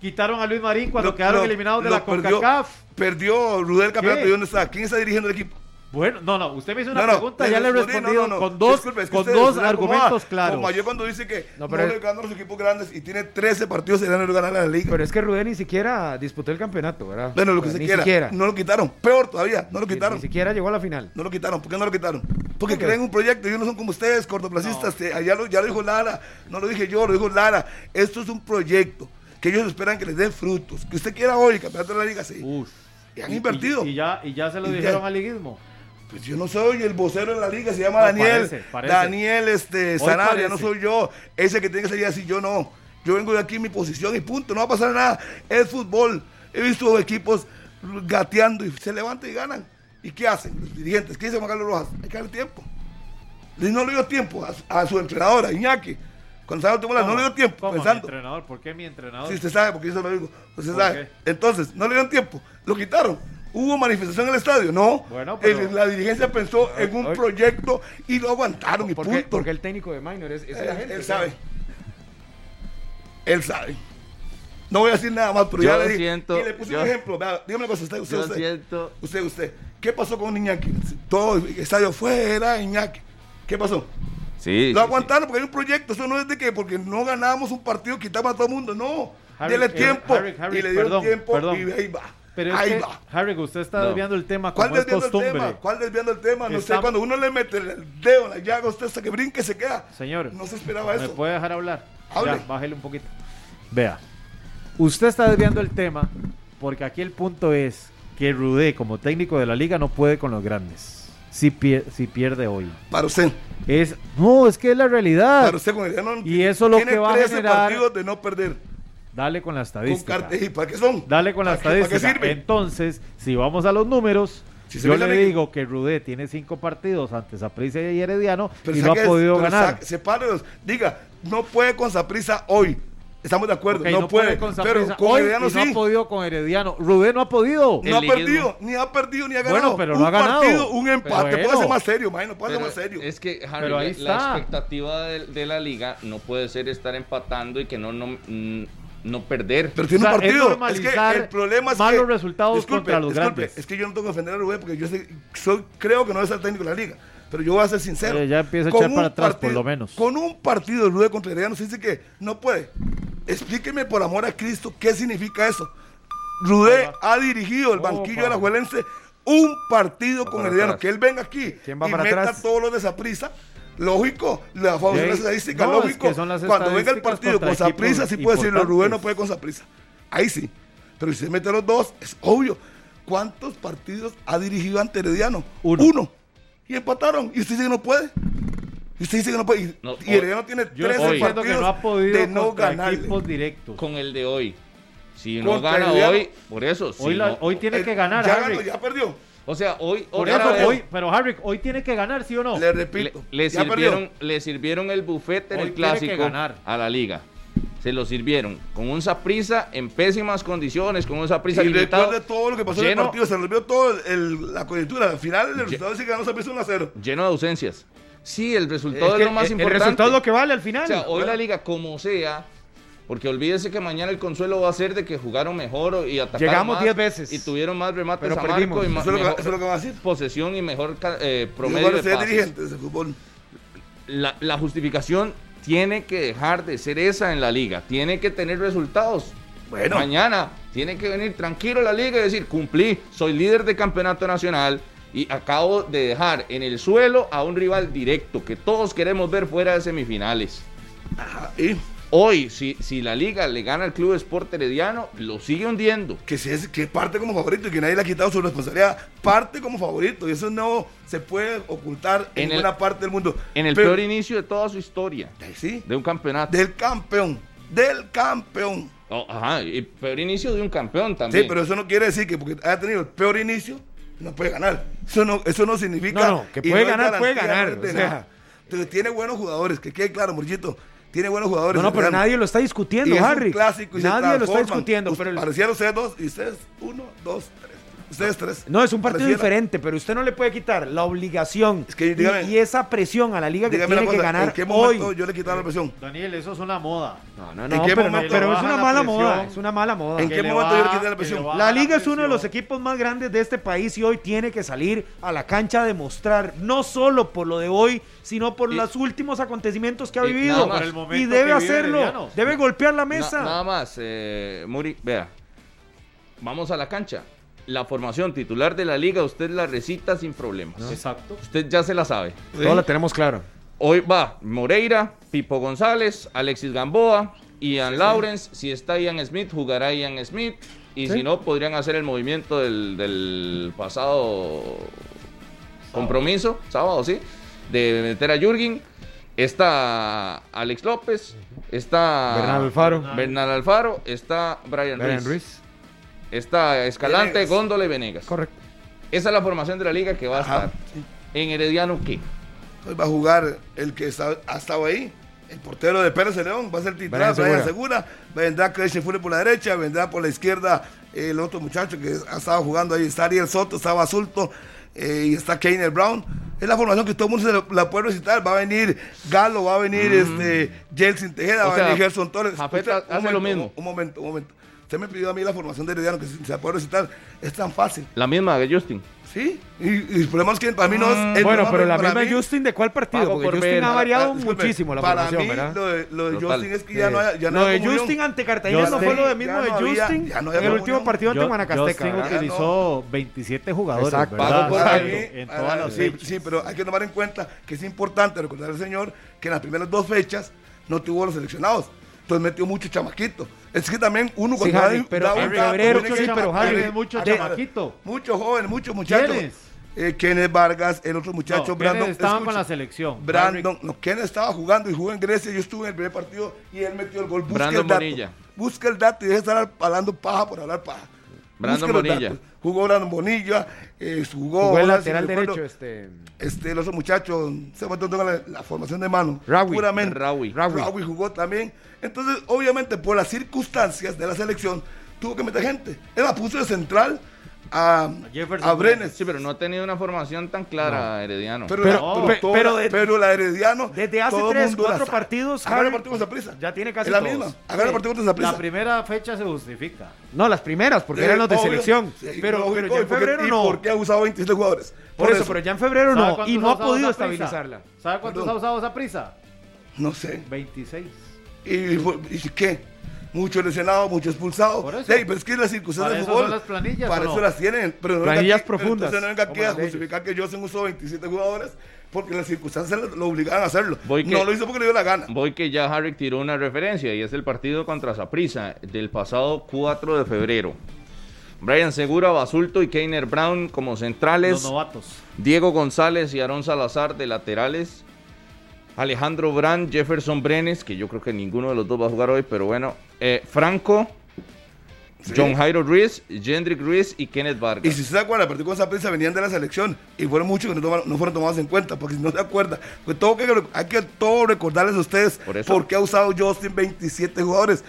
[SPEAKER 3] quitaron a Luis Marín cuando
[SPEAKER 2] Lo-
[SPEAKER 3] quedaron
[SPEAKER 2] lo-
[SPEAKER 3] eliminados de la
[SPEAKER 2] perdió-
[SPEAKER 3] CONCACAF.
[SPEAKER 2] Perdió Rudel el campeonato.
[SPEAKER 3] ¿Qué?
[SPEAKER 2] ¿Y dónde está? ¿Quién está dirigiendo el equipo?
[SPEAKER 3] Bueno, no, no, usted me hizo una
[SPEAKER 2] No, no,
[SPEAKER 3] pregunta, ya le he respondido
[SPEAKER 2] no, no, no.
[SPEAKER 3] con dos,
[SPEAKER 2] Disculpe, es que
[SPEAKER 3] con dos argumentos claros.
[SPEAKER 2] Como ayer cuando dice que
[SPEAKER 6] No,
[SPEAKER 2] no,
[SPEAKER 6] pero-
[SPEAKER 2] le ganan los equipos grandes y tiene 13 partidos y no le ganan la liga.
[SPEAKER 6] Pero es que Rudé ni siquiera disputó el campeonato, ¿verdad?
[SPEAKER 2] bueno, lo que se
[SPEAKER 6] ni
[SPEAKER 2] quiera.
[SPEAKER 6] Siquiera.
[SPEAKER 2] No lo quitaron. Peor todavía, no lo quitaron.
[SPEAKER 6] Ni siquiera llegó a la final.
[SPEAKER 2] No lo quitaron. ¿Por qué no lo quitaron? Porque creen un proyecto. Ellos no son como ustedes, cortoplacistas. que allá lo, ya lo dijo Lara. No lo dije yo, lo dijo Lara. Esto es un proyecto que ellos esperan que les dé frutos. Que usted quiera hoy, campeonato de la liga, sí.
[SPEAKER 3] Uf.
[SPEAKER 2] Y han invertido.
[SPEAKER 3] Y, y ya, y ya se lo
[SPEAKER 2] Y ya.
[SPEAKER 3] dijeron al liguismo.
[SPEAKER 2] Pues yo no soy el vocero de la liga, se llama
[SPEAKER 3] No,
[SPEAKER 2] Daniel.
[SPEAKER 3] parece, parece.
[SPEAKER 2] Daniel este, Sanabria, no soy yo. Ese que tiene que salir así, yo no. Yo vengo de aquí en mi posición y punto, no va a pasar nada. Es fútbol. He visto equipos gateando y se levantan y ganan. ¿Y qué hacen los dirigentes? ¿Qué dice Juan Carlos Rojas? Hay que darle tiempo. Y no le dio tiempo a, su- a su entrenador, a Iñaki. Cuando salió Timola, no le dio tiempo
[SPEAKER 3] ¿Cómo, mi
[SPEAKER 2] pensando.
[SPEAKER 3] entrenador? ¿Por qué mi entrenador?
[SPEAKER 2] Si usted sabe, porque yo se lo digo. Usted
[SPEAKER 3] ¿Por
[SPEAKER 2] sabe. Entonces, no le dieron tiempo. Lo quitaron. ¿Hubo manifestación en el estadio? No.
[SPEAKER 3] Bueno, pero-
[SPEAKER 2] El- la dirigencia pensó en un
[SPEAKER 6] Oye.
[SPEAKER 2] proyecto y lo aguantaron y
[SPEAKER 6] Porque,
[SPEAKER 2] punto.
[SPEAKER 6] porque el técnico de Minor es, es
[SPEAKER 2] él,
[SPEAKER 6] la gente.
[SPEAKER 2] él sabe. Él sabe. No voy a decir nada más, pero
[SPEAKER 5] Yo
[SPEAKER 2] ya le
[SPEAKER 5] siento-
[SPEAKER 2] y le puse
[SPEAKER 5] yo-
[SPEAKER 2] un ejemplo. Vea, dígame una cosa, usted, usted,
[SPEAKER 5] Yo
[SPEAKER 2] usted.
[SPEAKER 5] siento-
[SPEAKER 2] Usted, usted. ¿Qué pasó con Iñaki? Todo el estadio fuera, Iñaki. ¿Qué pasó?
[SPEAKER 5] Sí. sí,
[SPEAKER 2] Lo aguantaron porque hay un proyecto. Eso no es de que porque no ganamos un partido quitamos a todo el mundo. No.
[SPEAKER 3] Harry,
[SPEAKER 2] Dele
[SPEAKER 3] eh,
[SPEAKER 2] tiempo.
[SPEAKER 3] Harry, Harry,
[SPEAKER 2] y le dieron
[SPEAKER 3] perdón,
[SPEAKER 2] tiempo
[SPEAKER 3] perdón.
[SPEAKER 2] y ahí va.
[SPEAKER 3] Pero es
[SPEAKER 2] ahí
[SPEAKER 3] que,
[SPEAKER 2] va.
[SPEAKER 3] Harry, usted está
[SPEAKER 5] No.
[SPEAKER 3] desviando el tema
[SPEAKER 2] ¿Cuál
[SPEAKER 3] es
[SPEAKER 2] desviando el
[SPEAKER 3] costumbre.
[SPEAKER 2] tema? ¿Cuál desviando el tema? No sé, cuando uno le mete el dedo en la llaga, usted hasta que brinque se queda.
[SPEAKER 3] Señor,
[SPEAKER 2] No se esperaba
[SPEAKER 3] ¿me
[SPEAKER 2] eso.
[SPEAKER 3] puede dejar hablar?
[SPEAKER 2] Hable.
[SPEAKER 3] Ya, bájele un poquito. Vea, usted está desviando el tema porque aquí el punto es que Rudé, como técnico de la liga, no puede con los grandes. Si, pier- si pierde hoy.
[SPEAKER 2] Para usted.
[SPEAKER 3] Es, no, es que es la realidad.
[SPEAKER 2] Para usted con el no,
[SPEAKER 3] Y eso lo
[SPEAKER 2] tiene
[SPEAKER 3] que va a
[SPEAKER 2] 13
[SPEAKER 3] generar-
[SPEAKER 2] partidos de no perder.
[SPEAKER 3] Dale con la
[SPEAKER 2] Con
[SPEAKER 3] estadística.
[SPEAKER 2] carte- ¿Y para qué son?
[SPEAKER 3] Dale con la
[SPEAKER 2] ¿Para qué-
[SPEAKER 3] estadística.
[SPEAKER 2] ¿Para qué sirve?
[SPEAKER 3] Entonces, si vamos a los números,
[SPEAKER 2] Si
[SPEAKER 3] yo le digo que Rudé tiene cinco partidos ante Saprissa y Herediano
[SPEAKER 2] Pero
[SPEAKER 3] y no ha podido
[SPEAKER 2] pero
[SPEAKER 3] ganar.
[SPEAKER 2] sepárelos. Diga, no puede con Saprisa hoy. Estamos de acuerdo. No, puede.
[SPEAKER 3] con
[SPEAKER 2] pero
[SPEAKER 3] Saprissa
[SPEAKER 2] con
[SPEAKER 3] hoy
[SPEAKER 2] Herediano
[SPEAKER 3] y no
[SPEAKER 2] sí.
[SPEAKER 3] ha podido con Herediano. Rudé no ha podido.
[SPEAKER 2] No
[SPEAKER 5] El
[SPEAKER 2] ha perdido, ni ha perdido, ni ha
[SPEAKER 3] Bueno,
[SPEAKER 2] ganado.
[SPEAKER 3] pero no
[SPEAKER 2] un
[SPEAKER 3] ha ganado.
[SPEAKER 2] partido, un empate.
[SPEAKER 3] Pero
[SPEAKER 2] Puede
[SPEAKER 3] bueno.
[SPEAKER 2] ser más serio, imagino, puede ser
[SPEAKER 5] Pero
[SPEAKER 2] más serio.
[SPEAKER 5] Es que, Harry,
[SPEAKER 3] Pero ahí
[SPEAKER 5] la- expectativa de, de la liga no puede ser estar empatando y que no, no, mm, no perder.
[SPEAKER 2] Pero tiene
[SPEAKER 3] O sea,
[SPEAKER 2] un
[SPEAKER 3] es
[SPEAKER 2] partido. Es,
[SPEAKER 3] normalizar
[SPEAKER 2] que el problema es
[SPEAKER 3] malos
[SPEAKER 2] que,
[SPEAKER 3] resultados
[SPEAKER 2] disculpe,
[SPEAKER 3] contra los
[SPEAKER 2] disculpe,
[SPEAKER 3] grandes.
[SPEAKER 2] Es que yo no tengo que defender a Rubén porque yo sé- soy, creo que no es el técnico de la liga. Pero yo voy a ser sincero.
[SPEAKER 3] Eh, ya empieza a
[SPEAKER 2] Con
[SPEAKER 3] echar
[SPEAKER 2] un
[SPEAKER 3] para atrás, por lo menos.
[SPEAKER 2] Con un partido de Rubén contra Herediano se dice que no puede. Explíqueme por amor a Cristo qué significa eso. Rudé ha dirigido el banquillo de la Juelense un partido con Herediano. Que él venga aquí
[SPEAKER 6] ¿Quién va
[SPEAKER 2] y
[SPEAKER 6] para
[SPEAKER 2] meta
[SPEAKER 6] atrás?
[SPEAKER 2] todos los de esa prisa. Lógico, la famosa estadística,
[SPEAKER 3] no, es
[SPEAKER 2] lógico.
[SPEAKER 3] que son las
[SPEAKER 2] Cuando venga el partido con Saprisa, sí puede decirlo, Rubén no puede con Saprisa. Ahí sí. Pero si se mete los dos, es obvio. ¿Cuántos partidos ha dirigido ante Herediano?
[SPEAKER 3] Uno.
[SPEAKER 2] Y empataron. Y usted dice que no puede. Y usted dice que no puede. Y,
[SPEAKER 5] No,
[SPEAKER 2] y Herediano tiene
[SPEAKER 3] Yo
[SPEAKER 2] 13
[SPEAKER 3] estoy diciendo
[SPEAKER 2] partidos
[SPEAKER 3] que no ha podido
[SPEAKER 2] de no ganarle.
[SPEAKER 3] equipos directos.
[SPEAKER 5] Con el de hoy. Si no
[SPEAKER 2] Contra
[SPEAKER 5] gana hoy, por eso. si
[SPEAKER 3] Hoy, la-
[SPEAKER 5] no-
[SPEAKER 3] hoy tiene
[SPEAKER 2] Eh,
[SPEAKER 3] que ganar,
[SPEAKER 2] Ya ganó, ya perdió.
[SPEAKER 5] O sea, hoy.
[SPEAKER 3] Por
[SPEAKER 5] otra
[SPEAKER 3] eso
[SPEAKER 5] vez,
[SPEAKER 3] hoy, pero Harry, hoy tiene que ganar, ¿sí o no?
[SPEAKER 2] Le repito.
[SPEAKER 5] le sirvieron,
[SPEAKER 2] perdió.
[SPEAKER 5] le sirvieron el bufete en
[SPEAKER 3] Hoy
[SPEAKER 5] el clásico
[SPEAKER 3] ganar.
[SPEAKER 5] a la liga. Se lo sirvieron con un Saprisa en pésimas condiciones, con un Saprisa
[SPEAKER 2] Y
[SPEAKER 5] limitado.
[SPEAKER 2] recuerde todo lo que pasó en el
[SPEAKER 5] lleno-
[SPEAKER 2] partido. Se resolvió todo el- la coyuntura. Al final, el resultado dice que ganó Saprissa 1 a 0.
[SPEAKER 5] lleno de ausencias. Sí, el resultado
[SPEAKER 6] Es
[SPEAKER 5] es,
[SPEAKER 6] que
[SPEAKER 5] lo más
[SPEAKER 6] el-
[SPEAKER 5] importante.
[SPEAKER 6] El resultado es lo que vale al final.
[SPEAKER 5] O sea, hoy la liga, como sea, porque olvídese que mañana el consuelo va a ser de que jugaron mejor y atacaron
[SPEAKER 6] Llegamos
[SPEAKER 5] más
[SPEAKER 6] 10 veces.
[SPEAKER 5] Y tuvieron más remates
[SPEAKER 6] Pero
[SPEAKER 5] a marco y ma-
[SPEAKER 2] Eso es, lo que,
[SPEAKER 5] mejor
[SPEAKER 2] eso es lo que va a decir.
[SPEAKER 5] posesión y mejor eh, promedio de pases.
[SPEAKER 2] dirigente de fútbol.
[SPEAKER 5] La, la justificación tiene que dejar de ser esa en la liga. Tiene que tener resultados.
[SPEAKER 2] Bueno.
[SPEAKER 5] Mañana tiene que venir tranquilo a la liga y decir, cumplí, soy líder de campeonato nacional y acabo de dejar en el suelo a un rival directo que todos queremos ver fuera de semifinales.
[SPEAKER 2] Ajá, y
[SPEAKER 5] Hoy, si, si la liga le gana al Club Sport Herediano, lo sigue hundiendo.
[SPEAKER 2] que, si es, que parte como favorito y que nadie le ha quitado su responsabilidad. Parte como favorito. Y eso no se puede ocultar en,
[SPEAKER 5] En el-
[SPEAKER 2] ninguna parte del mundo.
[SPEAKER 5] En el
[SPEAKER 2] Pero-
[SPEAKER 5] peor inicio de toda su historia
[SPEAKER 2] Sí.
[SPEAKER 5] de un campeonato.
[SPEAKER 2] Del campeón. Del campeón.
[SPEAKER 5] Oh, ajá, y peor inicio de un campeón también.
[SPEAKER 2] Sí, pero eso no quiere decir que porque haya tenido el peor inicio, no puede ganar. Eso no, eso no significa.
[SPEAKER 4] No, no, que puede ganar, puede ganar, o sea.
[SPEAKER 2] Entonces, tiene buenos jugadores, que quede claro, Murchito. Tiene buenos jugadores.
[SPEAKER 4] No, no, pero nadie lo está
[SPEAKER 2] Y
[SPEAKER 4] discutiendo,
[SPEAKER 2] es un
[SPEAKER 4] Harry.
[SPEAKER 2] clásico y se
[SPEAKER 4] Nadie lo está discutiendo,
[SPEAKER 2] Us-
[SPEAKER 4] pero el-
[SPEAKER 2] Parecían ustedes dos y ustedes uno, dos, tres. Ustedes tres.
[SPEAKER 4] No, es un partido diferente, pero usted no le puede quitar la obligación
[SPEAKER 2] Es que,
[SPEAKER 4] y-
[SPEAKER 2] dígame-
[SPEAKER 4] y, esa presión a la liga que tiene que ganar
[SPEAKER 2] ¿en qué
[SPEAKER 4] hoy.
[SPEAKER 2] momento yo le quitaba la presión?
[SPEAKER 3] Daniel, eso es una moda.
[SPEAKER 4] No, no,
[SPEAKER 2] ¿En
[SPEAKER 4] no,
[SPEAKER 2] qué
[SPEAKER 4] pero,
[SPEAKER 2] momento
[SPEAKER 4] es una
[SPEAKER 3] la
[SPEAKER 4] mala
[SPEAKER 3] presión?
[SPEAKER 4] moda, es una mala moda.
[SPEAKER 2] ¿En qué momento yo le quité la presión?
[SPEAKER 4] La liga es uno de los equipos más grandes de este país y hoy tiene que salir a la cancha a demostrar, no solo por lo de hoy, sino por
[SPEAKER 5] Y-
[SPEAKER 4] los últimos acontecimientos que ha
[SPEAKER 5] y
[SPEAKER 4] vivido.
[SPEAKER 5] más.
[SPEAKER 4] Y debe hacerlo, debe golpear la
[SPEAKER 5] Na-
[SPEAKER 4] mesa.
[SPEAKER 5] nada más, eh, Muri, vea. Vamos a la cancha. La formación titular de la liga, usted la recita sin problemas.
[SPEAKER 3] Exacto.
[SPEAKER 5] Usted ya se la sabe.
[SPEAKER 4] Todo lo tenemos claro.
[SPEAKER 5] Hoy va Moreira, Pipo González, Alexis Gamboa, Ian Lawrence. Si está Ian Smith, jugará Ian Smith. Y
[SPEAKER 4] Sí.
[SPEAKER 5] si no, podrían hacer el movimiento del, del pasado compromiso, sábado, sí, de meter a Jürgen. Está Alex López, está
[SPEAKER 4] Bernal Alfaro.
[SPEAKER 5] Bernal Alfaro, está Brian,
[SPEAKER 4] Brian
[SPEAKER 5] Ruiz,
[SPEAKER 4] Ruiz.
[SPEAKER 5] Está Escalante,
[SPEAKER 2] Venegas.
[SPEAKER 5] Góndola y Venegas.
[SPEAKER 4] Correcto.
[SPEAKER 5] Esa es la formación de la liga que va a estar. En Herediano, ¿qué?
[SPEAKER 2] Hoy va a jugar el que está- ha estado ahí, el portero de Pérez de León, va a ser titular,
[SPEAKER 4] Brian
[SPEAKER 2] Segura. Vendrá Christian Fuller por la derecha, vendrá por la izquierda eh, el otro muchacho que ha estado jugando ahí, está Ariel Soto, está Basulto eh, y está Keiner Brown. Es la formación que todo el mundo se la- la puede recitar. Va a venir Galo, va a venir este Jelsin Tejeda,
[SPEAKER 5] Mm. O
[SPEAKER 2] va
[SPEAKER 5] sea,
[SPEAKER 2] a venir Gerson Torres.
[SPEAKER 5] Jafet
[SPEAKER 2] Usted, un
[SPEAKER 5] hace lo
[SPEAKER 2] momento,
[SPEAKER 5] mismo.
[SPEAKER 2] Un momento, un momento. Usted me pidió a mí la formación de Herediano, que se, se la puede recitar. Es tan fácil.
[SPEAKER 5] La misma que Justin.
[SPEAKER 2] ¿Sí? Y, y el problema es que para mí no es. el
[SPEAKER 4] Mm, Bueno, pero la misma
[SPEAKER 2] mí-
[SPEAKER 4] Justin, ¿de cuál partido?
[SPEAKER 5] Pago
[SPEAKER 4] Porque
[SPEAKER 5] por
[SPEAKER 4] Justin
[SPEAKER 5] ver.
[SPEAKER 4] ha variado
[SPEAKER 2] Ah, disculpe,
[SPEAKER 4] muchísimo la
[SPEAKER 2] para
[SPEAKER 4] formación,
[SPEAKER 2] mí,
[SPEAKER 4] ¿verdad?
[SPEAKER 2] Lo de, lo de
[SPEAKER 5] Total.
[SPEAKER 2] Justin es que ya no hay, ya no
[SPEAKER 4] lo de
[SPEAKER 2] comunión.
[SPEAKER 4] Justin ante Cartagena no fue lo de mismo
[SPEAKER 2] ya
[SPEAKER 4] de
[SPEAKER 2] no había-
[SPEAKER 4] Justin
[SPEAKER 2] ya no había
[SPEAKER 4] en el último partido ante Guanacasteca.
[SPEAKER 3] Justin
[SPEAKER 4] ¿verdad?
[SPEAKER 3] utilizó 27 jugadores,
[SPEAKER 4] Exacto.
[SPEAKER 3] ¿verdad?
[SPEAKER 5] Pago por ahí.
[SPEAKER 2] mí,
[SPEAKER 3] en todas las
[SPEAKER 2] sí,
[SPEAKER 3] fechas.
[SPEAKER 2] sí, pero hay que tomar en cuenta que es importante recordar al señor que en las primeras dos fechas no tuvo los seleccionados. Entonces metió mucho chamaquito. Es que también uno
[SPEAKER 4] Sí,
[SPEAKER 2] cuando
[SPEAKER 4] Harry,
[SPEAKER 2] da-
[SPEAKER 4] pero
[SPEAKER 2] da
[SPEAKER 4] febrero, sí,
[SPEAKER 2] que-
[SPEAKER 4] pero Harry,
[SPEAKER 3] mucho chamaquito.
[SPEAKER 2] Muchos jóvenes, muchos muchachos.
[SPEAKER 3] ¿Quiénes?
[SPEAKER 2] Eh, Kenneth Vargas, el otro muchacho,
[SPEAKER 3] No,
[SPEAKER 2] Brandon.
[SPEAKER 3] ¿quiénes estaban
[SPEAKER 2] escucha,
[SPEAKER 3] con la selección?
[SPEAKER 2] Brandon, no, Kenneth estaba jugando y jugó en Grecia. Yo estuve en el primer partido y él metió el gol. Busca
[SPEAKER 5] Brandon
[SPEAKER 2] el dato.
[SPEAKER 5] Bonilla.
[SPEAKER 2] Busca el dato y deja de estar hablando paja por hablar paja.
[SPEAKER 5] Brandon
[SPEAKER 2] Busca los
[SPEAKER 5] Bonilla.
[SPEAKER 2] Jugó Brandon Bonilla, eh, jugó,
[SPEAKER 4] Jugó el lateral
[SPEAKER 2] me recuerdo,
[SPEAKER 4] derecho, este.
[SPEAKER 2] Este, el otro muchacho, se me tengo la, la formación de mano.
[SPEAKER 4] Rawi.
[SPEAKER 2] Puramente.
[SPEAKER 5] Rawi.
[SPEAKER 4] Rawi.
[SPEAKER 2] Rawi jugó también. Entonces, obviamente, por las circunstancias de la selección, tuvo que meter gente. Él la puso de central a,
[SPEAKER 3] Jefferson
[SPEAKER 2] a Brenes.
[SPEAKER 5] Sí, pero no ha tenido una formación tan clara, Herediano.
[SPEAKER 2] Pero,
[SPEAKER 4] Pero-
[SPEAKER 2] la,
[SPEAKER 4] pero
[SPEAKER 2] la-
[SPEAKER 4] de-
[SPEAKER 2] pero la Herediano.
[SPEAKER 4] desde hace
[SPEAKER 2] todo
[SPEAKER 4] tres, cuatro partidos,
[SPEAKER 2] Hagan el partido con Saprissa.
[SPEAKER 4] ya tiene casi
[SPEAKER 2] Es la
[SPEAKER 4] todos.
[SPEAKER 2] misma. El
[SPEAKER 4] Sí.
[SPEAKER 2] partido con Saprissa.
[SPEAKER 3] La primera fecha se justifica.
[SPEAKER 4] No, las primeras, porque
[SPEAKER 2] Sí,
[SPEAKER 4] eran los de
[SPEAKER 2] obvio.
[SPEAKER 4] selección.
[SPEAKER 2] Sí,
[SPEAKER 4] pero, ya en
[SPEAKER 2] ¿y
[SPEAKER 4] febrero
[SPEAKER 2] ¿Y
[SPEAKER 4] no.
[SPEAKER 2] por qué ha usado 27 jugadores?
[SPEAKER 4] Por eso, pero ya en febrero
[SPEAKER 3] ¿Sabe
[SPEAKER 4] no. Y no ha podido estabilizarla.
[SPEAKER 3] ¿Sabe cuántos ha usado esa prisa?
[SPEAKER 2] No sé.
[SPEAKER 3] 26.
[SPEAKER 2] ¿Y, y qué? Muchos lesionados, muchos expulsados.
[SPEAKER 3] Por eso.
[SPEAKER 2] Sí, pero es que las circunstancias
[SPEAKER 3] eso
[SPEAKER 2] fútbol.
[SPEAKER 3] son las planillas,
[SPEAKER 2] Para
[SPEAKER 3] ¿o no?
[SPEAKER 2] eso las tienen. Pero no
[SPEAKER 4] Planillas
[SPEAKER 2] aquí-
[SPEAKER 4] profundas,
[SPEAKER 2] Entonces no venga aquí a
[SPEAKER 4] de
[SPEAKER 2] justificar que Josen usó 27 jugadores porque las circunstancias lo, obligaban a hacerlo.
[SPEAKER 5] Voy que-
[SPEAKER 2] no lo hizo porque le dio la gana.
[SPEAKER 5] Voy que ya Harry tiró una referencia y es el partido contra Saprissa del pasado 4 de febrero. Brian Segura, Basulto y Keiner Brown como centrales.
[SPEAKER 3] Los novatos.
[SPEAKER 5] Diego González y Aarón Salazar de laterales. Alejandro Brand, Jefferson Brenes, que yo creo que ninguno de los dos va a jugar hoy, pero bueno. Eh, Franco,
[SPEAKER 2] Sí.
[SPEAKER 5] John Jairo Ruiz, Jendrik Ruiz y Kenneth Vargas.
[SPEAKER 2] Y si se acuerda, el partido con Saprissa venían de la selección y fueron muchos que no, tomaron- no fueron tomados en cuenta, porque si no se acuerda, pues todo que, hay que todo recordarles a ustedes
[SPEAKER 5] Por eso.
[SPEAKER 2] por qué ha usado Justin 27 jugadores.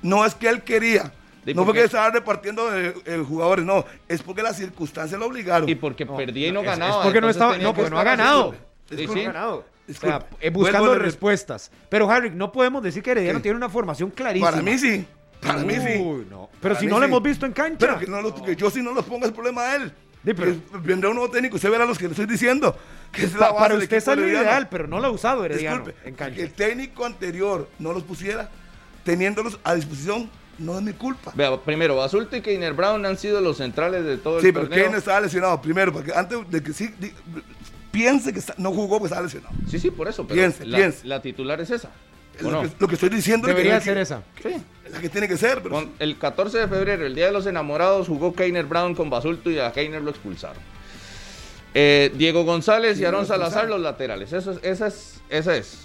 [SPEAKER 2] No es que él quería,
[SPEAKER 5] ¿Y
[SPEAKER 2] no
[SPEAKER 5] por
[SPEAKER 2] porque estaba repartiendo eh, eh, jugadores, no, es porque las circunstancias lo obligaron.
[SPEAKER 5] Y porque perdía y no ganaba.
[SPEAKER 4] Es porque no estaba, no,
[SPEAKER 5] que
[SPEAKER 4] porque no ha ganado.
[SPEAKER 5] haciendo-
[SPEAKER 2] Es
[SPEAKER 5] Sí,
[SPEAKER 2] porque
[SPEAKER 5] sí.
[SPEAKER 4] No ganado. O sea, eh, buscando
[SPEAKER 2] a
[SPEAKER 4] respuestas. Pero Harry, no podemos decir que Herediano
[SPEAKER 2] ¿Qué?
[SPEAKER 4] tiene una formación clarísima.
[SPEAKER 2] Para mí sí, para mí sí.
[SPEAKER 4] Uy, no. Pero
[SPEAKER 2] Para
[SPEAKER 4] si no lo
[SPEAKER 2] sí.
[SPEAKER 4] hemos visto en cancha.
[SPEAKER 2] Pero que, no lo- que yo si no los ponga es problema de él.
[SPEAKER 4] Sí, pero-
[SPEAKER 2] vendrá un nuevo técnico, usted verá los que le estoy diciendo. Que es la
[SPEAKER 4] Pa-
[SPEAKER 2] base
[SPEAKER 4] para usted es lo ideal, pero no lo ha usado Herediano
[SPEAKER 2] Disculpe,
[SPEAKER 4] en cancha.
[SPEAKER 2] que el técnico anterior no los pusiera, teniéndolos a disposición, no es mi culpa.
[SPEAKER 5] Vea, primero, Basulto y Keiner Brown han sido los centrales de todo
[SPEAKER 2] Sí,
[SPEAKER 5] el
[SPEAKER 2] pero
[SPEAKER 5] torneo.
[SPEAKER 2] Kane estaba lesionado primero, porque antes de que sí, piense que está- no jugó porque estaba lesionado.
[SPEAKER 5] Sí, sí, por eso. Pero
[SPEAKER 2] Piense,
[SPEAKER 5] la,
[SPEAKER 2] piense.
[SPEAKER 5] la titular es esa.
[SPEAKER 2] Es
[SPEAKER 5] ¿o
[SPEAKER 2] lo,
[SPEAKER 5] no?
[SPEAKER 2] que, lo que estoy diciendo es que
[SPEAKER 4] Debería ser
[SPEAKER 2] que-
[SPEAKER 4] esa.
[SPEAKER 5] Sí.
[SPEAKER 2] Es la que tiene que ser, pero
[SPEAKER 5] Con el 14 de febrero, el Día de los Enamorados, jugó Keiner Brown con Basulto y a Keiner lo expulsaron. Eh, Diego González y
[SPEAKER 2] ¿Quién lo
[SPEAKER 5] Aarón Salazar los laterales. Eso es, esa es, esa es.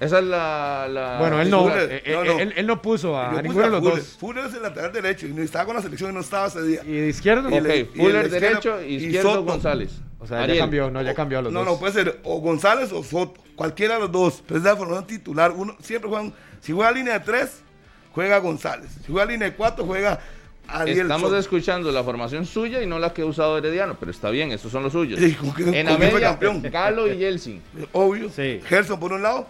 [SPEAKER 5] Esa es la. la-
[SPEAKER 6] Bueno, él no,
[SPEAKER 2] Fuller,
[SPEAKER 6] eh, eh,
[SPEAKER 2] no, no.
[SPEAKER 6] Él, él no puso a, a de los
[SPEAKER 2] Fuller.
[SPEAKER 6] dos.
[SPEAKER 2] Fuller es el lateral derecho y no estaba con la selección y no estaba ese día.
[SPEAKER 6] ¿Y de izquierdo?
[SPEAKER 5] Ok,
[SPEAKER 2] y
[SPEAKER 5] Fuller
[SPEAKER 2] izquierdo-
[SPEAKER 5] derecho,
[SPEAKER 2] y
[SPEAKER 5] izquierdo
[SPEAKER 2] Soto.
[SPEAKER 5] González.
[SPEAKER 6] O sea, ya cambió, no, ya cambió a los
[SPEAKER 2] no,
[SPEAKER 6] dos.
[SPEAKER 2] no, puede ser o González o Soto, cualquiera de los dos, pero es la formación titular. Uno siempre juegan, si juega línea de tres, juega González. Si juega línea de cuatro, juega Ariel.
[SPEAKER 5] Estamos
[SPEAKER 2] Soto.
[SPEAKER 5] escuchando la formación suya y no la que ha usado Herediano, pero está bien, estos son los suyos.
[SPEAKER 2] Sí, ¿con qué-
[SPEAKER 5] en
[SPEAKER 2] con
[SPEAKER 5] la media,
[SPEAKER 2] campeón?
[SPEAKER 5] Galo y Yeltsin.
[SPEAKER 2] Obvio.
[SPEAKER 3] Sí.
[SPEAKER 2] Gerson por un lado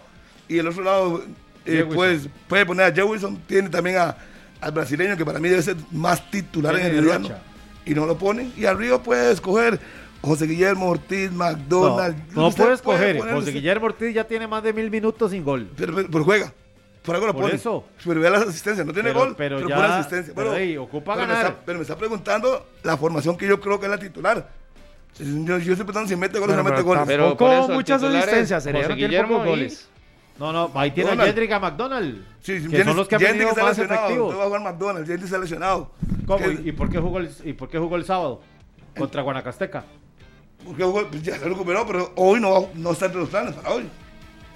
[SPEAKER 2] y el otro lado, eh, pues, puede poner a Jewison. Tiene también a, al brasileño que para mí debe ser más titular en Herediano. Y no lo ponen. Y arriba puede escoger José Guillermo Ortiz,
[SPEAKER 3] No,
[SPEAKER 2] McDonald.
[SPEAKER 3] no
[SPEAKER 2] Usted
[SPEAKER 3] puedes
[SPEAKER 2] puede
[SPEAKER 3] coger.
[SPEAKER 2] poner
[SPEAKER 3] José Guillermo Ortiz ya tiene más de mil minutos sin gol.
[SPEAKER 2] Pero, pero- pero juega. Por algo lo
[SPEAKER 3] Por
[SPEAKER 2] pone.
[SPEAKER 3] eso.
[SPEAKER 2] Pero vea las asistencias. No tiene
[SPEAKER 3] Pero-
[SPEAKER 2] gol,
[SPEAKER 3] pero
[SPEAKER 2] pero,
[SPEAKER 3] ya-
[SPEAKER 2] pone asistencia.
[SPEAKER 3] pero, ocupa
[SPEAKER 2] pero me
[SPEAKER 3] ganar.
[SPEAKER 2] está- pero me está preguntando la formación que yo creo que es la titular. Yo, yo estoy preguntando si mete goles o no mete goles.
[SPEAKER 5] Pero el
[SPEAKER 6] muchas asistencias,
[SPEAKER 5] José
[SPEAKER 6] Herediano tiene
[SPEAKER 5] Guillermo
[SPEAKER 6] pocos
[SPEAKER 5] y-
[SPEAKER 6] goles.
[SPEAKER 3] No, no, ahí tiene a
[SPEAKER 2] McDonald.
[SPEAKER 3] Jedrick a McDonald.
[SPEAKER 2] Sí, sí,
[SPEAKER 3] que son los que han
[SPEAKER 2] Jendrick
[SPEAKER 3] venido
[SPEAKER 2] está
[SPEAKER 3] más
[SPEAKER 2] lesionado,
[SPEAKER 3] efectivos.
[SPEAKER 2] va a jugar McDonald's, Jendrick está lesionado.
[SPEAKER 3] ¿Cómo?
[SPEAKER 2] Que-
[SPEAKER 3] ¿Y por qué jugó el, y por qué jugó el sábado? Contra Guanacasteca.
[SPEAKER 2] Porque pues ya se recuperó, pero hoy no, no está entre los planes para hoy.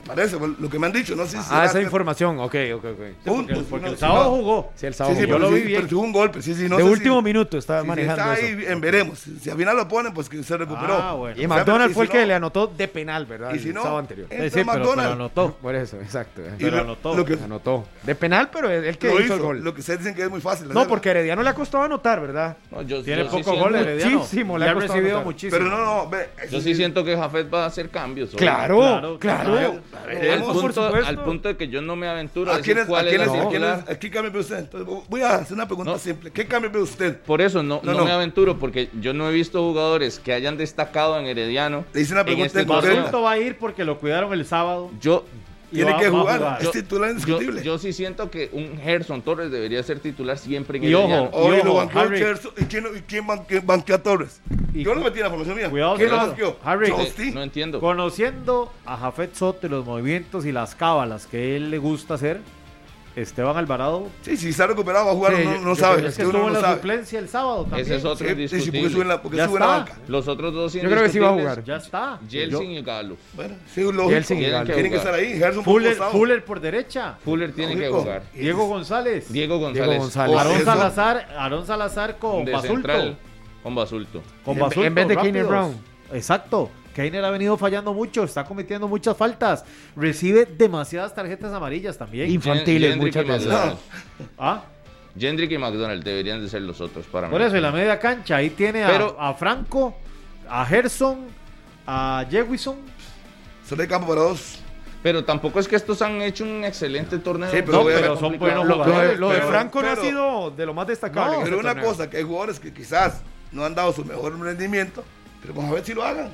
[SPEAKER 2] Parece, lo que me han dicho. No sé si
[SPEAKER 6] Ah, esa
[SPEAKER 2] que-
[SPEAKER 6] información, ok, ok, ok.
[SPEAKER 2] Punto,
[SPEAKER 3] Porque, porque
[SPEAKER 2] no,
[SPEAKER 3] el
[SPEAKER 2] si
[SPEAKER 3] sábado
[SPEAKER 2] no-
[SPEAKER 3] jugó.
[SPEAKER 6] Sí, el
[SPEAKER 2] Sí,
[SPEAKER 6] sábado.
[SPEAKER 2] sí,
[SPEAKER 3] yo
[SPEAKER 2] pero
[SPEAKER 3] lo
[SPEAKER 2] sí,
[SPEAKER 3] vi bien.
[SPEAKER 2] Pero tuvo un golpe, sí, sí. No
[SPEAKER 6] de
[SPEAKER 2] sé
[SPEAKER 6] último
[SPEAKER 2] si,
[SPEAKER 6] minuto estaba
[SPEAKER 2] si
[SPEAKER 6] manejando
[SPEAKER 2] está
[SPEAKER 6] eso.
[SPEAKER 2] ahí, en veremos. Si, si al final lo ponen, pues que se recuperó.
[SPEAKER 3] Ah, bueno.
[SPEAKER 6] Y
[SPEAKER 2] O sea,
[SPEAKER 6] McDonald fue
[SPEAKER 2] si
[SPEAKER 6] el que
[SPEAKER 2] no-
[SPEAKER 6] le anotó de penal, ¿verdad?
[SPEAKER 2] Y si
[SPEAKER 6] el
[SPEAKER 2] no,
[SPEAKER 6] sábado anterior.
[SPEAKER 3] Sí, sí, pero, pero
[SPEAKER 2] McDonald.
[SPEAKER 3] anotó.
[SPEAKER 6] Por eso, exacto.
[SPEAKER 2] Y
[SPEAKER 3] Pero
[SPEAKER 2] lo-
[SPEAKER 3] anotó.
[SPEAKER 2] Lo que,
[SPEAKER 6] Anotó. De penal, pero el que
[SPEAKER 2] lo
[SPEAKER 6] hizo,
[SPEAKER 2] hizo,
[SPEAKER 6] el gol.
[SPEAKER 2] Lo que ustedes dicen que es muy fácil.
[SPEAKER 6] No, porque Herediano le ha costado anotar, ¿verdad?
[SPEAKER 5] No, yo,
[SPEAKER 3] Tiene
[SPEAKER 5] yo sí
[SPEAKER 3] pocos goles, Herediano.
[SPEAKER 6] muchísimo, le ha
[SPEAKER 3] recibido muchísimo.
[SPEAKER 2] Pero no, no,
[SPEAKER 5] Yo sí siento que Jafet va a hacer cambios.
[SPEAKER 6] Claro,
[SPEAKER 3] Claro,
[SPEAKER 2] ver,
[SPEAKER 5] Al
[SPEAKER 2] Vamos,
[SPEAKER 5] punto, al punto de que yo no me aventuro a
[SPEAKER 2] ¿A
[SPEAKER 5] decir
[SPEAKER 2] quiénes, a
[SPEAKER 5] cuál es
[SPEAKER 2] quiénes,
[SPEAKER 5] la
[SPEAKER 2] a quiénes,
[SPEAKER 5] titular.
[SPEAKER 2] a qué cambio ve usted? Entonces, voy a hacer una pregunta
[SPEAKER 5] No.
[SPEAKER 2] simple. ¿Qué cambio ve usted?
[SPEAKER 5] Por eso no,
[SPEAKER 2] No,
[SPEAKER 5] no,
[SPEAKER 2] no.
[SPEAKER 5] me aventuro, porque yo no he visto jugadores que hayan destacado en Herediano.
[SPEAKER 2] Le hice una pregunta
[SPEAKER 5] este
[SPEAKER 2] en.
[SPEAKER 3] Basulto va a ir porque lo cuidaron el sábado.
[SPEAKER 5] Yo,
[SPEAKER 2] Tiene
[SPEAKER 3] va-
[SPEAKER 2] que jugar. Es
[SPEAKER 5] yo,
[SPEAKER 2] titular indiscutible.
[SPEAKER 5] yo sí siento que un Gerson Torres debería ser titular siempre en
[SPEAKER 3] Y ojo,
[SPEAKER 5] Herediano.
[SPEAKER 2] Hoy
[SPEAKER 3] Y
[SPEAKER 2] lo
[SPEAKER 3] ojo,
[SPEAKER 2] banqueó. ¿Y quién, y quién banque- banqueó a Torres?
[SPEAKER 3] Y
[SPEAKER 2] Yo lo metí en la formación mía.
[SPEAKER 3] Cuidado
[SPEAKER 2] ¿Quién lo banqueó?
[SPEAKER 3] Harry.
[SPEAKER 5] Eh,
[SPEAKER 2] sí.
[SPEAKER 5] No entiendo.
[SPEAKER 3] Conociendo a Jafet Soto y los movimientos y las cábalas que él le gusta hacer, Esteban Alvarado
[SPEAKER 2] Sí, si está recuperado va a jugar,
[SPEAKER 6] Sí,
[SPEAKER 2] no,
[SPEAKER 6] yo-
[SPEAKER 2] no
[SPEAKER 6] yo
[SPEAKER 2] sabe.
[SPEAKER 3] es que
[SPEAKER 2] uno
[SPEAKER 3] estuvo en
[SPEAKER 2] no
[SPEAKER 3] la
[SPEAKER 2] sabe.
[SPEAKER 3] suplencia el sábado también.
[SPEAKER 5] Ese es otro
[SPEAKER 2] Sí, sí, sí, porque
[SPEAKER 5] indiscutible.
[SPEAKER 2] sube en la, porque
[SPEAKER 3] Ya
[SPEAKER 2] sube en la banca.
[SPEAKER 5] Los otros dos
[SPEAKER 6] Yo creo que sí va a jugar.
[SPEAKER 3] Ya está.
[SPEAKER 5] Jelsin y Galo.
[SPEAKER 2] Bueno, sí, lógico.
[SPEAKER 6] Jelsin y
[SPEAKER 2] Tienen
[SPEAKER 6] Galo.
[SPEAKER 2] que,
[SPEAKER 5] Tienen que
[SPEAKER 2] estar ahí. Gerson por
[SPEAKER 3] Fuller. Fuller por derecha.
[SPEAKER 5] Fuller tiene que
[SPEAKER 2] Lógico.
[SPEAKER 5] jugar.
[SPEAKER 3] Diego González.
[SPEAKER 5] Diego González.
[SPEAKER 6] Diego González.
[SPEAKER 2] O
[SPEAKER 3] Aarón. Salazar, Aarón Salazar con
[SPEAKER 5] de
[SPEAKER 3] Basulto.
[SPEAKER 5] central con Basulto.
[SPEAKER 3] Con
[SPEAKER 6] En-
[SPEAKER 3] Basulto,
[SPEAKER 6] en vez de
[SPEAKER 3] rápidos.
[SPEAKER 6] Brown.
[SPEAKER 3] Exacto. Keiner ha venido fallando mucho, está cometiendo muchas faltas. Recibe demasiadas tarjetas amarillas también.
[SPEAKER 6] Infantiles muchas veces.
[SPEAKER 3] Ah,
[SPEAKER 5] Jendrick y McDonald deberían de ser los otros para
[SPEAKER 3] por
[SPEAKER 5] mí.
[SPEAKER 3] eso, en la media cancha, ahí tiene a,
[SPEAKER 5] Pero-
[SPEAKER 3] a Franco, a Gerson, a Jewison.
[SPEAKER 2] Solo hay campo para dos.
[SPEAKER 5] Pero tampoco es que estos han hecho un excelente torneo.
[SPEAKER 2] Sí, pero
[SPEAKER 3] No, son buenos
[SPEAKER 6] Lo, lo de,
[SPEAKER 3] jugadores.
[SPEAKER 6] lo de
[SPEAKER 2] pero-
[SPEAKER 6] Franco no ha sido de lo más destacable.
[SPEAKER 3] No,
[SPEAKER 2] Pero
[SPEAKER 6] este
[SPEAKER 2] una
[SPEAKER 6] torneo.
[SPEAKER 2] cosa, que hay jugadores que quizás no han dado su mejor rendimiento, pero vamos a ver si lo hagan.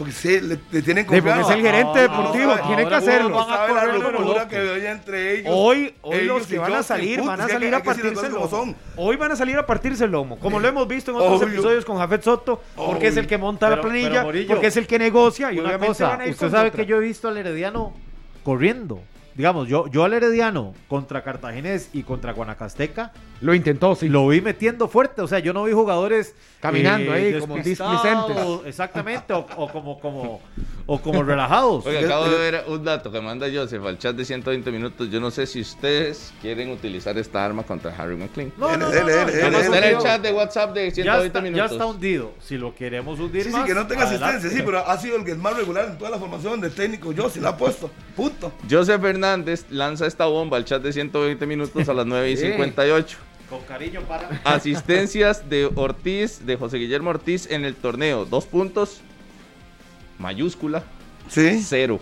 [SPEAKER 2] Porque sí, le, le tienen
[SPEAKER 6] Sí, porque es el gerente
[SPEAKER 3] Ah,
[SPEAKER 6] deportivo,
[SPEAKER 3] ahora-
[SPEAKER 6] tiene que hacerlo.
[SPEAKER 3] van a
[SPEAKER 2] la que entre ellos.
[SPEAKER 6] Hoy, hoy
[SPEAKER 2] ellos
[SPEAKER 6] los que van a salir van a salir
[SPEAKER 2] que-
[SPEAKER 6] a
[SPEAKER 2] que
[SPEAKER 6] partirse el lomo.
[SPEAKER 2] son.
[SPEAKER 6] Hoy van a salir a partirse el lomo, como lo hemos visto en otros
[SPEAKER 2] Obvio.
[SPEAKER 6] episodios con Jafet Soto, porque es el que monta la planilla,
[SPEAKER 3] pero, Morillo,
[SPEAKER 6] porque es el que negocia y
[SPEAKER 3] Una
[SPEAKER 6] obviamente
[SPEAKER 3] cosa,
[SPEAKER 6] van a ir
[SPEAKER 3] usted sabe
[SPEAKER 6] otra.
[SPEAKER 3] que yo he visto al Herediano corriendo. Digamos, yo, yo al Herediano contra Cartaginés y contra Guanacasteca
[SPEAKER 6] lo intentó, sí.
[SPEAKER 3] lo vi metiendo fuerte. O sea, yo no vi jugadores eh,
[SPEAKER 6] Caminando ahí, como displicentes.
[SPEAKER 3] Exactamente, o, o como, como, o como relajados.
[SPEAKER 5] Oye, acabo de ver un dato que manda Joseph al chat de 120 minutos. Yo no sé si ustedes quieren utilizar esta arma contra Harry McLean.
[SPEAKER 3] No, no, no,
[SPEAKER 2] Dele,
[SPEAKER 3] no,
[SPEAKER 2] dele,
[SPEAKER 3] ya
[SPEAKER 2] dele,
[SPEAKER 3] no
[SPEAKER 5] Está en el chat de WhatsApp de
[SPEAKER 3] Ya
[SPEAKER 5] 120
[SPEAKER 3] está, ya
[SPEAKER 5] minutos.
[SPEAKER 3] está hundido. Si lo queremos hundir
[SPEAKER 2] Sí, sí,
[SPEAKER 3] más,
[SPEAKER 2] que no tenga
[SPEAKER 3] adelante.
[SPEAKER 2] asistencia, sí, pero ha sido el que es más regular en toda la formación del técnico. Sí la ha puesto. Punto.
[SPEAKER 5] Joseph Fernández lanza esta bomba al chat de 120 minutos a las 9 y
[SPEAKER 6] Sí.
[SPEAKER 5] 58.
[SPEAKER 3] Con cariño para...
[SPEAKER 5] Asistencias de Ortiz, de José Guillermo Ortiz en el torneo. Dos puntos. Mayúscula.
[SPEAKER 2] Sí.
[SPEAKER 5] Cero.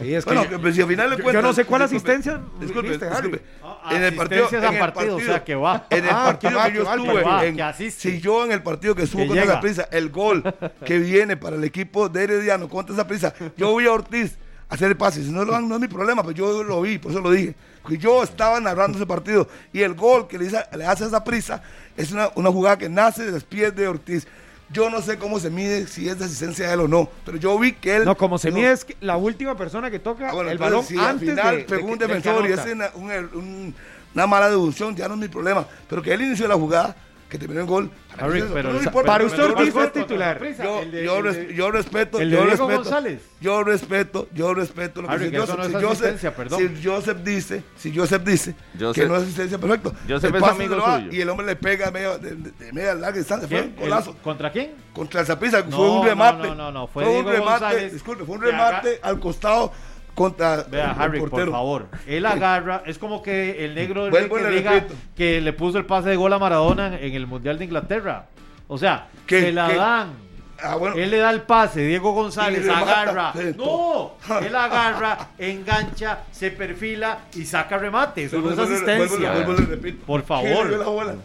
[SPEAKER 6] Sí, es que
[SPEAKER 2] Bueno,
[SPEAKER 6] yo-
[SPEAKER 2] si al final
[SPEAKER 6] yo-
[SPEAKER 2] cuentas.
[SPEAKER 6] yo no sé cuál
[SPEAKER 2] disculpe,
[SPEAKER 6] asistencia
[SPEAKER 2] Disculpe,
[SPEAKER 6] viste,
[SPEAKER 2] disculpe.
[SPEAKER 3] Ah,
[SPEAKER 2] En el partido. En
[SPEAKER 3] a
[SPEAKER 2] el
[SPEAKER 3] partido, o sea, que va.
[SPEAKER 2] En el
[SPEAKER 6] Ah,
[SPEAKER 2] partido
[SPEAKER 6] que va,
[SPEAKER 2] que yo
[SPEAKER 6] que va
[SPEAKER 2] estuve.
[SPEAKER 3] partido.
[SPEAKER 2] en-
[SPEAKER 3] Que
[SPEAKER 2] si yo en el partido que estuvo contra
[SPEAKER 3] llega.
[SPEAKER 2] esa prisa, el gol que viene para el equipo de Herediano contra esa prisa, yo vi a Ortiz hacer el pase. Si no dan, no es mi problema, pero yo lo vi, por eso lo dije. Que yo estaba narrando ese partido y el gol que le, hizo- le hace a esa prisa es una, una jugada que nace de los pies de Ortiz. Yo no sé cómo se mide si es de asistencia de él o no, pero yo vi que él.
[SPEAKER 6] No, como se
[SPEAKER 2] no-
[SPEAKER 6] mide es la última persona que toca
[SPEAKER 2] Ah, bueno,
[SPEAKER 6] el balón
[SPEAKER 2] si al
[SPEAKER 6] antes
[SPEAKER 2] final
[SPEAKER 6] de, de
[SPEAKER 2] pegó un
[SPEAKER 6] del que
[SPEAKER 2] defensor y
[SPEAKER 6] anota.
[SPEAKER 2] hace una, un- un- una mala deducción, ya no es mi problema. Pero que él inició la jugada, que terminó en gol. Para,
[SPEAKER 3] Harry,
[SPEAKER 2] mí eso
[SPEAKER 3] pero
[SPEAKER 2] no
[SPEAKER 3] el-
[SPEAKER 2] importa.
[SPEAKER 6] para usted Ortiz es titular.
[SPEAKER 2] Yo,
[SPEAKER 3] El de-
[SPEAKER 2] yo
[SPEAKER 3] el
[SPEAKER 2] res-
[SPEAKER 3] de-
[SPEAKER 2] yo respeto,
[SPEAKER 3] el de
[SPEAKER 2] yo
[SPEAKER 3] Diego
[SPEAKER 2] respeto,
[SPEAKER 3] González.
[SPEAKER 2] yo respeto, yo respeto lo que
[SPEAKER 3] Harry,
[SPEAKER 2] si Joseph,
[SPEAKER 3] no es
[SPEAKER 2] si Joseph-
[SPEAKER 3] perdón.
[SPEAKER 2] si Joseph dice, si Joseph dice
[SPEAKER 5] Joseph-
[SPEAKER 2] que no es asistencia, perfecto.
[SPEAKER 5] Joseph
[SPEAKER 2] El
[SPEAKER 5] es amigo
[SPEAKER 2] se lo da
[SPEAKER 5] suyo.
[SPEAKER 2] Y el hombre le pega de media, de, de- de media larga distancia, fue un golazo.
[SPEAKER 3] El- ¿Contra quién?
[SPEAKER 2] Contra el Zaprisa,
[SPEAKER 3] No,
[SPEAKER 2] fue un remate.
[SPEAKER 3] no, no, no, fue
[SPEAKER 2] un
[SPEAKER 3] Diego
[SPEAKER 2] remate,
[SPEAKER 3] González
[SPEAKER 2] disculpe, fue un remate al costado contra
[SPEAKER 3] Vea,
[SPEAKER 2] el
[SPEAKER 3] Harry, por favor. Él agarra, es como que el negro del que
[SPEAKER 2] le
[SPEAKER 3] diga que le puso el pase de gol a Maradona en el Mundial de Inglaterra. O sea,
[SPEAKER 2] ¿Qué?
[SPEAKER 3] se la
[SPEAKER 2] ¿Qué?
[SPEAKER 3] dan.
[SPEAKER 2] Ah, bueno.
[SPEAKER 3] Él le da el pase, Diego González agarra. No, él agarra, engancha, se perfila y saca remate. Eso no es asistencia.
[SPEAKER 2] vuelvo vuelvo.
[SPEAKER 3] Por
[SPEAKER 2] ¿Quién
[SPEAKER 3] favor.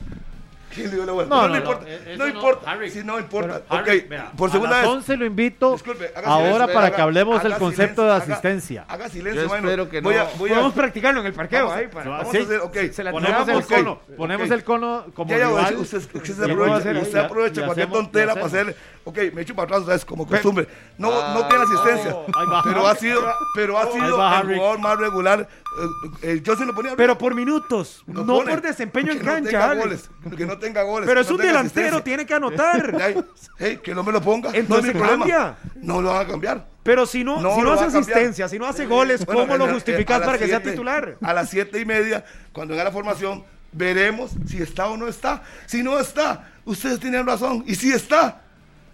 [SPEAKER 2] ¿Quién le dio la bola?
[SPEAKER 3] No,
[SPEAKER 2] No,
[SPEAKER 3] no,
[SPEAKER 2] importa.
[SPEAKER 3] eh,
[SPEAKER 2] No
[SPEAKER 3] no,
[SPEAKER 2] importa.
[SPEAKER 3] Harry.
[SPEAKER 2] Si no importa.
[SPEAKER 3] Harry,
[SPEAKER 2] ok, por segunda
[SPEAKER 3] a las
[SPEAKER 2] vez.
[SPEAKER 3] 11 lo invito
[SPEAKER 2] Disculpe, haga
[SPEAKER 3] ahora
[SPEAKER 2] silencio,
[SPEAKER 3] para
[SPEAKER 2] haga-
[SPEAKER 3] que hablemos del concepto
[SPEAKER 2] silencio,
[SPEAKER 3] de asistencia.
[SPEAKER 2] Haga silencio,
[SPEAKER 5] Yo
[SPEAKER 2] mano.
[SPEAKER 5] espero que
[SPEAKER 2] Voy a- voy a-
[SPEAKER 6] practicarlo en el parqueo
[SPEAKER 2] Vamos a-
[SPEAKER 6] ahí para-
[SPEAKER 2] vamos
[SPEAKER 3] Sí.
[SPEAKER 2] a hacer, ok.
[SPEAKER 6] Se la
[SPEAKER 3] Ponemos el cono, ponemos el cono como
[SPEAKER 2] Ya, ya,
[SPEAKER 3] rival.
[SPEAKER 2] usted, usted se
[SPEAKER 3] ¿Qué puedo
[SPEAKER 2] aprovecha,
[SPEAKER 3] hacer ahí?
[SPEAKER 2] usted
[SPEAKER 3] Ya-
[SPEAKER 2] aprovecha
[SPEAKER 3] ya
[SPEAKER 2] cualquier tontera para hacer. Ok, me echo para atrás, otra vez, como costumbre. No, no tiene asistencia. Pero ha sido, pero ha sido el jugador más regular. Eh, eh, yo se lo ponía.
[SPEAKER 6] Pero por minutos, no
[SPEAKER 2] pone.
[SPEAKER 6] por desempeño en
[SPEAKER 2] no
[SPEAKER 6] cancha.
[SPEAKER 2] goles, que no tenga goles.
[SPEAKER 6] Pero es
[SPEAKER 2] no
[SPEAKER 6] un delantero, tiene que anotar.
[SPEAKER 2] Ay, hey, que no me lo ponga. no
[SPEAKER 6] Entonces
[SPEAKER 2] problema.
[SPEAKER 6] cambia.
[SPEAKER 2] No lo van a cambiar.
[SPEAKER 6] Pero si no,
[SPEAKER 2] No
[SPEAKER 6] si no hace
[SPEAKER 2] va
[SPEAKER 6] asistencia, si no hace goles,
[SPEAKER 2] Bueno,
[SPEAKER 6] ¿cómo lo
[SPEAKER 2] la-
[SPEAKER 6] justificas
[SPEAKER 2] las
[SPEAKER 6] para que sea titular?
[SPEAKER 2] A las siete y media, cuando venga la formación, veremos si está o no está. Si no está, ustedes tienen razón. Y si está,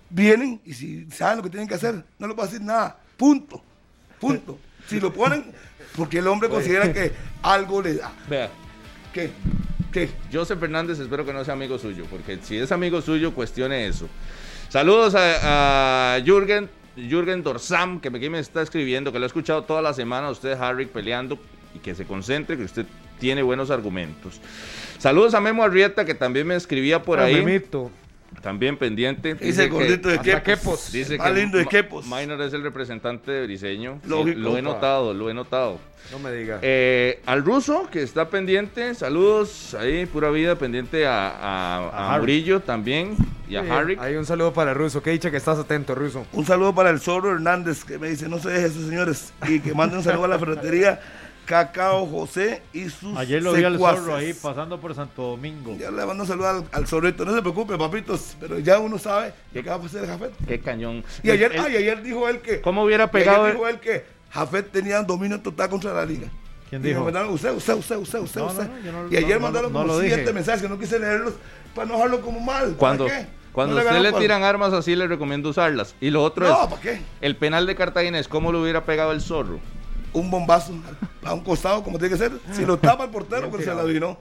[SPEAKER 2] vienen y si saben lo que tienen que hacer, no les voy a decir nada. Punto. Punto. Si lo ponen, porque el hombre considera que algo le da.
[SPEAKER 5] Vea,
[SPEAKER 2] ¿Qué? ¿Qué?
[SPEAKER 5] Joseph Fernández espero que no sea amigo suyo, porque si es amigo suyo, cuestione eso. Saludos a, a Jürgen, Jürgen Dorsam, que aquí me está escribiendo, que lo he escuchado toda la semana, usted, Harry, peleando, y que se concentre, que usted tiene buenos argumentos. Saludos a Memo Arrieta, que también me escribía por ahí,
[SPEAKER 6] Memito.
[SPEAKER 5] También pendiente.
[SPEAKER 2] Dice el
[SPEAKER 5] que-
[SPEAKER 2] gordito de Quepos.
[SPEAKER 6] Quepos.
[SPEAKER 5] Dice
[SPEAKER 2] Más
[SPEAKER 5] que
[SPEAKER 2] lindo de Quepos.
[SPEAKER 5] Minor es el representante de Briseño. Sí,
[SPEAKER 2] Lógico.
[SPEAKER 5] lo he notado, lo he notado.
[SPEAKER 6] No me diga.
[SPEAKER 5] Eh, al ruso, que está pendiente, saludos ahí, pura vida, pendiente a, a,
[SPEAKER 3] A
[SPEAKER 5] a. Murillo también y a
[SPEAKER 6] Sí,
[SPEAKER 5] Harry.
[SPEAKER 6] Hay un saludo para Russo. Que dicha que estás atento, Russo.
[SPEAKER 2] Un saludo para el Zorro Hernández que me dice, no se deje eso, señores. Y que mande un saludo a la ferretería Cacao José y sus
[SPEAKER 3] Ayer lo vi al
[SPEAKER 2] secuaces.
[SPEAKER 3] zorro ahí pasando por Santo Domingo.
[SPEAKER 2] Ya le mando un saludo al, al zorrito. No se preocupe, papitos, pero ya uno sabe que acaba de hacer el Jafet.
[SPEAKER 5] Qué cañón.
[SPEAKER 2] Y ayer,
[SPEAKER 5] El-
[SPEAKER 2] ay, ayer dijo él que...
[SPEAKER 5] ¿Cómo hubiera pegado?
[SPEAKER 2] Ayer dijo él que Jafet tenía dominio total contra la liga.
[SPEAKER 3] ¿Quién dijo?
[SPEAKER 2] mandaron usted, usted, usted, usted, usted,
[SPEAKER 3] No,
[SPEAKER 2] usted.
[SPEAKER 3] no, yo no-
[SPEAKER 2] y ayer
[SPEAKER 3] no,
[SPEAKER 2] mandaron
[SPEAKER 3] no,
[SPEAKER 2] como siete
[SPEAKER 3] dije.
[SPEAKER 2] mensajes que no quise leerlos para no dejarlo como mal. ¿Para
[SPEAKER 5] Cuando,
[SPEAKER 2] qué?
[SPEAKER 5] cuando
[SPEAKER 2] No
[SPEAKER 5] a usted le
[SPEAKER 2] cual-
[SPEAKER 5] tiran armas así, le recomiendo usarlas. Y lo otro
[SPEAKER 2] No,
[SPEAKER 5] es,
[SPEAKER 2] ¿para qué?
[SPEAKER 5] el penal de Cartagena es cómo lo hubiera pegado el zorro.
[SPEAKER 2] Un bombazo a un costado como tiene que ser. Si lo tapa el portero, pues se la adivinó.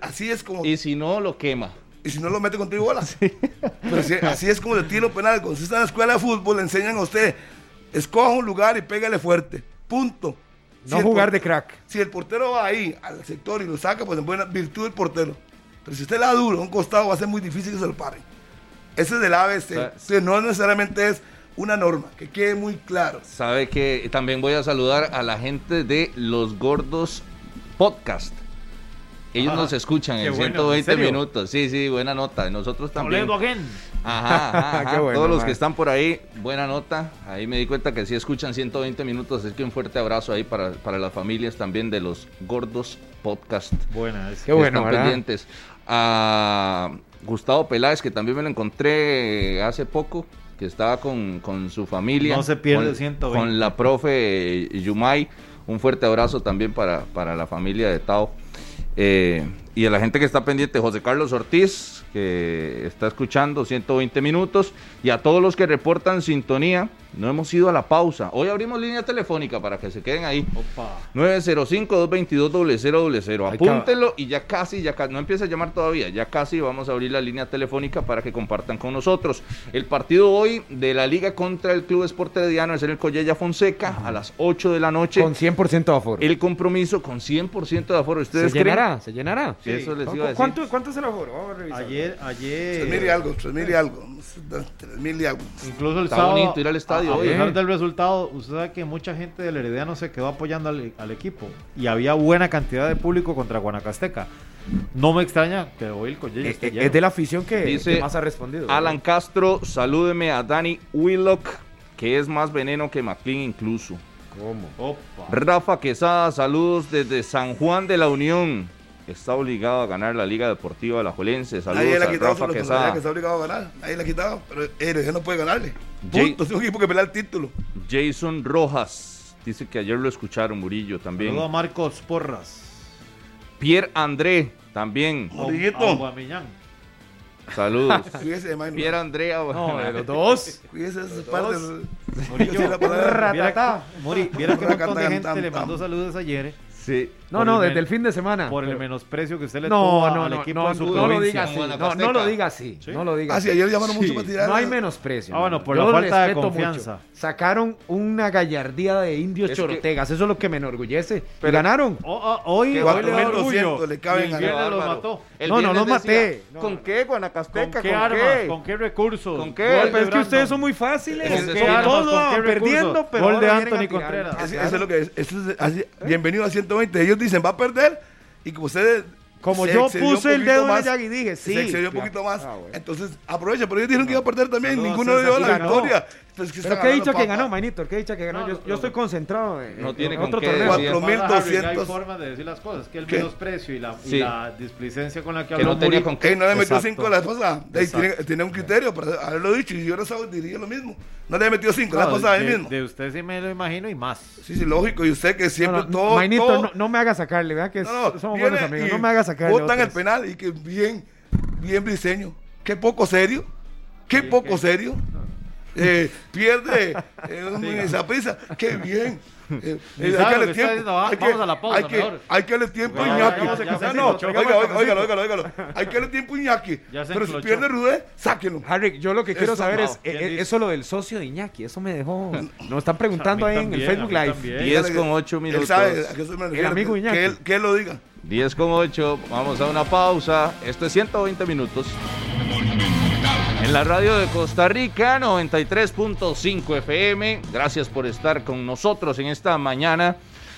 [SPEAKER 2] Así es como.
[SPEAKER 5] Y si no, lo quema.
[SPEAKER 2] Y si no lo mete contigo, bola. Pero así, así es como de tiro penal. Cuando usted está en la escuela de fútbol, le enseñan a usted: escoja un lugar y pégale fuerte. Punto.
[SPEAKER 6] No
[SPEAKER 2] el
[SPEAKER 6] jugar de crack.
[SPEAKER 2] Si el portero va ahí al sector y lo saca, pues en buena virtud del portero. Pero si usted la duro a un costado, va a ser muy difícil que se lo pare. Ese es del ABC. Entonces, no necesariamente es una norma, que quede muy claro.
[SPEAKER 5] Sabe que también voy a saludar a la gente de Los Gordos Podcast. Ellos
[SPEAKER 3] Ah,
[SPEAKER 5] nos escuchan
[SPEAKER 3] qué
[SPEAKER 5] en
[SPEAKER 3] bueno, ¿en
[SPEAKER 5] 120
[SPEAKER 3] serio?
[SPEAKER 5] minutos. Sí, sí, buena nota. Nosotros también. Ajá, ajá, ajá.
[SPEAKER 6] Qué bueno,
[SPEAKER 5] Todos los
[SPEAKER 6] man.
[SPEAKER 5] que están por ahí, buena nota. Ahí me di cuenta que sí escuchan 120 minutos. Es que un fuerte abrazo ahí para, para las familias también de los Gordos Podcast.
[SPEAKER 3] Buena, es.
[SPEAKER 6] Qué
[SPEAKER 5] que
[SPEAKER 6] bueno,
[SPEAKER 5] están
[SPEAKER 6] ¿verdad?
[SPEAKER 5] pendientes. A Gustavo Peláez, que también me lo encontré hace poco, que estaba con, con su familia.
[SPEAKER 3] No se pierde
[SPEAKER 5] con,
[SPEAKER 3] 120.
[SPEAKER 5] Con la profe Yumay. Un fuerte abrazo también para, para la familia de Tao. Eh, y a la gente que está pendiente, José Carlos Ortiz, que está escuchando 120 minutos, y a todos los que reportan sintonía, no hemos ido a la pausa. Hoy abrimos línea telefónica para que se queden ahí.
[SPEAKER 3] Opa.
[SPEAKER 5] 905-222-0000.
[SPEAKER 6] Hay que-
[SPEAKER 5] Apúntelo y ya casi, ya casi, no empieza a llamar todavía, ya casi vamos a abrir la línea telefónica para que compartan con nosotros. El partido hoy de la liga contra el Club Esporte Herediano es en el Collella Fonseca a las 8 de la noche.
[SPEAKER 6] Con 100% de aforo.
[SPEAKER 5] El compromiso con 100% de aforo.
[SPEAKER 6] ¿Se llenará? ¿Se llenará?
[SPEAKER 5] Sí, eso les iba a decir.
[SPEAKER 6] ¿Cuánto, ¿Cuánto es el aforo? Vamos a revisar.
[SPEAKER 3] Ayer,
[SPEAKER 2] Tres mil y
[SPEAKER 3] ayer.
[SPEAKER 2] algo, tres mil y algo. Tres mil y algo.
[SPEAKER 3] Incluso el
[SPEAKER 5] Está
[SPEAKER 3] sábado.
[SPEAKER 5] bonito ir al estadio
[SPEAKER 3] pesar
[SPEAKER 6] ¿eh?
[SPEAKER 3] del resultado, usted sabe que mucha gente del Herediano se quedó apoyando al, al equipo. Y había buena cantidad de público contra Guanacasteca. No me extraña que hoy el Collella
[SPEAKER 6] Eh,
[SPEAKER 3] esté
[SPEAKER 6] eh,
[SPEAKER 3] lleno.
[SPEAKER 6] es de la afición que,
[SPEAKER 5] Dice
[SPEAKER 6] que más ha respondido.
[SPEAKER 5] Alan Castro, salúdeme a Danny Willock, que es más veneno que McLean incluso.
[SPEAKER 6] ¿Cómo?
[SPEAKER 3] Opa.
[SPEAKER 5] Rafa Quesada, saludos desde San Juan de la Unión. Está obligado a ganar la Liga Deportiva Alajuelense.
[SPEAKER 2] Nadie
[SPEAKER 5] Saludos
[SPEAKER 2] le ha quitado
[SPEAKER 5] Rafa Quesada.
[SPEAKER 2] que está obligado a ganar. Nadie le ha quitado. Pero Herediano no puede ganarle. Punto. Es un equipo que pelea el título.
[SPEAKER 5] Jason Rojas dice que ayer lo escucharon, Murillo también.
[SPEAKER 3] Saludo a Marcos Porras.
[SPEAKER 5] Pierre André también.
[SPEAKER 3] Aubameyang.
[SPEAKER 5] Saludos.
[SPEAKER 2] Cuídese de.
[SPEAKER 5] Pierre André.
[SPEAKER 4] No, de los dos.
[SPEAKER 2] Cuídese de esa parte.
[SPEAKER 3] Murillo.
[SPEAKER 2] La.
[SPEAKER 3] Viera, que un montón de gente le mandó saludos ayer
[SPEAKER 5] Sí.
[SPEAKER 4] No, no,
[SPEAKER 3] el
[SPEAKER 4] desde el fin de semana.
[SPEAKER 3] por el menosprecio que usted le
[SPEAKER 4] No, no,
[SPEAKER 3] al
[SPEAKER 4] no,
[SPEAKER 3] equipo
[SPEAKER 4] no,
[SPEAKER 3] de su
[SPEAKER 4] no lo diga así. No, no lo diga así. No lo diga
[SPEAKER 2] Ah,
[SPEAKER 4] así.
[SPEAKER 2] sí, ayer llamaron mucho para tirar.
[SPEAKER 4] No hay menosprecio.
[SPEAKER 3] Ah, bueno,
[SPEAKER 4] no.
[SPEAKER 3] por
[SPEAKER 4] Yo
[SPEAKER 3] la falta de
[SPEAKER 4] respeto
[SPEAKER 3] confianza.
[SPEAKER 4] mucho. Sacaron una gallardía de indios
[SPEAKER 5] Es que-
[SPEAKER 4] chorotegas. Eso es lo que me enorgullece.
[SPEAKER 5] Pero-
[SPEAKER 4] y ganaron.
[SPEAKER 3] Oh, oh, hoy,
[SPEAKER 2] Que
[SPEAKER 3] hoy le da
[SPEAKER 2] 4.200
[SPEAKER 3] orgullo.
[SPEAKER 2] le caben
[SPEAKER 3] el
[SPEAKER 2] a-
[SPEAKER 3] viernes los mató.
[SPEAKER 5] El
[SPEAKER 4] No, no, los maté.
[SPEAKER 5] ¿Con qué? Guanacasteca.
[SPEAKER 3] ¿Con qué
[SPEAKER 5] ¿Con
[SPEAKER 3] armas? ¿Con qué recursos?
[SPEAKER 5] ¿Con qué?
[SPEAKER 4] Pero es que ustedes son muy fáciles.
[SPEAKER 5] ¿Con
[SPEAKER 3] ¿Con
[SPEAKER 5] qué
[SPEAKER 3] qué armas?
[SPEAKER 4] todo,
[SPEAKER 3] ¿Con qué
[SPEAKER 4] perdiendo, pero
[SPEAKER 3] Gol de Anthony. Contreras.
[SPEAKER 2] Eso es lo que es. Eso es así, bienvenido a 120. Ellos dicen, va a perder. Y como ustedes.
[SPEAKER 4] Como
[SPEAKER 2] se
[SPEAKER 4] yo puse el dedo en la
[SPEAKER 2] más,
[SPEAKER 4] llaga y dije, sí.
[SPEAKER 2] Se excedió un poquito más.
[SPEAKER 4] Ah, bueno.
[SPEAKER 2] Entonces, aprovecha. Pero ellos dijeron que iba a perder también. Ninguno dio la
[SPEAKER 4] ganó.
[SPEAKER 2] victoria. Entonces, ¿qué
[SPEAKER 4] Pero qué he dicho que ganó, Mainito, que he dicho que ganó.
[SPEAKER 3] No,
[SPEAKER 4] yo,
[SPEAKER 3] no,
[SPEAKER 4] yo estoy concentrado en,
[SPEAKER 5] No
[SPEAKER 4] en
[SPEAKER 5] tiene con
[SPEAKER 4] otro
[SPEAKER 5] qué
[SPEAKER 4] torneo.
[SPEAKER 5] decir.
[SPEAKER 2] Cuatro mil
[SPEAKER 3] Pasa, Harry,
[SPEAKER 2] doscientos.
[SPEAKER 3] Hay formas de decir las cosas, que el
[SPEAKER 2] ¿Qué?
[SPEAKER 3] menosprecio y la, y
[SPEAKER 5] Sí.
[SPEAKER 3] la displicencia con la que
[SPEAKER 5] Que
[SPEAKER 3] habló
[SPEAKER 5] no tenía con qué.
[SPEAKER 2] Ey, no le metió
[SPEAKER 3] Exacto.
[SPEAKER 2] cinco la
[SPEAKER 3] Exacto.
[SPEAKER 2] tiene, tiene un criterio para haberlo dicho. Y yo no sabía, diría lo mismo. No le había metido cinco la
[SPEAKER 3] No,
[SPEAKER 2] vez pasada
[SPEAKER 3] de,
[SPEAKER 2] él mismo.
[SPEAKER 3] de usted sí me lo imagino y más.
[SPEAKER 2] Sí, sí, lógico. Y usted que siempre
[SPEAKER 4] No, no,
[SPEAKER 2] todo.
[SPEAKER 4] Mainito,
[SPEAKER 2] todo-
[SPEAKER 4] no, no me haga sacarle, vea que
[SPEAKER 2] No, no,
[SPEAKER 4] somos buenos amigos.
[SPEAKER 2] y
[SPEAKER 4] No me haga sacarle.
[SPEAKER 2] Botan el penal y que bien, bien briseño. Qué poco serio. Qué poco serio. Eh, pierde eh, un- esa prisa. Qué bien. Eh, eh, hay que
[SPEAKER 3] que
[SPEAKER 2] tiempo. Hay que-
[SPEAKER 3] vamos a la pausa,
[SPEAKER 2] hay que-
[SPEAKER 3] mejor.
[SPEAKER 2] Hay que darle tiempo a Iñaki. Hay que darle tiempo a Iñaki. Pero si pierde Rudé, sáquenlo.
[SPEAKER 4] Harry, yo lo que quiero
[SPEAKER 2] Eso
[SPEAKER 4] saber
[SPEAKER 2] no.
[SPEAKER 4] es,
[SPEAKER 3] ¿Quién
[SPEAKER 4] eh, eso lo del socio de Iñaki, eso me dejó. Nos están preguntando ahí en el Facebook Live.
[SPEAKER 3] también.
[SPEAKER 5] 10 con 8
[SPEAKER 2] Él
[SPEAKER 5] minutos.
[SPEAKER 2] refiero,
[SPEAKER 4] amigo Iñaki.
[SPEAKER 2] Que él, que él lo diga.
[SPEAKER 5] 10 con 8. Vamos a una pausa. Esto es 120 minutos. En la radio de Costa Rica, 93.5 FM. Gracias por estar con nosotros en esta mañana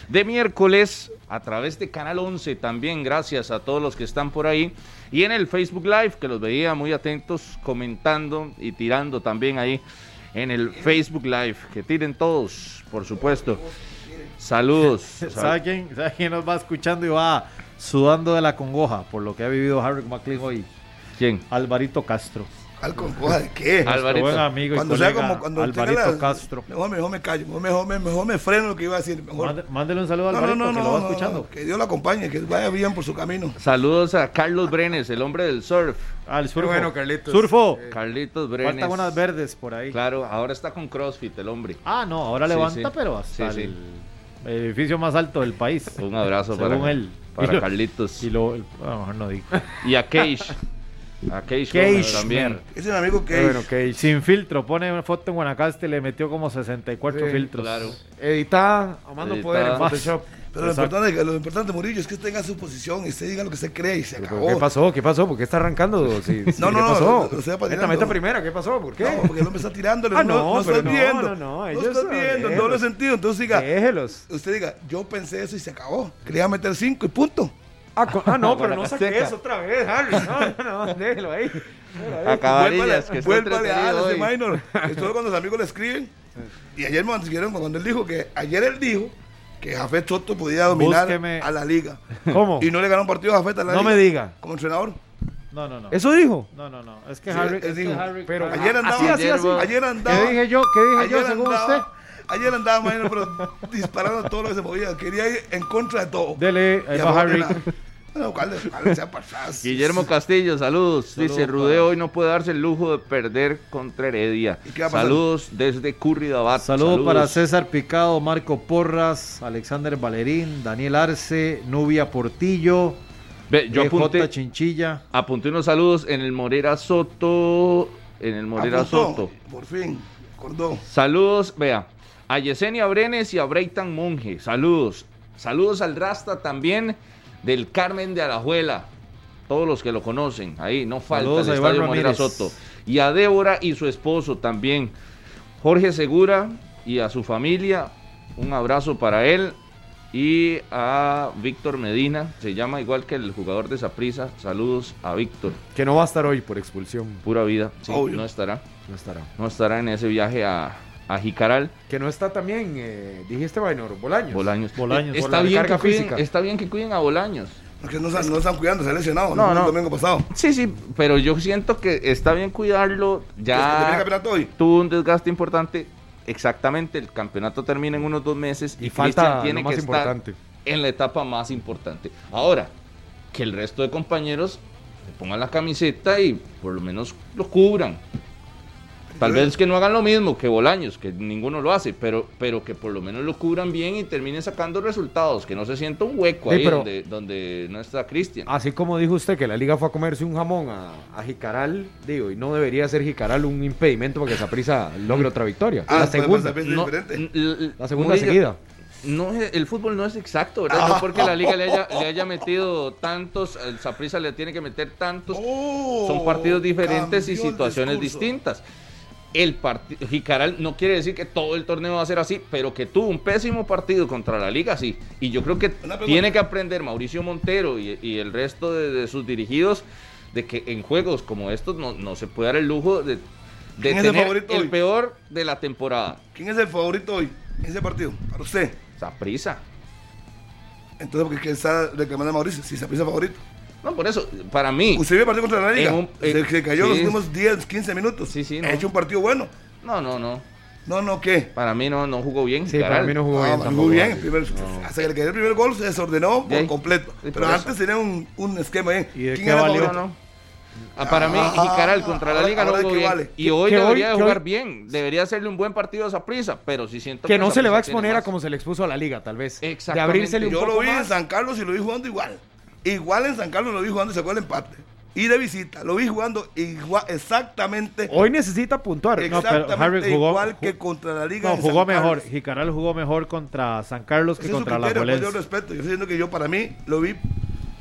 [SPEAKER 5] de miércoles a través de Canal 11 también. Gracias a todos los que están por ahí. Y en el Facebook Live, que los veía muy atentos, comentando y tirando también ahí en el Facebook Live. Que tiren todos, por supuesto. Saludos.
[SPEAKER 3] ¿Sabe quién, ¿Sabe quién nos va escuchando y va sudando de la congoja por lo que ha vivido Harry McLean hoy?
[SPEAKER 5] ¿Quién?
[SPEAKER 3] Alvarito Castro.
[SPEAKER 2] Al concoja de qué.
[SPEAKER 5] Al- Alvarito.
[SPEAKER 3] Buen amigo y
[SPEAKER 2] Cuando sea
[SPEAKER 3] colega
[SPEAKER 2] como cuando tenga
[SPEAKER 3] Alvarito
[SPEAKER 2] la-
[SPEAKER 3] Castro.
[SPEAKER 2] Mejor, mejor me callo, mejor, mejor, me- mejor me freno lo que iba a decir. Mejor.
[SPEAKER 3] Mándele un saludo a Alvarito
[SPEAKER 2] no, no,
[SPEAKER 3] que
[SPEAKER 2] no,
[SPEAKER 3] lo va
[SPEAKER 2] no,
[SPEAKER 3] escuchando.
[SPEAKER 2] no, que Dios lo acompañe, que vaya bien por su camino.
[SPEAKER 5] Saludos a Carlos Brenes, el hombre del surf.
[SPEAKER 3] Ah, el surfo.
[SPEAKER 4] bueno, Carlitos.
[SPEAKER 3] Surfo.
[SPEAKER 5] Carlitos Brenes.
[SPEAKER 3] Faltan unas verdes por ahí.
[SPEAKER 5] Claro, ahora está con CrossFit el hombre.
[SPEAKER 3] Ah, no, ahora
[SPEAKER 5] Sí,
[SPEAKER 3] levanta,
[SPEAKER 5] sí.
[SPEAKER 3] pero hasta
[SPEAKER 5] Sí,
[SPEAKER 3] el, el edificio más alto del país.
[SPEAKER 5] Un abrazo
[SPEAKER 3] Según
[SPEAKER 5] para,
[SPEAKER 3] él.
[SPEAKER 5] para
[SPEAKER 3] Y lo-
[SPEAKER 5] Carlitos.
[SPEAKER 3] Y lo, el- a lo mejor no digo.
[SPEAKER 5] Y a Keish. A Keish
[SPEAKER 3] Keish,
[SPEAKER 5] Gómez también.
[SPEAKER 2] Es mi amigo que
[SPEAKER 4] Bueno, ok.
[SPEAKER 3] Sin filtro, pone una foto en Guanacaste y le metió como 64
[SPEAKER 4] Sí,
[SPEAKER 3] filtros.
[SPEAKER 5] claro.
[SPEAKER 4] Editada, amando
[SPEAKER 5] Editada.
[SPEAKER 4] poder en Photoshop.
[SPEAKER 2] Pero lo importante, lo importante, Murillo, es que usted tenga su posición y usted diga lo que usted cree y se
[SPEAKER 4] ¿Pero
[SPEAKER 2] acabó.
[SPEAKER 4] ¿Qué pasó? ¿Qué pasó? ¿Por qué está arrancando? Sí, sí,
[SPEAKER 2] No, no,
[SPEAKER 4] ¿Qué
[SPEAKER 2] no,
[SPEAKER 4] pasó?
[SPEAKER 2] estoy apadrinando.
[SPEAKER 4] Meta, meta primera, ¿qué pasó? ¿Por qué?
[SPEAKER 2] No, porque el hombre está tirándole.
[SPEAKER 4] Ah,
[SPEAKER 2] no,
[SPEAKER 4] no,
[SPEAKER 2] no,
[SPEAKER 4] pero
[SPEAKER 2] estás
[SPEAKER 4] no,
[SPEAKER 2] viendo.
[SPEAKER 4] no, no, ellos
[SPEAKER 2] estás
[SPEAKER 4] son-
[SPEAKER 2] viendo, en
[SPEAKER 4] déjelos.
[SPEAKER 2] doble sentido. Entonces diga,
[SPEAKER 4] Déjelos.
[SPEAKER 2] usted diga, yo pensé eso y se acabó. Quería meter cinco y punto.
[SPEAKER 4] Ah, ah, no, pero no saque
[SPEAKER 5] Guanacasteca.
[SPEAKER 4] eso otra vez, Harry. No, no, no, déjelo ahí. Ahí.
[SPEAKER 5] A Cabarillas, que
[SPEAKER 2] Vuélvale a ese
[SPEAKER 5] hoy.
[SPEAKER 2] minor. Es todo cuando los amigos le escriben. Y ayer me consiguieron cuando él dijo que, ayer él dijo que Jafet Soto podía dominar
[SPEAKER 3] Búsqueme.
[SPEAKER 2] a la liga.
[SPEAKER 4] ¿Cómo?
[SPEAKER 2] Y no le ganó un partido a Jafet a la
[SPEAKER 4] No
[SPEAKER 2] liga.
[SPEAKER 4] me diga.
[SPEAKER 2] Como entrenador.
[SPEAKER 3] No, no, no.
[SPEAKER 4] ¿Eso dijo?
[SPEAKER 3] No, no, no. Es que
[SPEAKER 2] Sí,
[SPEAKER 3] Harry. es que Harry-
[SPEAKER 4] pero-
[SPEAKER 2] Ayer andaba.
[SPEAKER 4] así, así, así.
[SPEAKER 2] Ayer andaba.
[SPEAKER 3] ¿Qué dije yo? ¿Qué dije yo
[SPEAKER 2] Ayer
[SPEAKER 3] según
[SPEAKER 2] andaba,
[SPEAKER 3] usted?
[SPEAKER 2] ayer andaba, minor, pero disparando todo lo que se movía. Quería ir en contra de todo.
[SPEAKER 3] Dele, ahí va Harry.
[SPEAKER 5] Guillermo Castillo, saludos. Dice,
[SPEAKER 3] Saludos
[SPEAKER 5] Rudeo
[SPEAKER 3] para-
[SPEAKER 5] hoy no puede darse el lujo de perder contra Heredia. Saludos desde Curridabat.
[SPEAKER 3] Saludos para César Picado, Marco Porras, Alexander Valerín, Daniel Arce, Nubia Portillo,
[SPEAKER 5] Ve, yo
[SPEAKER 3] eh,
[SPEAKER 5] apunté.
[SPEAKER 3] Chinchilla.
[SPEAKER 5] apunté unos saludos en el Morera Soto. En el Morera
[SPEAKER 2] Apuntó,
[SPEAKER 5] Soto.
[SPEAKER 2] Por fin, acordó.
[SPEAKER 5] Saludos, vea, a Yesenia Brenes y a Breitan Monge. Saludos. Saludos al Rasta también del Carmen de Alajuela. Todos los que lo conocen. Ahí no falta
[SPEAKER 3] Saludos
[SPEAKER 5] el
[SPEAKER 3] a Iván
[SPEAKER 5] Estadio Morera
[SPEAKER 3] Ramírez.
[SPEAKER 5] Soto. Y a Débora y su esposo también. Jorge Segura y a su familia. Un abrazo para él. Y a Víctor Medina. Se llama igual que el jugador de Saprisa. Saludos a Víctor.
[SPEAKER 4] Que no va a estar hoy por expulsión.
[SPEAKER 5] Pura vida. Sí,
[SPEAKER 2] Obvio.
[SPEAKER 5] no estará.
[SPEAKER 4] No estará.
[SPEAKER 5] No estará en ese viaje a, a Jicaral.
[SPEAKER 4] Que no está también, eh, dijiste, Vainor, Bolaños.
[SPEAKER 5] Bolaños.
[SPEAKER 3] Bolaños,
[SPEAKER 5] Eh, está, bien que cuiden, está bien que cuiden a Bolaños.
[SPEAKER 2] Es que no, están- no están cuidando, se ha lesionado.
[SPEAKER 5] No,
[SPEAKER 2] No. El domingo pasado.
[SPEAKER 5] Sí, sí, pero yo siento que está bien cuidarlo.
[SPEAKER 2] ¿Termina el
[SPEAKER 5] Ya
[SPEAKER 2] campeonato hoy?
[SPEAKER 5] tuvo un desgaste importante. Exactamente, el campeonato termina en unos dos meses
[SPEAKER 4] Y
[SPEAKER 5] y,
[SPEAKER 4] falta
[SPEAKER 5] tiene
[SPEAKER 4] más
[SPEAKER 5] que
[SPEAKER 4] importante.
[SPEAKER 5] estar en la etapa más importante. Ahora, que el resto de compañeros le pongan la camiseta y por lo menos lo cubran. Tal vez que no hagan lo mismo que Bolaños, que ninguno lo hace, pero, pero que por lo menos lo cubran bien y terminen sacando resultados, que no se sienta un hueco
[SPEAKER 4] Sí,
[SPEAKER 5] ahí
[SPEAKER 4] pero-
[SPEAKER 5] donde, donde no está Cristian.
[SPEAKER 4] Así como dijo usted que la liga fue a comerse un jamón a, a Jicaral, digo, y no debería ser Jicaral un impedimento para que Saprissa logre otra victoria.
[SPEAKER 2] Ah,
[SPEAKER 4] la segunda.
[SPEAKER 2] es
[SPEAKER 5] No,
[SPEAKER 4] La segunda
[SPEAKER 5] Murillo,
[SPEAKER 4] seguida.
[SPEAKER 5] No, es- el fútbol no es exacto, ¿verdad? No porque la liga le haya, le haya metido tantos, el le tiene que meter tantos.
[SPEAKER 2] Oh,
[SPEAKER 5] Son partidos diferentes y situaciones distintas. El partido Jicaral no quiere decir que todo el torneo va a ser así, pero que tuvo un pésimo partido contra la liga, sí. Y yo creo que tiene que aprender Mauricio Montero y, y el resto de, de sus dirigidos de que en juegos como estos no, no se puede dar el lujo de, de
[SPEAKER 2] ¿Quién es el
[SPEAKER 5] tener
[SPEAKER 2] favorito
[SPEAKER 5] el
[SPEAKER 2] hoy?
[SPEAKER 5] peor de la temporada.
[SPEAKER 2] ¿Quién es el favorito hoy en ese partido? Para usted.
[SPEAKER 5] Saprissa.
[SPEAKER 2] Entonces, ¿por qué está reclamando a Mauricio? Si se piensa favorito.
[SPEAKER 5] No, por eso, para mí.
[SPEAKER 2] Usted vio el partido contra la Liga.
[SPEAKER 5] En un-
[SPEAKER 2] se,
[SPEAKER 5] eh,
[SPEAKER 2] se cayó
[SPEAKER 5] sí.
[SPEAKER 2] los últimos 10, 15 minutos.
[SPEAKER 5] Sí, sí,
[SPEAKER 2] Ha
[SPEAKER 5] no.
[SPEAKER 2] hecho un partido bueno.
[SPEAKER 5] No, no, no.
[SPEAKER 2] No, no, ¿qué?
[SPEAKER 5] Para mí no, no jugó bien.
[SPEAKER 4] Sí, para mí no jugó
[SPEAKER 2] Ah,
[SPEAKER 4] bien
[SPEAKER 2] jugó
[SPEAKER 4] tampoco.
[SPEAKER 2] bien. el primer- hasta que le cayó el primer gol se desordenó por
[SPEAKER 5] De
[SPEAKER 2] completo.
[SPEAKER 5] Sí,
[SPEAKER 2] Pero
[SPEAKER 5] por
[SPEAKER 2] antes tenía un, un esquema bien.
[SPEAKER 3] ¿Y de
[SPEAKER 2] ¿Quién
[SPEAKER 3] qué
[SPEAKER 2] era
[SPEAKER 3] valió?
[SPEAKER 5] No, no. Ah, para mí,
[SPEAKER 2] Ah,
[SPEAKER 5] Jicaral contra la
[SPEAKER 2] ahora-
[SPEAKER 5] Liga no jugó bien.
[SPEAKER 2] vale.
[SPEAKER 5] Y hoy
[SPEAKER 4] hoy-
[SPEAKER 5] debería de
[SPEAKER 4] que
[SPEAKER 5] jugar
[SPEAKER 4] hoy-
[SPEAKER 5] bien. Debería hacerle un buen partido a Saprissa, pero sí siento
[SPEAKER 4] Que no se le va a exponer a como se le expuso a la liga, tal vez. De
[SPEAKER 5] Exactamente.
[SPEAKER 4] abrírsele un
[SPEAKER 2] Yo
[SPEAKER 4] poco
[SPEAKER 2] lo vi en. San Carlos y lo vi jugando igual. Igual en San Carlos lo vi jugando y sacó el empate. Y de visita, lo vi jugando igual, exactamente.
[SPEAKER 4] Hoy necesita puntuar.
[SPEAKER 3] No, pero
[SPEAKER 2] exactamente
[SPEAKER 3] Harry jugó-
[SPEAKER 2] igual que contra la Liga.
[SPEAKER 3] No, jugó
[SPEAKER 2] San
[SPEAKER 3] mejor.
[SPEAKER 2] Carlos.
[SPEAKER 3] Jicaral jugó mejor contra San Carlos que contra la
[SPEAKER 2] criterio, pues, yo
[SPEAKER 3] Juelense.
[SPEAKER 2] respeto. Yo estoy diciendo que yo, para mí, lo vi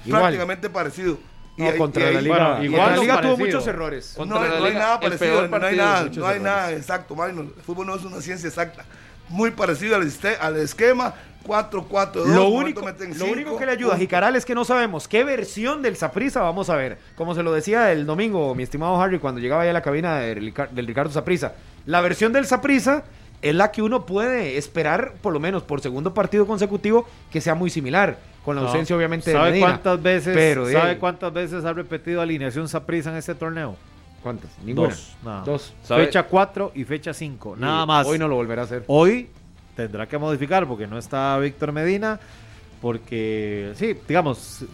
[SPEAKER 4] Igual.
[SPEAKER 2] prácticamente parecido.
[SPEAKER 4] No,
[SPEAKER 2] ahí-
[SPEAKER 4] contra
[SPEAKER 2] ahí-
[SPEAKER 4] la liga.
[SPEAKER 3] bueno, igual
[SPEAKER 4] la liga tuvo
[SPEAKER 3] parecido.
[SPEAKER 4] muchos errores.
[SPEAKER 2] No,
[SPEAKER 5] la
[SPEAKER 2] no hay
[SPEAKER 5] Liga,
[SPEAKER 2] nada parecido, no hay nada, no hay
[SPEAKER 5] errores.
[SPEAKER 2] nada exacto, Magno. El fútbol no es una ciencia exacta. Muy parecido al, este- al esquema 4-4-2.
[SPEAKER 4] Lo único, lo único que le ayuda a Jicaral es que no sabemos qué versión del Saprisa vamos a ver. Como se lo decía el domingo, mi estimado Harry, cuando llegaba ya a la cabina del Ricardo Saprisa. La versión del Saprisa es la que uno puede esperar, por lo menos por segundo partido consecutivo, que sea muy similar. Con la
[SPEAKER 3] No.
[SPEAKER 4] ausencia, obviamente, de
[SPEAKER 3] ¿Sabe
[SPEAKER 4] Medina.
[SPEAKER 3] cuántas veces,
[SPEAKER 4] Pero,
[SPEAKER 3] ¿sabe cuántas veces ha repetido alineación Saprissa en este torneo?
[SPEAKER 4] ¿Cuántas? Ninguna.
[SPEAKER 3] Dos. nada.
[SPEAKER 4] Dos.
[SPEAKER 5] ¿Sabe?
[SPEAKER 3] Fecha 4 y fecha 5. Nada más.
[SPEAKER 4] Hoy no lo volverá a hacer.
[SPEAKER 3] Hoy tendrá que modificar porque no está Víctor Medina. Porque, sí, digamos,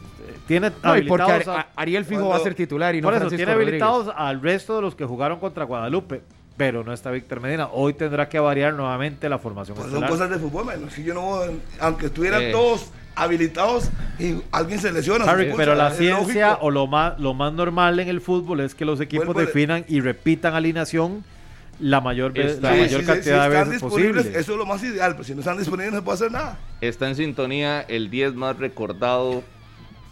[SPEAKER 3] tiene
[SPEAKER 4] No, y porque
[SPEAKER 3] habilitados
[SPEAKER 4] Ar-
[SPEAKER 3] a-
[SPEAKER 4] a- Ariel Fijo
[SPEAKER 2] cuando-
[SPEAKER 4] va a ser titular y no
[SPEAKER 3] por eso,
[SPEAKER 4] Francisco
[SPEAKER 3] tiene
[SPEAKER 4] Rodríguez.
[SPEAKER 3] habilitados al resto de los que jugaron contra Guadalupe. Pero no está Víctor Medina. Hoy tendrá que variar nuevamente la formación.
[SPEAKER 2] Pues son
[SPEAKER 3] estelar.
[SPEAKER 2] cosas de fútbol, man. Si yo no, aunque estuvieran
[SPEAKER 5] Eh.
[SPEAKER 2] todos habilitados y alguien se lesiona.
[SPEAKER 3] Harry, pero la ciencia
[SPEAKER 2] lógico.
[SPEAKER 3] o lo más, lo más normal en el fútbol es que los equipos
[SPEAKER 2] Vuelvo
[SPEAKER 3] definan y repitan alineación la mayor, ve-
[SPEAKER 5] Está-
[SPEAKER 3] la
[SPEAKER 5] Sí,
[SPEAKER 3] mayor
[SPEAKER 2] si- si
[SPEAKER 3] cantidad de
[SPEAKER 2] están
[SPEAKER 3] veces
[SPEAKER 2] disponibles,
[SPEAKER 3] posible.
[SPEAKER 2] Eso es lo más ideal, pero si no están disponibles no se puede hacer nada.
[SPEAKER 5] Está en sintonía el 10 más recordado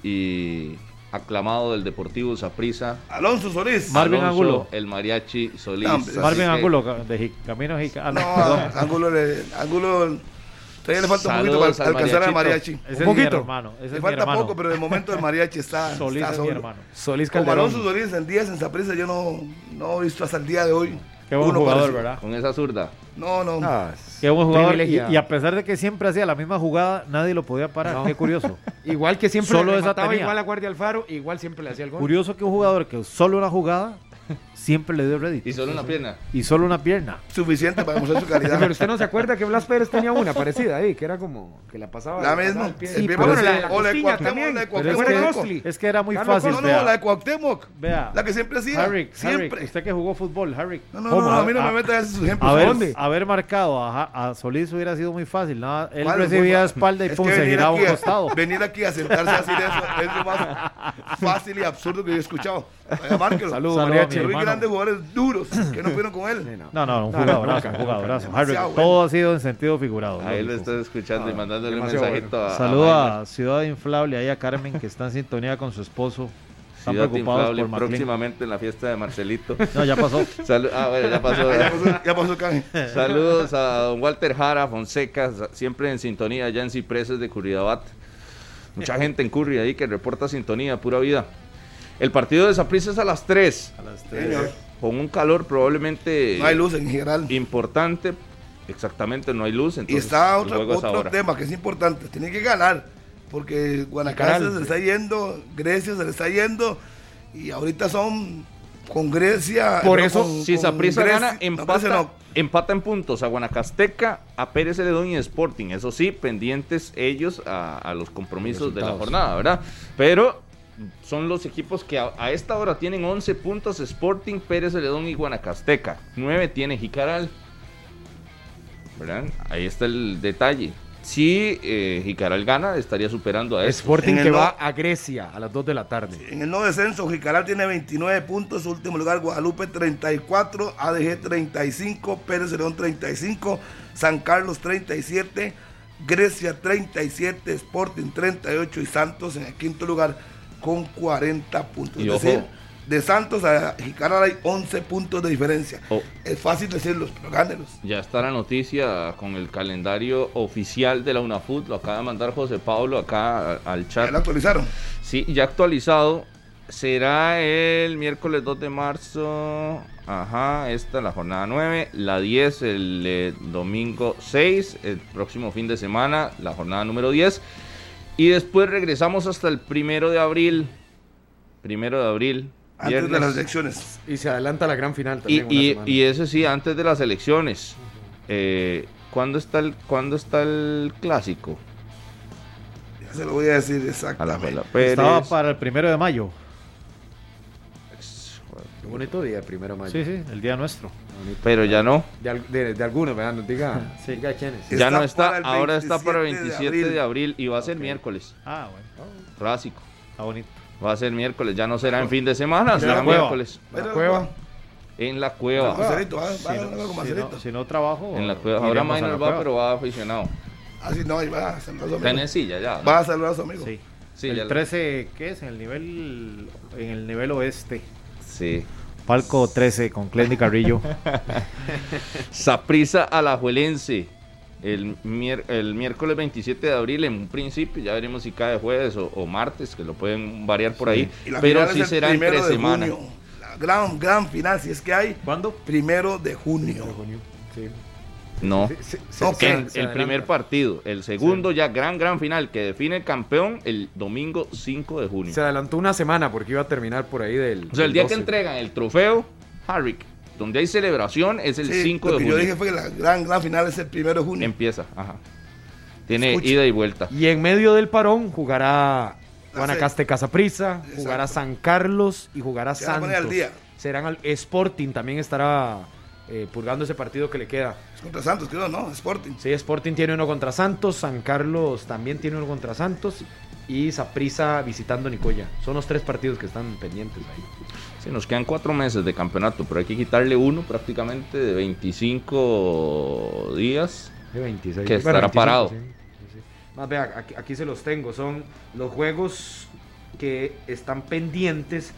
[SPEAKER 5] y aclamado del Deportivo Saprissa.
[SPEAKER 2] Alonso Solís.
[SPEAKER 3] Marvin
[SPEAKER 5] Alonso,
[SPEAKER 3] Angulo.
[SPEAKER 5] El Mariachi Solís.
[SPEAKER 2] No,
[SPEAKER 3] Marvin
[SPEAKER 5] que
[SPEAKER 3] Angulo, de Camino Jica- ah, no,
[SPEAKER 2] No, le- Ángulo todavía le falta un poquito para
[SPEAKER 5] al
[SPEAKER 2] alcanzar al mariachi.
[SPEAKER 3] Ese es
[SPEAKER 4] Un
[SPEAKER 3] mi
[SPEAKER 4] poquito.
[SPEAKER 3] hermano. Ese
[SPEAKER 2] Le falta
[SPEAKER 3] hermano.
[SPEAKER 2] poco, pero de momento el mariachi está,
[SPEAKER 3] Solís
[SPEAKER 2] está
[SPEAKER 3] es mi hermano.
[SPEAKER 4] Solís
[SPEAKER 2] Como
[SPEAKER 4] Calderón.
[SPEAKER 2] Alonso Solís en días en Saprissa yo no, no he visto hasta el día de hoy.
[SPEAKER 3] Qué buen
[SPEAKER 2] uno
[SPEAKER 3] jugador,
[SPEAKER 2] parecido.
[SPEAKER 3] ¿verdad?
[SPEAKER 5] Con esa zurda.
[SPEAKER 2] No, no.
[SPEAKER 4] Ah,
[SPEAKER 3] Qué buen jugador. Y, y a pesar de que siempre hacía la misma jugada, nadie lo podía parar.
[SPEAKER 4] No.
[SPEAKER 3] Qué curioso.
[SPEAKER 4] Igual que siempre
[SPEAKER 3] Solo
[SPEAKER 4] le
[SPEAKER 3] esa tenía.
[SPEAKER 4] igual a Guardia Alfaro, igual siempre le hacía el gol.
[SPEAKER 3] curioso que un jugador que solo una jugada siempre le dio rédito.
[SPEAKER 5] Y solo una pierna.
[SPEAKER 3] Y solo una pierna.
[SPEAKER 2] Suficiente para demostrar su
[SPEAKER 4] Sí,
[SPEAKER 2] calidad.
[SPEAKER 4] pero usted no se acuerda que Blas Pérez tenía una parecida ahí, que era como que la pasaba.
[SPEAKER 2] La misma.
[SPEAKER 4] al pie.
[SPEAKER 2] El
[SPEAKER 4] Sí,
[SPEAKER 2] pie
[SPEAKER 4] pero
[SPEAKER 2] parece-
[SPEAKER 4] bueno, la, la
[SPEAKER 2] o la de Cuauhtémoc,
[SPEAKER 4] también.
[SPEAKER 2] la de Cuauhtémoc
[SPEAKER 4] es que.
[SPEAKER 3] Es era muy
[SPEAKER 4] Carlos
[SPEAKER 3] fácil.
[SPEAKER 2] No, no,
[SPEAKER 3] vea.
[SPEAKER 2] la de Cuauhtémoc.
[SPEAKER 3] Vea.
[SPEAKER 2] La que siempre hacía.
[SPEAKER 3] Harry,
[SPEAKER 2] siempre.
[SPEAKER 3] Harry, usted que jugó fútbol, Harry.
[SPEAKER 2] No, no, no, a mí no
[SPEAKER 3] A-
[SPEAKER 2] me metas esos ejemplos.
[SPEAKER 3] Haber,
[SPEAKER 4] ¿Dónde?
[SPEAKER 3] haber marcado a, a Solís hubiera sido muy fácil. ¿no? Él recibía espalda y pum, se
[SPEAKER 2] venir
[SPEAKER 3] giraba a un
[SPEAKER 2] aquí a-
[SPEAKER 3] costado.
[SPEAKER 2] Venir aquí a sentarse a decir eso es lo más fácil y absurdo que yo he escuchado.
[SPEAKER 4] Saludos,
[SPEAKER 3] Saludos,
[SPEAKER 4] mariachi.
[SPEAKER 2] Grandes jugadores duros que no pudieron con él.
[SPEAKER 3] No, no, un jugadorazo, un jugadorazo. todo ha sido en sentido figurado.
[SPEAKER 5] Ahí lo estás escuchando y mandándole un mensajito a.
[SPEAKER 3] Saludo
[SPEAKER 5] a
[SPEAKER 3] Ciudad Inflable, ahí a Carmen, que está en sintonía con su esposo. Están
[SPEAKER 5] Ciudad
[SPEAKER 3] preocupados
[SPEAKER 5] Inflable
[SPEAKER 3] por
[SPEAKER 5] próximamente en la fiesta de Marcelito.
[SPEAKER 3] No, ya pasó.
[SPEAKER 5] Salu- ah, bueno, ya pasó.
[SPEAKER 2] Ya pasó, ya pasó canje.
[SPEAKER 5] Saludos a don Walter Jara Fonseca, siempre en sintonía allá en Cipreses de Curridabat. Mucha gente en Curry ahí que reporta sintonía, pura vida. El partido de Saprissa es a las 3,
[SPEAKER 2] Señor.
[SPEAKER 5] con un calor probablemente
[SPEAKER 2] No hay luz en general.
[SPEAKER 5] importante. Exactamente, no hay luz.
[SPEAKER 2] Y
[SPEAKER 5] Entonces,
[SPEAKER 2] está
[SPEAKER 5] el
[SPEAKER 2] otro, otro tema que es importante. Tiene que ganar. porque Guanacaste se le está yendo, Grecia se le está yendo, y ahorita son con Grecia.
[SPEAKER 4] Por eso,
[SPEAKER 2] con-
[SPEAKER 5] Si Saprissa gana, empata,
[SPEAKER 2] no.
[SPEAKER 5] empata en puntos a Guanacasteca, a Pérez Celedón y Sporting. Eso sí, pendientes ellos a, a los compromisos de la jornada, ¿verdad? Pero son los equipos que a, a esta hora tienen 11 puntos Sporting, Pérez Celedón y Guanacasteca. 9 tiene Jicaral. ¿Verdad? Ahí está el detalle. Si eh, Jicaral gana, estaría superando a estos.
[SPEAKER 4] Sporting que
[SPEAKER 2] no-
[SPEAKER 4] va a Grecia a las 2 de la tarde.
[SPEAKER 2] En el no descenso, Jicaral tiene 29 puntos, último lugar Guadalupe 34, ADG 35, Pérez León 35, San Carlos 37, Grecia 37, Sporting 38 y Santos en el quinto lugar con 40 puntos.
[SPEAKER 5] Y
[SPEAKER 2] es decir, de Santos a Jicaral hay 11 puntos de diferencia.
[SPEAKER 5] Oh.
[SPEAKER 2] Es fácil decirlos, pero gánelos.
[SPEAKER 5] Ya está la noticia con el calendario oficial de la UNAFUT. Lo acaba de mandar José Pablo acá al
[SPEAKER 2] Ya
[SPEAKER 5] chat.
[SPEAKER 2] lo actualizaron.
[SPEAKER 5] Sí, ya actualizado. Será el miércoles 2 de marzo. Ajá, esta es la jornada 9. La 10 el eh, domingo 6. El próximo fin de semana, la jornada número 10. Y después regresamos hasta el primero de abril. Primero de abril.
[SPEAKER 2] Antes de las elecciones.
[SPEAKER 4] Y se adelanta la gran final
[SPEAKER 5] Y,
[SPEAKER 4] también. una
[SPEAKER 5] y,
[SPEAKER 4] semana.
[SPEAKER 5] y ese sí, antes de las elecciones. Eh, ¿cuándo, está el, ¿Cuándo está el clásico?
[SPEAKER 2] Ya se lo voy a decir
[SPEAKER 5] A la
[SPEAKER 2] exactamente.
[SPEAKER 3] Estaba para el primero de mayo.
[SPEAKER 4] Bonito día, primero de mayo.
[SPEAKER 3] Sí, sí, el día nuestro.
[SPEAKER 4] Bonito.
[SPEAKER 5] Pero ya no.
[SPEAKER 4] De, de, de algunos, ¿verdad? Nos diga,
[SPEAKER 3] Sí.
[SPEAKER 4] diga quiénes.
[SPEAKER 2] Sí.
[SPEAKER 5] Ya
[SPEAKER 2] Está
[SPEAKER 5] no está. Ahora está para el
[SPEAKER 2] 27 de
[SPEAKER 5] 27 de
[SPEAKER 2] abril.
[SPEAKER 5] y va a ser miércoles.
[SPEAKER 3] Ah, bueno.
[SPEAKER 5] Clásico.
[SPEAKER 3] Está bonito.
[SPEAKER 5] Va a ser miércoles. Ya no será en fin de semana,
[SPEAKER 3] En
[SPEAKER 5] será
[SPEAKER 3] la cueva.
[SPEAKER 5] miércoles.
[SPEAKER 4] La cueva.
[SPEAKER 5] En la cueva.
[SPEAKER 2] Va
[SPEAKER 3] Si no, no- no trabajo.
[SPEAKER 5] En la cueva. Ahora Minor va, pero va aficionado.
[SPEAKER 2] Ah, sí, no, ahí va a saludar a su amigo.
[SPEAKER 5] ya. ¿no?
[SPEAKER 2] Va a saludar a su amigo.
[SPEAKER 3] Sí.
[SPEAKER 5] Sí,
[SPEAKER 3] el
[SPEAKER 5] ya lo-
[SPEAKER 3] 13, ¿qué es? En el nivel en el nivel oeste.
[SPEAKER 5] Sí.
[SPEAKER 3] Palco 13 con Clendy Carrillo.
[SPEAKER 5] Saprisa Alajuelense. El, mier- el miércoles 27 de abril en un principio, ya veremos si cae jueves o, o martes, que lo pueden variar por ahí, pero sí será
[SPEAKER 2] primero
[SPEAKER 5] entre
[SPEAKER 2] de
[SPEAKER 5] semana.
[SPEAKER 2] junio. La gran, gran final, si es que hay.
[SPEAKER 3] ¿Cuándo?
[SPEAKER 2] Primero de junio.
[SPEAKER 4] Sí.
[SPEAKER 5] No,
[SPEAKER 4] Sí, sí, sí,
[SPEAKER 2] Ok.
[SPEAKER 4] se-
[SPEAKER 5] el,
[SPEAKER 4] se
[SPEAKER 5] el
[SPEAKER 4] adelanta.
[SPEAKER 5] primer partido, el segundo ya gran, gran final que define el campeón el domingo 5 de junio.
[SPEAKER 4] Se adelantó una semana porque iba a terminar por ahí del.
[SPEAKER 5] O sea, el día que
[SPEAKER 4] 12.
[SPEAKER 5] entregan el trofeo, Harrick, donde hay celebración, es el
[SPEAKER 2] Sí,
[SPEAKER 5] 5
[SPEAKER 2] lo
[SPEAKER 5] de
[SPEAKER 2] que
[SPEAKER 5] junio.
[SPEAKER 2] yo dije fue que la gran, gran final es el primero de junio.
[SPEAKER 5] Empieza, ajá. Tiene
[SPEAKER 2] Escucha.
[SPEAKER 5] ida y vuelta.
[SPEAKER 4] Y en medio del parón jugará Guanacaste Casaprisa, jugará San Carlos y jugará Santos.
[SPEAKER 2] al día.
[SPEAKER 4] Serán al Sporting también estará eh, purgando ese partido que le queda.
[SPEAKER 2] Es contra Santos, creo, ¿no? Sporting.
[SPEAKER 4] Sí, Sporting tiene uno contra Santos, San Carlos también tiene uno contra Santos y Saprisa visitando Nicoya. Son los tres partidos que están pendientes ahí.
[SPEAKER 5] Sí, nos quedan cuatro meses de campeonato, pero hay que quitarle uno prácticamente de 25 días.
[SPEAKER 4] De 26.
[SPEAKER 5] Que estará parado.
[SPEAKER 4] sí, sí, sí. Más vea, aquí, aquí se los tengo. Son los juegos que están pendientes.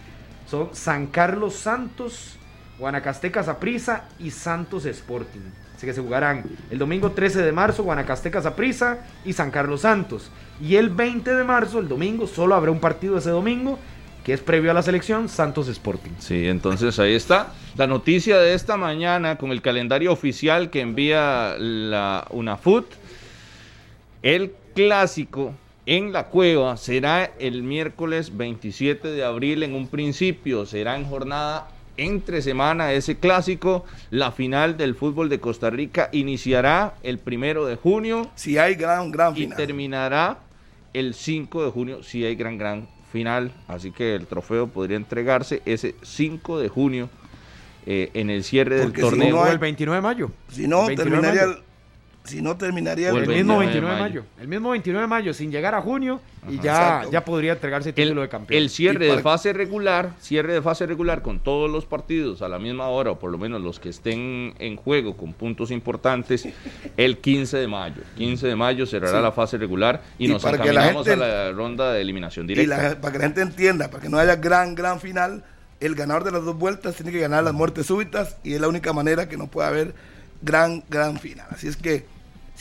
[SPEAKER 4] Son San Carlos Santos, Guanacasteca Saprisa y Santos Sporting. Así que se jugarán el domingo 13 de marzo, Guanacasteca Saprisa y San Carlos Santos. Y el 20 de marzo, el domingo, solo habrá un partido ese domingo, que es previo a la selección, Santos Sporting.
[SPEAKER 5] Sí, entonces ahí está la noticia de esta mañana con el calendario oficial que envía la UNAFUT. El clásico en la cueva será el miércoles 27 de abril en un principio, será en jornada entre semana ese clásico. La final del fútbol de Costa Rica iniciará el primero de junio
[SPEAKER 2] Si hay gran, gran
[SPEAKER 5] y
[SPEAKER 2] final.
[SPEAKER 5] terminará el 5 de junio si hay gran gran final así que el trofeo podría entregarse ese 5 de junio eh, en el cierre del
[SPEAKER 2] Porque si
[SPEAKER 5] torneo
[SPEAKER 2] no
[SPEAKER 4] O
[SPEAKER 2] hay-
[SPEAKER 4] el 29 de mayo.
[SPEAKER 2] Si no,
[SPEAKER 4] 29 de
[SPEAKER 2] terminaría
[SPEAKER 4] mayo.
[SPEAKER 2] el, si no terminaría el,
[SPEAKER 4] El,
[SPEAKER 5] el
[SPEAKER 4] mismo
[SPEAKER 5] 29
[SPEAKER 4] 29
[SPEAKER 5] de mayo.
[SPEAKER 4] mayo. El mismo 29 de mayo, sin llegar a junio, y ya,
[SPEAKER 2] Exacto.
[SPEAKER 4] ya podría entregarse el título de campeón.
[SPEAKER 5] el cierre
[SPEAKER 2] Y
[SPEAKER 5] de fase regular cierre de fase regular con todos los partidos a la misma hora o por lo menos los que estén en juego con puntos importantes el 15 de mayo 15 de mayo cerrará
[SPEAKER 2] Sí.
[SPEAKER 5] la fase regular y,
[SPEAKER 2] Y
[SPEAKER 5] nos
[SPEAKER 2] la
[SPEAKER 5] encaminamos
[SPEAKER 2] gente-
[SPEAKER 5] a la ronda de eliminación
[SPEAKER 2] y
[SPEAKER 5] directa
[SPEAKER 2] la- para que la gente entienda, para que no haya gran, gran final, el ganador de las dos vueltas tiene que ganar las muertes súbitas y es la única manera que no puede haber gran, gran final. Así es que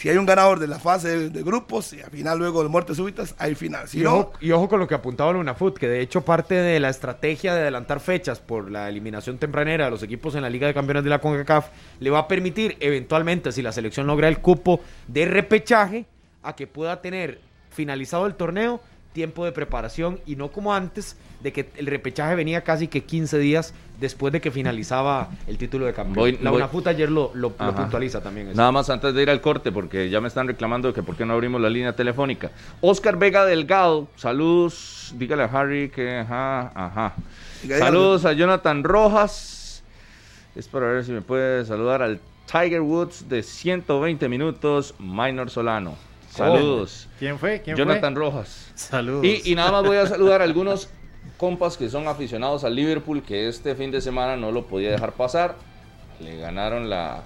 [SPEAKER 2] si hay un ganador de la fase de, de grupos y al final luego de muertes súbitas, hay final. Si
[SPEAKER 4] y,
[SPEAKER 2] no,
[SPEAKER 4] ojo, y ojo con lo que apuntaba Luna Foot, que de hecho parte de la estrategia de adelantar fechas por la eliminación tempranera de los equipos en la Liga de Campeones de la CONCACAF le va a permitir eventualmente, si la selección logra el cupo de repechaje, a que pueda tener
[SPEAKER 6] finalizado el torneo, tiempo de preparación y no como antes de que el repechaje venía casi que 15 días después de que finalizaba el título de campeón.
[SPEAKER 5] Voy-
[SPEAKER 6] la
[SPEAKER 5] voy-
[SPEAKER 6] UNAFUT ayer lo, lo, puntualiza también. eso.
[SPEAKER 5] Nada más antes de ir al corte, porque ya me están reclamando de que por qué no abrimos la línea telefónica. Oscar Vega Delgado, saludos. Dígale a Harry que ajá, Saludos a Jonathan Rojas. Es para ver si me puede saludar al Tiger Woods de 120 minutos, Minor Solano. Saludos.
[SPEAKER 3] ¿Quién fue? ¿Quién
[SPEAKER 5] Jonathan Rojas.
[SPEAKER 3] Saludos.
[SPEAKER 5] Y, y nada más voy a saludar a algunos compas que son aficionados al Liverpool, que este fin de semana no lo podía dejar pasar. Le ganaron la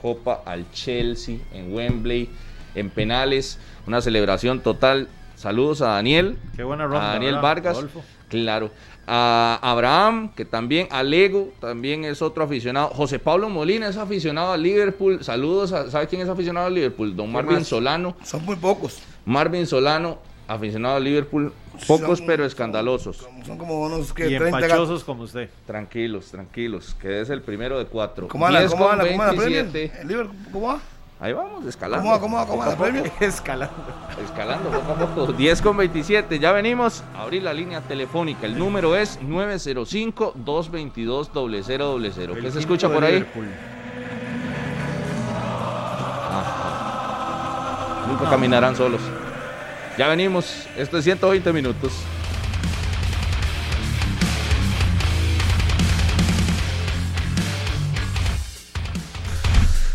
[SPEAKER 5] copa al Chelsea en Wembley, en penales, una celebración total. Saludos a Daniel,
[SPEAKER 3] Qué buena ronda,
[SPEAKER 5] a Daniel
[SPEAKER 3] ¿verdad,
[SPEAKER 5] Vargas, claro. A Abraham, que también, a Lego, también es otro aficionado. José Pablo Molina es aficionado al Liverpool. Saludos, a, ¿sabe quién es aficionado al Liverpool? Don Marvin
[SPEAKER 6] más?
[SPEAKER 5] Solano.
[SPEAKER 2] Son muy pocos.
[SPEAKER 5] Marvin Solano, aficionado al Liverpool, pocos
[SPEAKER 2] Son-
[SPEAKER 5] pero escandalosos.
[SPEAKER 2] Son, son como unos que
[SPEAKER 3] Y
[SPEAKER 2] 30 gatos.
[SPEAKER 3] empachosos como usted.
[SPEAKER 5] Tranquilos, tranquilos, que es el primero de cuatro.
[SPEAKER 2] ¿Cómo anda?
[SPEAKER 5] 10
[SPEAKER 2] ¿Cómo
[SPEAKER 5] con
[SPEAKER 2] anda? ¿Cómo anda la
[SPEAKER 5] 27.
[SPEAKER 2] Premier? ¿El Liverpool? ¿Cómo va?
[SPEAKER 5] Ahí vamos, escalando.
[SPEAKER 2] ¿Cómo va? ¿Cómo va? ¿Cómo Premier?
[SPEAKER 6] Escalando.
[SPEAKER 5] Escalando poco a poco. 10 con 27. Ya venimos a abrir la línea telefónica. El número es 905-222-0000. ¿Qué se escucha por ahí? Nunca caminarán solos. Ya venimos. Esto es 120 minutos.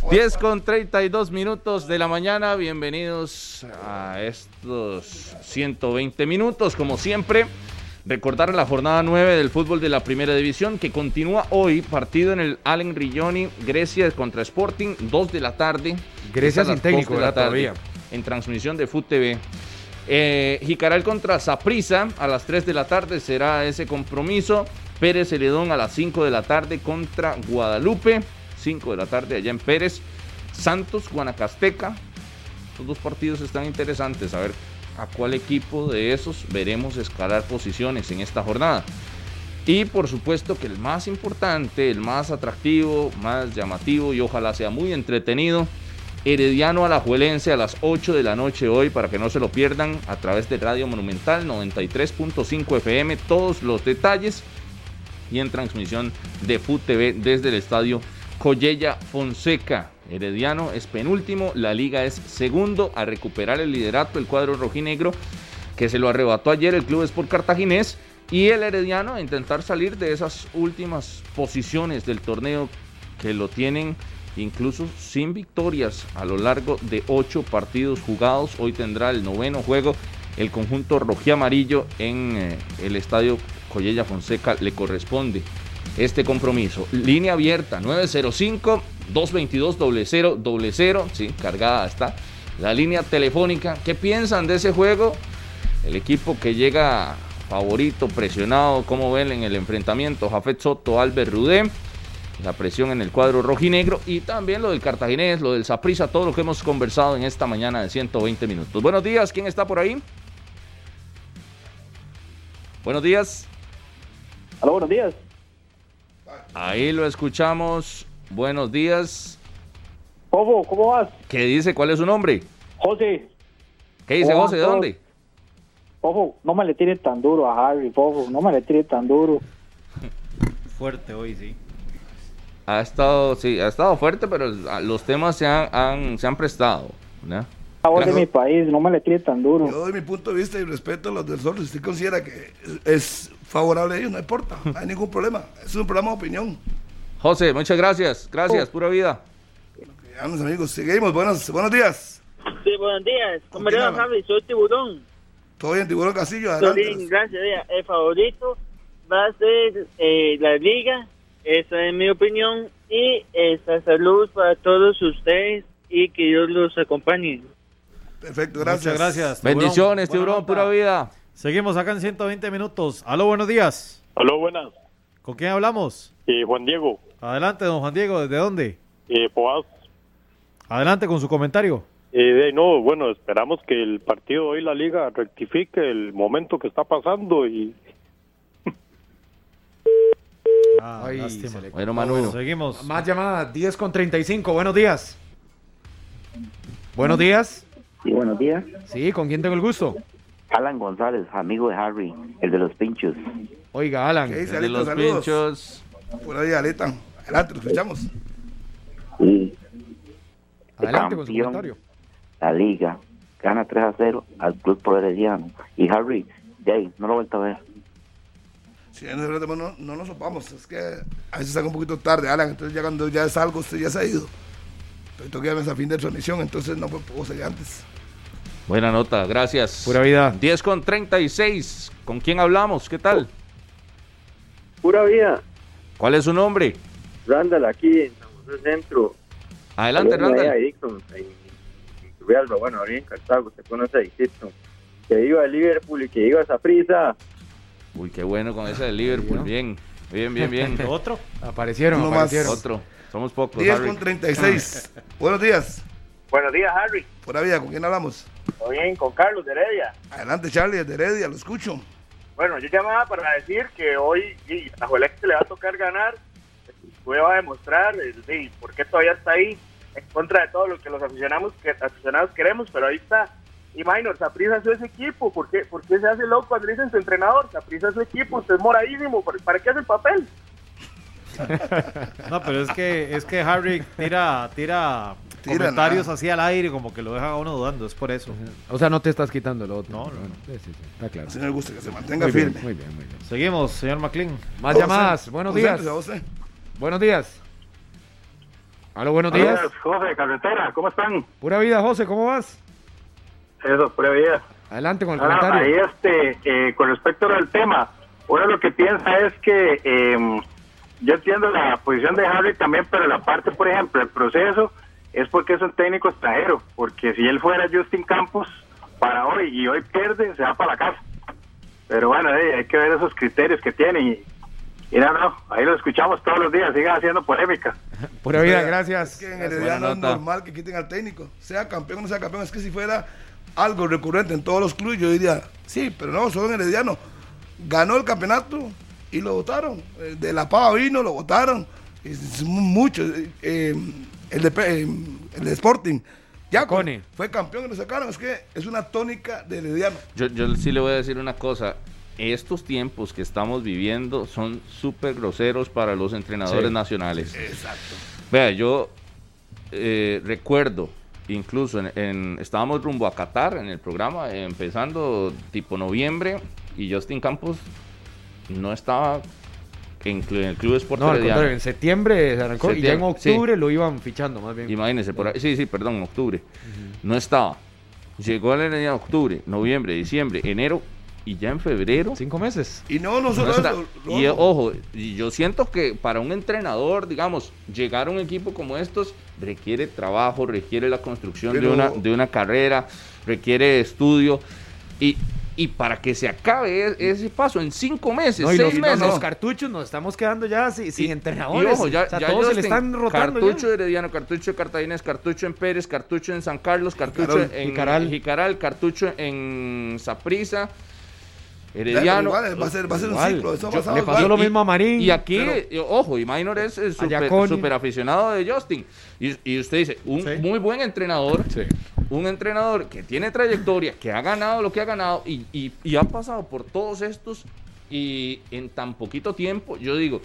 [SPEAKER 5] 10 con 32 minutos de la mañana, bienvenidos a estos 120 minutos, como siempre. Recordar la jornada 9 del fútbol de la primera división que continúa hoy, partido en el Allen Rigioni, Grecia contra Sporting, 2 de la tarde.
[SPEAKER 6] Grecia sin técnico,
[SPEAKER 5] 2 de la tarde,
[SPEAKER 6] Todavía.
[SPEAKER 5] En transmisión de FUT TV. Eh, Jicaral contra Saprissa a las 3 de la tarde será ese compromiso. Pérez Celedón a las 5 de la tarde contra Guadalupe. 5 de la tarde allá en Pérez. Santos, Guanacasteca. Estos dos partidos están interesantes. A ver a cuál equipo de esos veremos escalar posiciones en esta jornada. Y por supuesto que el más importante, el más atractivo, más llamativo y ojalá sea muy entretenido. Herediano Alajuelense a las 8 de la noche hoy para que no se lo pierdan a través de Radio Monumental 93.5 FM. Todos los detalles y en transmisión de FUT TV desde el estadio Collella Fonseca. Herediano es penúltimo, la liga es segundo a recuperar el liderato el cuadro rojinegro que se lo arrebató ayer el Club Sport Cartaginés y el Herediano a intentar salir de esas últimas posiciones del torneo que lo tienen incluso sin victorias a lo largo de ocho partidos jugados. Hoy tendrá el noveno juego el conjunto rojiamarillo en eh, el estadio Collella Fonseca le corresponde este compromiso. Línea abierta 905-222-0000. Sí, cargada está. La línea telefónica. ¿Qué piensan de ese juego? El equipo que llega favorito, presionado, como ven en el enfrentamiento, Jafet Soto, Albert Rudé. La presión en el cuadro rojinegro y también lo del cartaginés, lo del Saprissa, todo lo que hemos conversado en esta mañana de 120 minutos. Buenos días, ¿quién está por ahí? Buenos días.
[SPEAKER 7] Hola, buenos días.
[SPEAKER 5] Ahí lo escuchamos. Buenos días.
[SPEAKER 7] Fofo, ¿cómo vas?
[SPEAKER 5] ¿Qué dice? ¿Cuál es su nombre?
[SPEAKER 7] José.
[SPEAKER 5] ¿Qué dice
[SPEAKER 7] ¿Cómo
[SPEAKER 5] José? ¿De dónde?
[SPEAKER 7] Fofo, no me le tire tan duro a Harry, Fofo, no me le tire tan duro.
[SPEAKER 3] Fuerte hoy, sí.
[SPEAKER 5] Ha estado, sí, ha estado fuerte, pero los temas se han, han- se han prestado. ¿no?
[SPEAKER 7] A voz de mi país, no me le tire tan duro.
[SPEAKER 2] Yo doy mi punto de vista y respeto a los del Sol. Si usted considera que es favorable a ellos, no importa. No hay ningún problema. Es un programa de opinión.
[SPEAKER 5] José, muchas gracias. Gracias, pura vida.
[SPEAKER 2] Ya, mis amigos, seguimos. Buenos, buenos días.
[SPEAKER 8] Sí, buenos días. ¿Cómo
[SPEAKER 2] ¿Con
[SPEAKER 8] le va? Javi? Soy Tiburón.
[SPEAKER 2] Todo bien, Tiburón Castillo.
[SPEAKER 8] Estoy
[SPEAKER 2] Adelante.
[SPEAKER 8] bien, gracias. El favorito va a ser eh, la liga. Esa es mi opinión. Y esa salud para todos ustedes y que Dios los acompañe.
[SPEAKER 2] Perfecto, gracias.
[SPEAKER 3] Muchas gracias. Tiburón.
[SPEAKER 5] Bendiciones, tiburón, pura vida.
[SPEAKER 3] Seguimos acá en 120 minutos. Aló, buenos días.
[SPEAKER 9] Aló, buenas.
[SPEAKER 3] ¿Con quién hablamos?
[SPEAKER 9] Eh, Juan Diego,
[SPEAKER 3] Adelante, don Juan Diego. ¿Desde dónde?
[SPEAKER 9] eh, Poás.
[SPEAKER 3] Adelante con su comentario.
[SPEAKER 9] Eh, de- no, bueno, esperamos que el partido de hoy, la liga, rectifique el momento que está pasando y
[SPEAKER 3] Ah,
[SPEAKER 6] Ay,
[SPEAKER 3] lástima.
[SPEAKER 5] Bueno, Manu.
[SPEAKER 3] Seguimos.
[SPEAKER 6] Más llamadas, 10 con 35. Buenos días. Buenos días.
[SPEAKER 10] Sí, buenos días.
[SPEAKER 6] Sí, ¿con quién tengo el gusto?
[SPEAKER 10] Alan González, amigo de Harry, el de los pinchos.
[SPEAKER 6] Oiga, Alan.
[SPEAKER 2] ¿Qué dice,
[SPEAKER 5] De los
[SPEAKER 2] Saludos.
[SPEAKER 5] pinchos.
[SPEAKER 2] Por ahí, Aleta. Adelante, lo escuchamos.
[SPEAKER 10] Sí,
[SPEAKER 6] Adelante con su comentario.
[SPEAKER 10] la liga gana 3 a 0 al Club Herediano. Y Harry, de ahí, no lo he vuelto a ver.
[SPEAKER 2] Si ya no, no, no nos sopamos, es que a veces salgo un poquito tarde, Alan, entonces ya cuando ya salgo, usted ya se ha ido. Pero tengo que irme hasta fin de transmisión, entonces no puedo salir antes.
[SPEAKER 5] Buena nota, gracias.
[SPEAKER 6] Pura vida.
[SPEAKER 5] 10 con 36. ¿Con quién hablamos? ¿Qué tal?
[SPEAKER 11] Pura vida,
[SPEAKER 5] ¿Cuál es su nombre?
[SPEAKER 11] Randall aquí en San José Centro.
[SPEAKER 5] Adelante,
[SPEAKER 11] Saludos ahí
[SPEAKER 5] Randall.
[SPEAKER 11] Dixon, en, en bueno, ahora en Cartago, se conoce a Dixon. Que iba a Liverpool y que iba a Saprissa.
[SPEAKER 5] Uy, qué bueno con ese de Liverpool. Bien, bien, bien, bien.
[SPEAKER 3] ¿Otro?
[SPEAKER 6] Aparecieron,
[SPEAKER 2] Uno más.
[SPEAKER 6] aparecieron.
[SPEAKER 5] Otro. Somos pocos.
[SPEAKER 2] 10
[SPEAKER 5] Harry.
[SPEAKER 2] con 36. Buenos días.
[SPEAKER 11] Buenos días, Harry.
[SPEAKER 2] Pura vida, ¿con quién hablamos?
[SPEAKER 11] ¿Todo bien? Con Carlos de Heredia.
[SPEAKER 2] Adelante, Charlie, desde Heredia, lo escucho.
[SPEAKER 11] Bueno, yo llamaba para decir que hoy y a Juelex le va a tocar ganar. Después va a demostrar el, sí, por qué todavía está ahí en contra de todo lo que los aficionados, que, aficionados queremos, pero ahí está. Y Minor, Saprisa es su equipo. ¿Por qué, ¿Por qué se hace loco cuando le dicen su entrenador? Saprisa es su equipo, usted es moradísimo. ¿Para, para qué hace el papel?
[SPEAKER 3] No, pero es que, es que Harry tira, tira,
[SPEAKER 2] Tira
[SPEAKER 3] comentarios
[SPEAKER 2] nada.
[SPEAKER 3] así al aire como que lo deja a uno dudando, es por eso.
[SPEAKER 6] O sea, no te estás quitando lo otro.
[SPEAKER 3] No, no,
[SPEAKER 6] Bueno, sí, sí, sí, está claro.
[SPEAKER 2] Le gusta que se mantenga
[SPEAKER 6] Muy bien,
[SPEAKER 2] firme.
[SPEAKER 6] muy bien, muy bien.
[SPEAKER 3] Seguimos, señor McLean.
[SPEAKER 6] Más
[SPEAKER 2] José,
[SPEAKER 6] llamadas. Buenos días.
[SPEAKER 2] José.
[SPEAKER 6] Buenos días. Aló, buenos días.
[SPEAKER 9] José, carretera, ¿cómo están?
[SPEAKER 6] Pura vida, José, ¿cómo vas?
[SPEAKER 9] Eso, pura vida.
[SPEAKER 6] Adelante con el
[SPEAKER 9] Ah, ahí
[SPEAKER 6] comentario.
[SPEAKER 9] este, eh, con respecto al tema, uno lo que piensa es que eh, yo entiendo la posición de Harry también, pero la parte, por ejemplo, el proceso es porque es un técnico extranjero, porque si él fuera Justin Campos para hoy y hoy pierde, se va para la casa. Pero bueno, eh, hay que ver esos criterios que tiene y, y no, no, ahí lo escuchamos todos los días, sigan haciendo polémica.
[SPEAKER 6] Pura vida, gracias.
[SPEAKER 2] Es que en es normal que quiten al técnico, sea campeón o no sea campeón. Es que si fuera algo recurrente en todos los clubes, yo diría, sí, pero no, solo en Herediano. Ganó el campeonato y lo votaron. Eh, De la Pava vino, lo votaron. Es, es mucho. eh, eh, el, de, eh, el de Sporting. Ya
[SPEAKER 6] Cone.
[SPEAKER 2] fue campeón y lo sacaron. Es que es una tónica de Herediano.
[SPEAKER 5] Yo, yo sí le voy a decir una cosa. Estos tiempos que estamos viviendo son súper groseros para los entrenadores
[SPEAKER 6] Sí.
[SPEAKER 5] nacionales.
[SPEAKER 2] Exacto.
[SPEAKER 5] Vea, yo eh, recuerdo, incluso en, en- estábamos rumbo a Qatar en el programa, empezando tipo noviembre, y Justin Campos no estaba en, el Club Sport
[SPEAKER 6] No, al
[SPEAKER 5] Herediano.
[SPEAKER 6] contrario, en septiembre se arrancó y ya en
[SPEAKER 5] sí.
[SPEAKER 6] octubre lo iban fichando más bien.
[SPEAKER 5] Imagínense, por ahí, sí, sí, perdón, en octubre. No estaba. Llegó al en octubre, noviembre, diciembre, enero y ya en febrero.
[SPEAKER 6] Cinco meses.
[SPEAKER 2] Y no, no
[SPEAKER 5] no
[SPEAKER 2] solo
[SPEAKER 5] está.
[SPEAKER 2] eso.
[SPEAKER 5] Y ojo, y yo siento que para un entrenador, digamos, llegar a un equipo como estos requiere trabajo, requiere la construcción de, una, de una carrera, requiere estudio. Y, y para que se acabe e- ese paso en cinco meses,
[SPEAKER 6] No,
[SPEAKER 5] seis
[SPEAKER 6] los,
[SPEAKER 5] meses.
[SPEAKER 6] los cartuchos nos estamos quedando ya sin, sin
[SPEAKER 5] Y-
[SPEAKER 6] entrenadores.
[SPEAKER 5] Y ojo, ya,
[SPEAKER 6] o sea,
[SPEAKER 5] ya
[SPEAKER 6] todos se le están rotando
[SPEAKER 5] Cartucho
[SPEAKER 6] ya.
[SPEAKER 5] Herediano, cartucho de Cartaginés, cartucho en Pérez, cartucho en San Carlos, cartucho
[SPEAKER 2] Jicaral.
[SPEAKER 5] en
[SPEAKER 6] Jicaral.
[SPEAKER 5] Jicaral, cartucho en Saprissa,
[SPEAKER 2] Pero
[SPEAKER 5] Herediano.
[SPEAKER 2] igual, va a ser, va a ser un ciclo. Eso
[SPEAKER 6] Yo- le pasó lo mismo a Marín.
[SPEAKER 5] Y aquí,
[SPEAKER 2] Pero-
[SPEAKER 5] eh, ojo, y Minor es
[SPEAKER 6] Ayaconi.
[SPEAKER 5] súper aficionado de Justin. Y, y usted dice, un
[SPEAKER 3] Sí.
[SPEAKER 5] muy buen entrenador,
[SPEAKER 6] Sí.
[SPEAKER 5] Un entrenador que tiene trayectoria, que ha ganado lo que ha ganado y, y- y ha pasado por todos estos y en tan poquito tiempo, yo digo,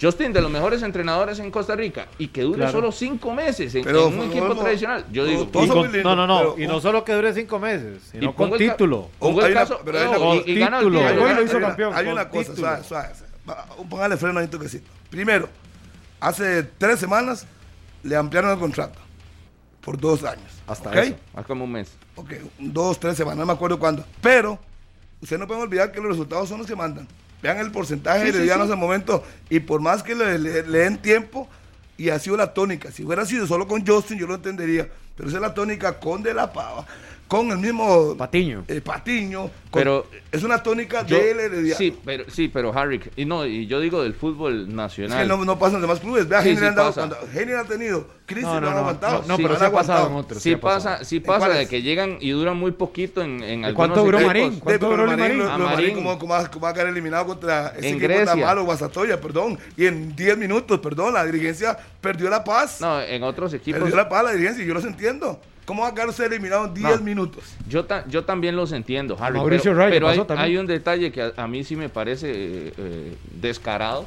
[SPEAKER 5] Justin de los mejores entrenadores en Costa Rica y que dure
[SPEAKER 6] Claro.
[SPEAKER 5] solo cinco meses en,
[SPEAKER 2] Pero
[SPEAKER 5] en un equipo tradicional, yo digo,
[SPEAKER 3] con- no, no, no.
[SPEAKER 2] pero
[SPEAKER 3] Y
[SPEAKER 2] un-
[SPEAKER 3] no solo que dure cinco meses, sino
[SPEAKER 5] Y
[SPEAKER 3] con título.
[SPEAKER 5] pongo el
[SPEAKER 2] Hay una-
[SPEAKER 5] caso,
[SPEAKER 2] pero hay
[SPEAKER 5] no,
[SPEAKER 2] una-
[SPEAKER 5] y, y gana el
[SPEAKER 6] título.
[SPEAKER 5] título.
[SPEAKER 6] Hoy lo hizo
[SPEAKER 2] hay una- Hay cosa, suave, suave, Póngale freno ahí un toquecito. Primero, hace tres semanas le ampliaron el contrato por dos años.
[SPEAKER 6] Hasta
[SPEAKER 2] ¿ok?
[SPEAKER 6] eso.
[SPEAKER 5] Hace como un mes.
[SPEAKER 2] Ok, dos, tres semanas, no me acuerdo cuándo. Pero, usted no puede olvidar que los resultados son los que mandan. Vean el porcentaje de heredianos en el momento. Y por más que le, le- le den tiempo, y ha sido la tónica. Si hubiera sido solo con Justin, yo lo entendería. Pero esa es la tónica con De La Pava, con el mismo
[SPEAKER 6] Patiño.
[SPEAKER 2] eh, Patiño. con-
[SPEAKER 5] Pero-
[SPEAKER 2] es una tónica
[SPEAKER 5] Yo-
[SPEAKER 2] del Herediano.
[SPEAKER 5] sí, pero, sí, pero Harry, y no, y yo digo del fútbol
[SPEAKER 2] Es
[SPEAKER 5] nacional.
[SPEAKER 2] que no, no pasan en demás clubes. Vea,
[SPEAKER 5] Sí, sí
[SPEAKER 2] le han dado,
[SPEAKER 5] pasa.
[SPEAKER 2] cuando Geni ha tenido crisis,
[SPEAKER 6] No,
[SPEAKER 2] no,
[SPEAKER 6] no,
[SPEAKER 2] han aguantado.
[SPEAKER 6] no,
[SPEAKER 5] Sí,
[SPEAKER 6] pero se ha pasado en otros.
[SPEAKER 5] Sí pasa, sí
[SPEAKER 2] ¿En
[SPEAKER 5] pasa de que llegan y duran muy poquito en, en algunos
[SPEAKER 6] cuánto duró. Marín? ¿Cuánto
[SPEAKER 2] pero
[SPEAKER 6] duró Marín?
[SPEAKER 2] Marín, lo- lo Marín,
[SPEAKER 5] Marín.
[SPEAKER 2] ¿cómo, cómo va, cómo va a quedar eliminado contra ese
[SPEAKER 5] En
[SPEAKER 2] equipo tan
[SPEAKER 5] Grecia.
[SPEAKER 2] malo, Guasatoya, perdón? Y en 10 minutos, perdón, la dirigencia perdió la paz.
[SPEAKER 5] No, en otros equipos.
[SPEAKER 2] perdió la paz la dirigencia y yo los entiendo. ¿Cómo va a quedar usted eliminado en 10
[SPEAKER 5] No.
[SPEAKER 2] minutos?
[SPEAKER 5] Yo, ta- yo también los entiendo, Harry.
[SPEAKER 6] Mauricio
[SPEAKER 5] pero
[SPEAKER 6] Ray le
[SPEAKER 5] pero hay,
[SPEAKER 6] pasó también.
[SPEAKER 5] hay un detalle que a, a mí sí me parece eh, eh, descarado.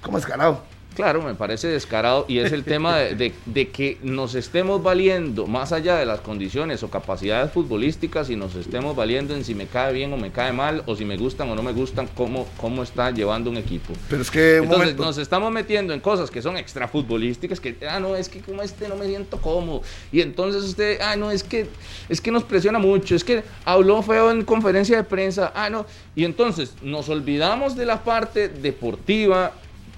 [SPEAKER 2] ¿Cómo escalado?
[SPEAKER 5] Claro, me parece descarado y es el tema de, de- de que nos estemos valiendo más allá de las condiciones o capacidades futbolísticas y nos estemos valiendo en si me cae bien o me cae mal o si me gustan o no me gustan, cómo, cómo está llevando un equipo.
[SPEAKER 2] Pero es que,
[SPEAKER 5] Entonces
[SPEAKER 2] momento.
[SPEAKER 5] nos estamos metiendo en cosas que son extra futbolísticas, que, ah, no, es que como este no me siento cómodo. Y entonces usted, ah, no, es que, es que nos presiona mucho, es que habló feo en conferencia de prensa, ah, no. Y entonces nos olvidamos de la parte deportiva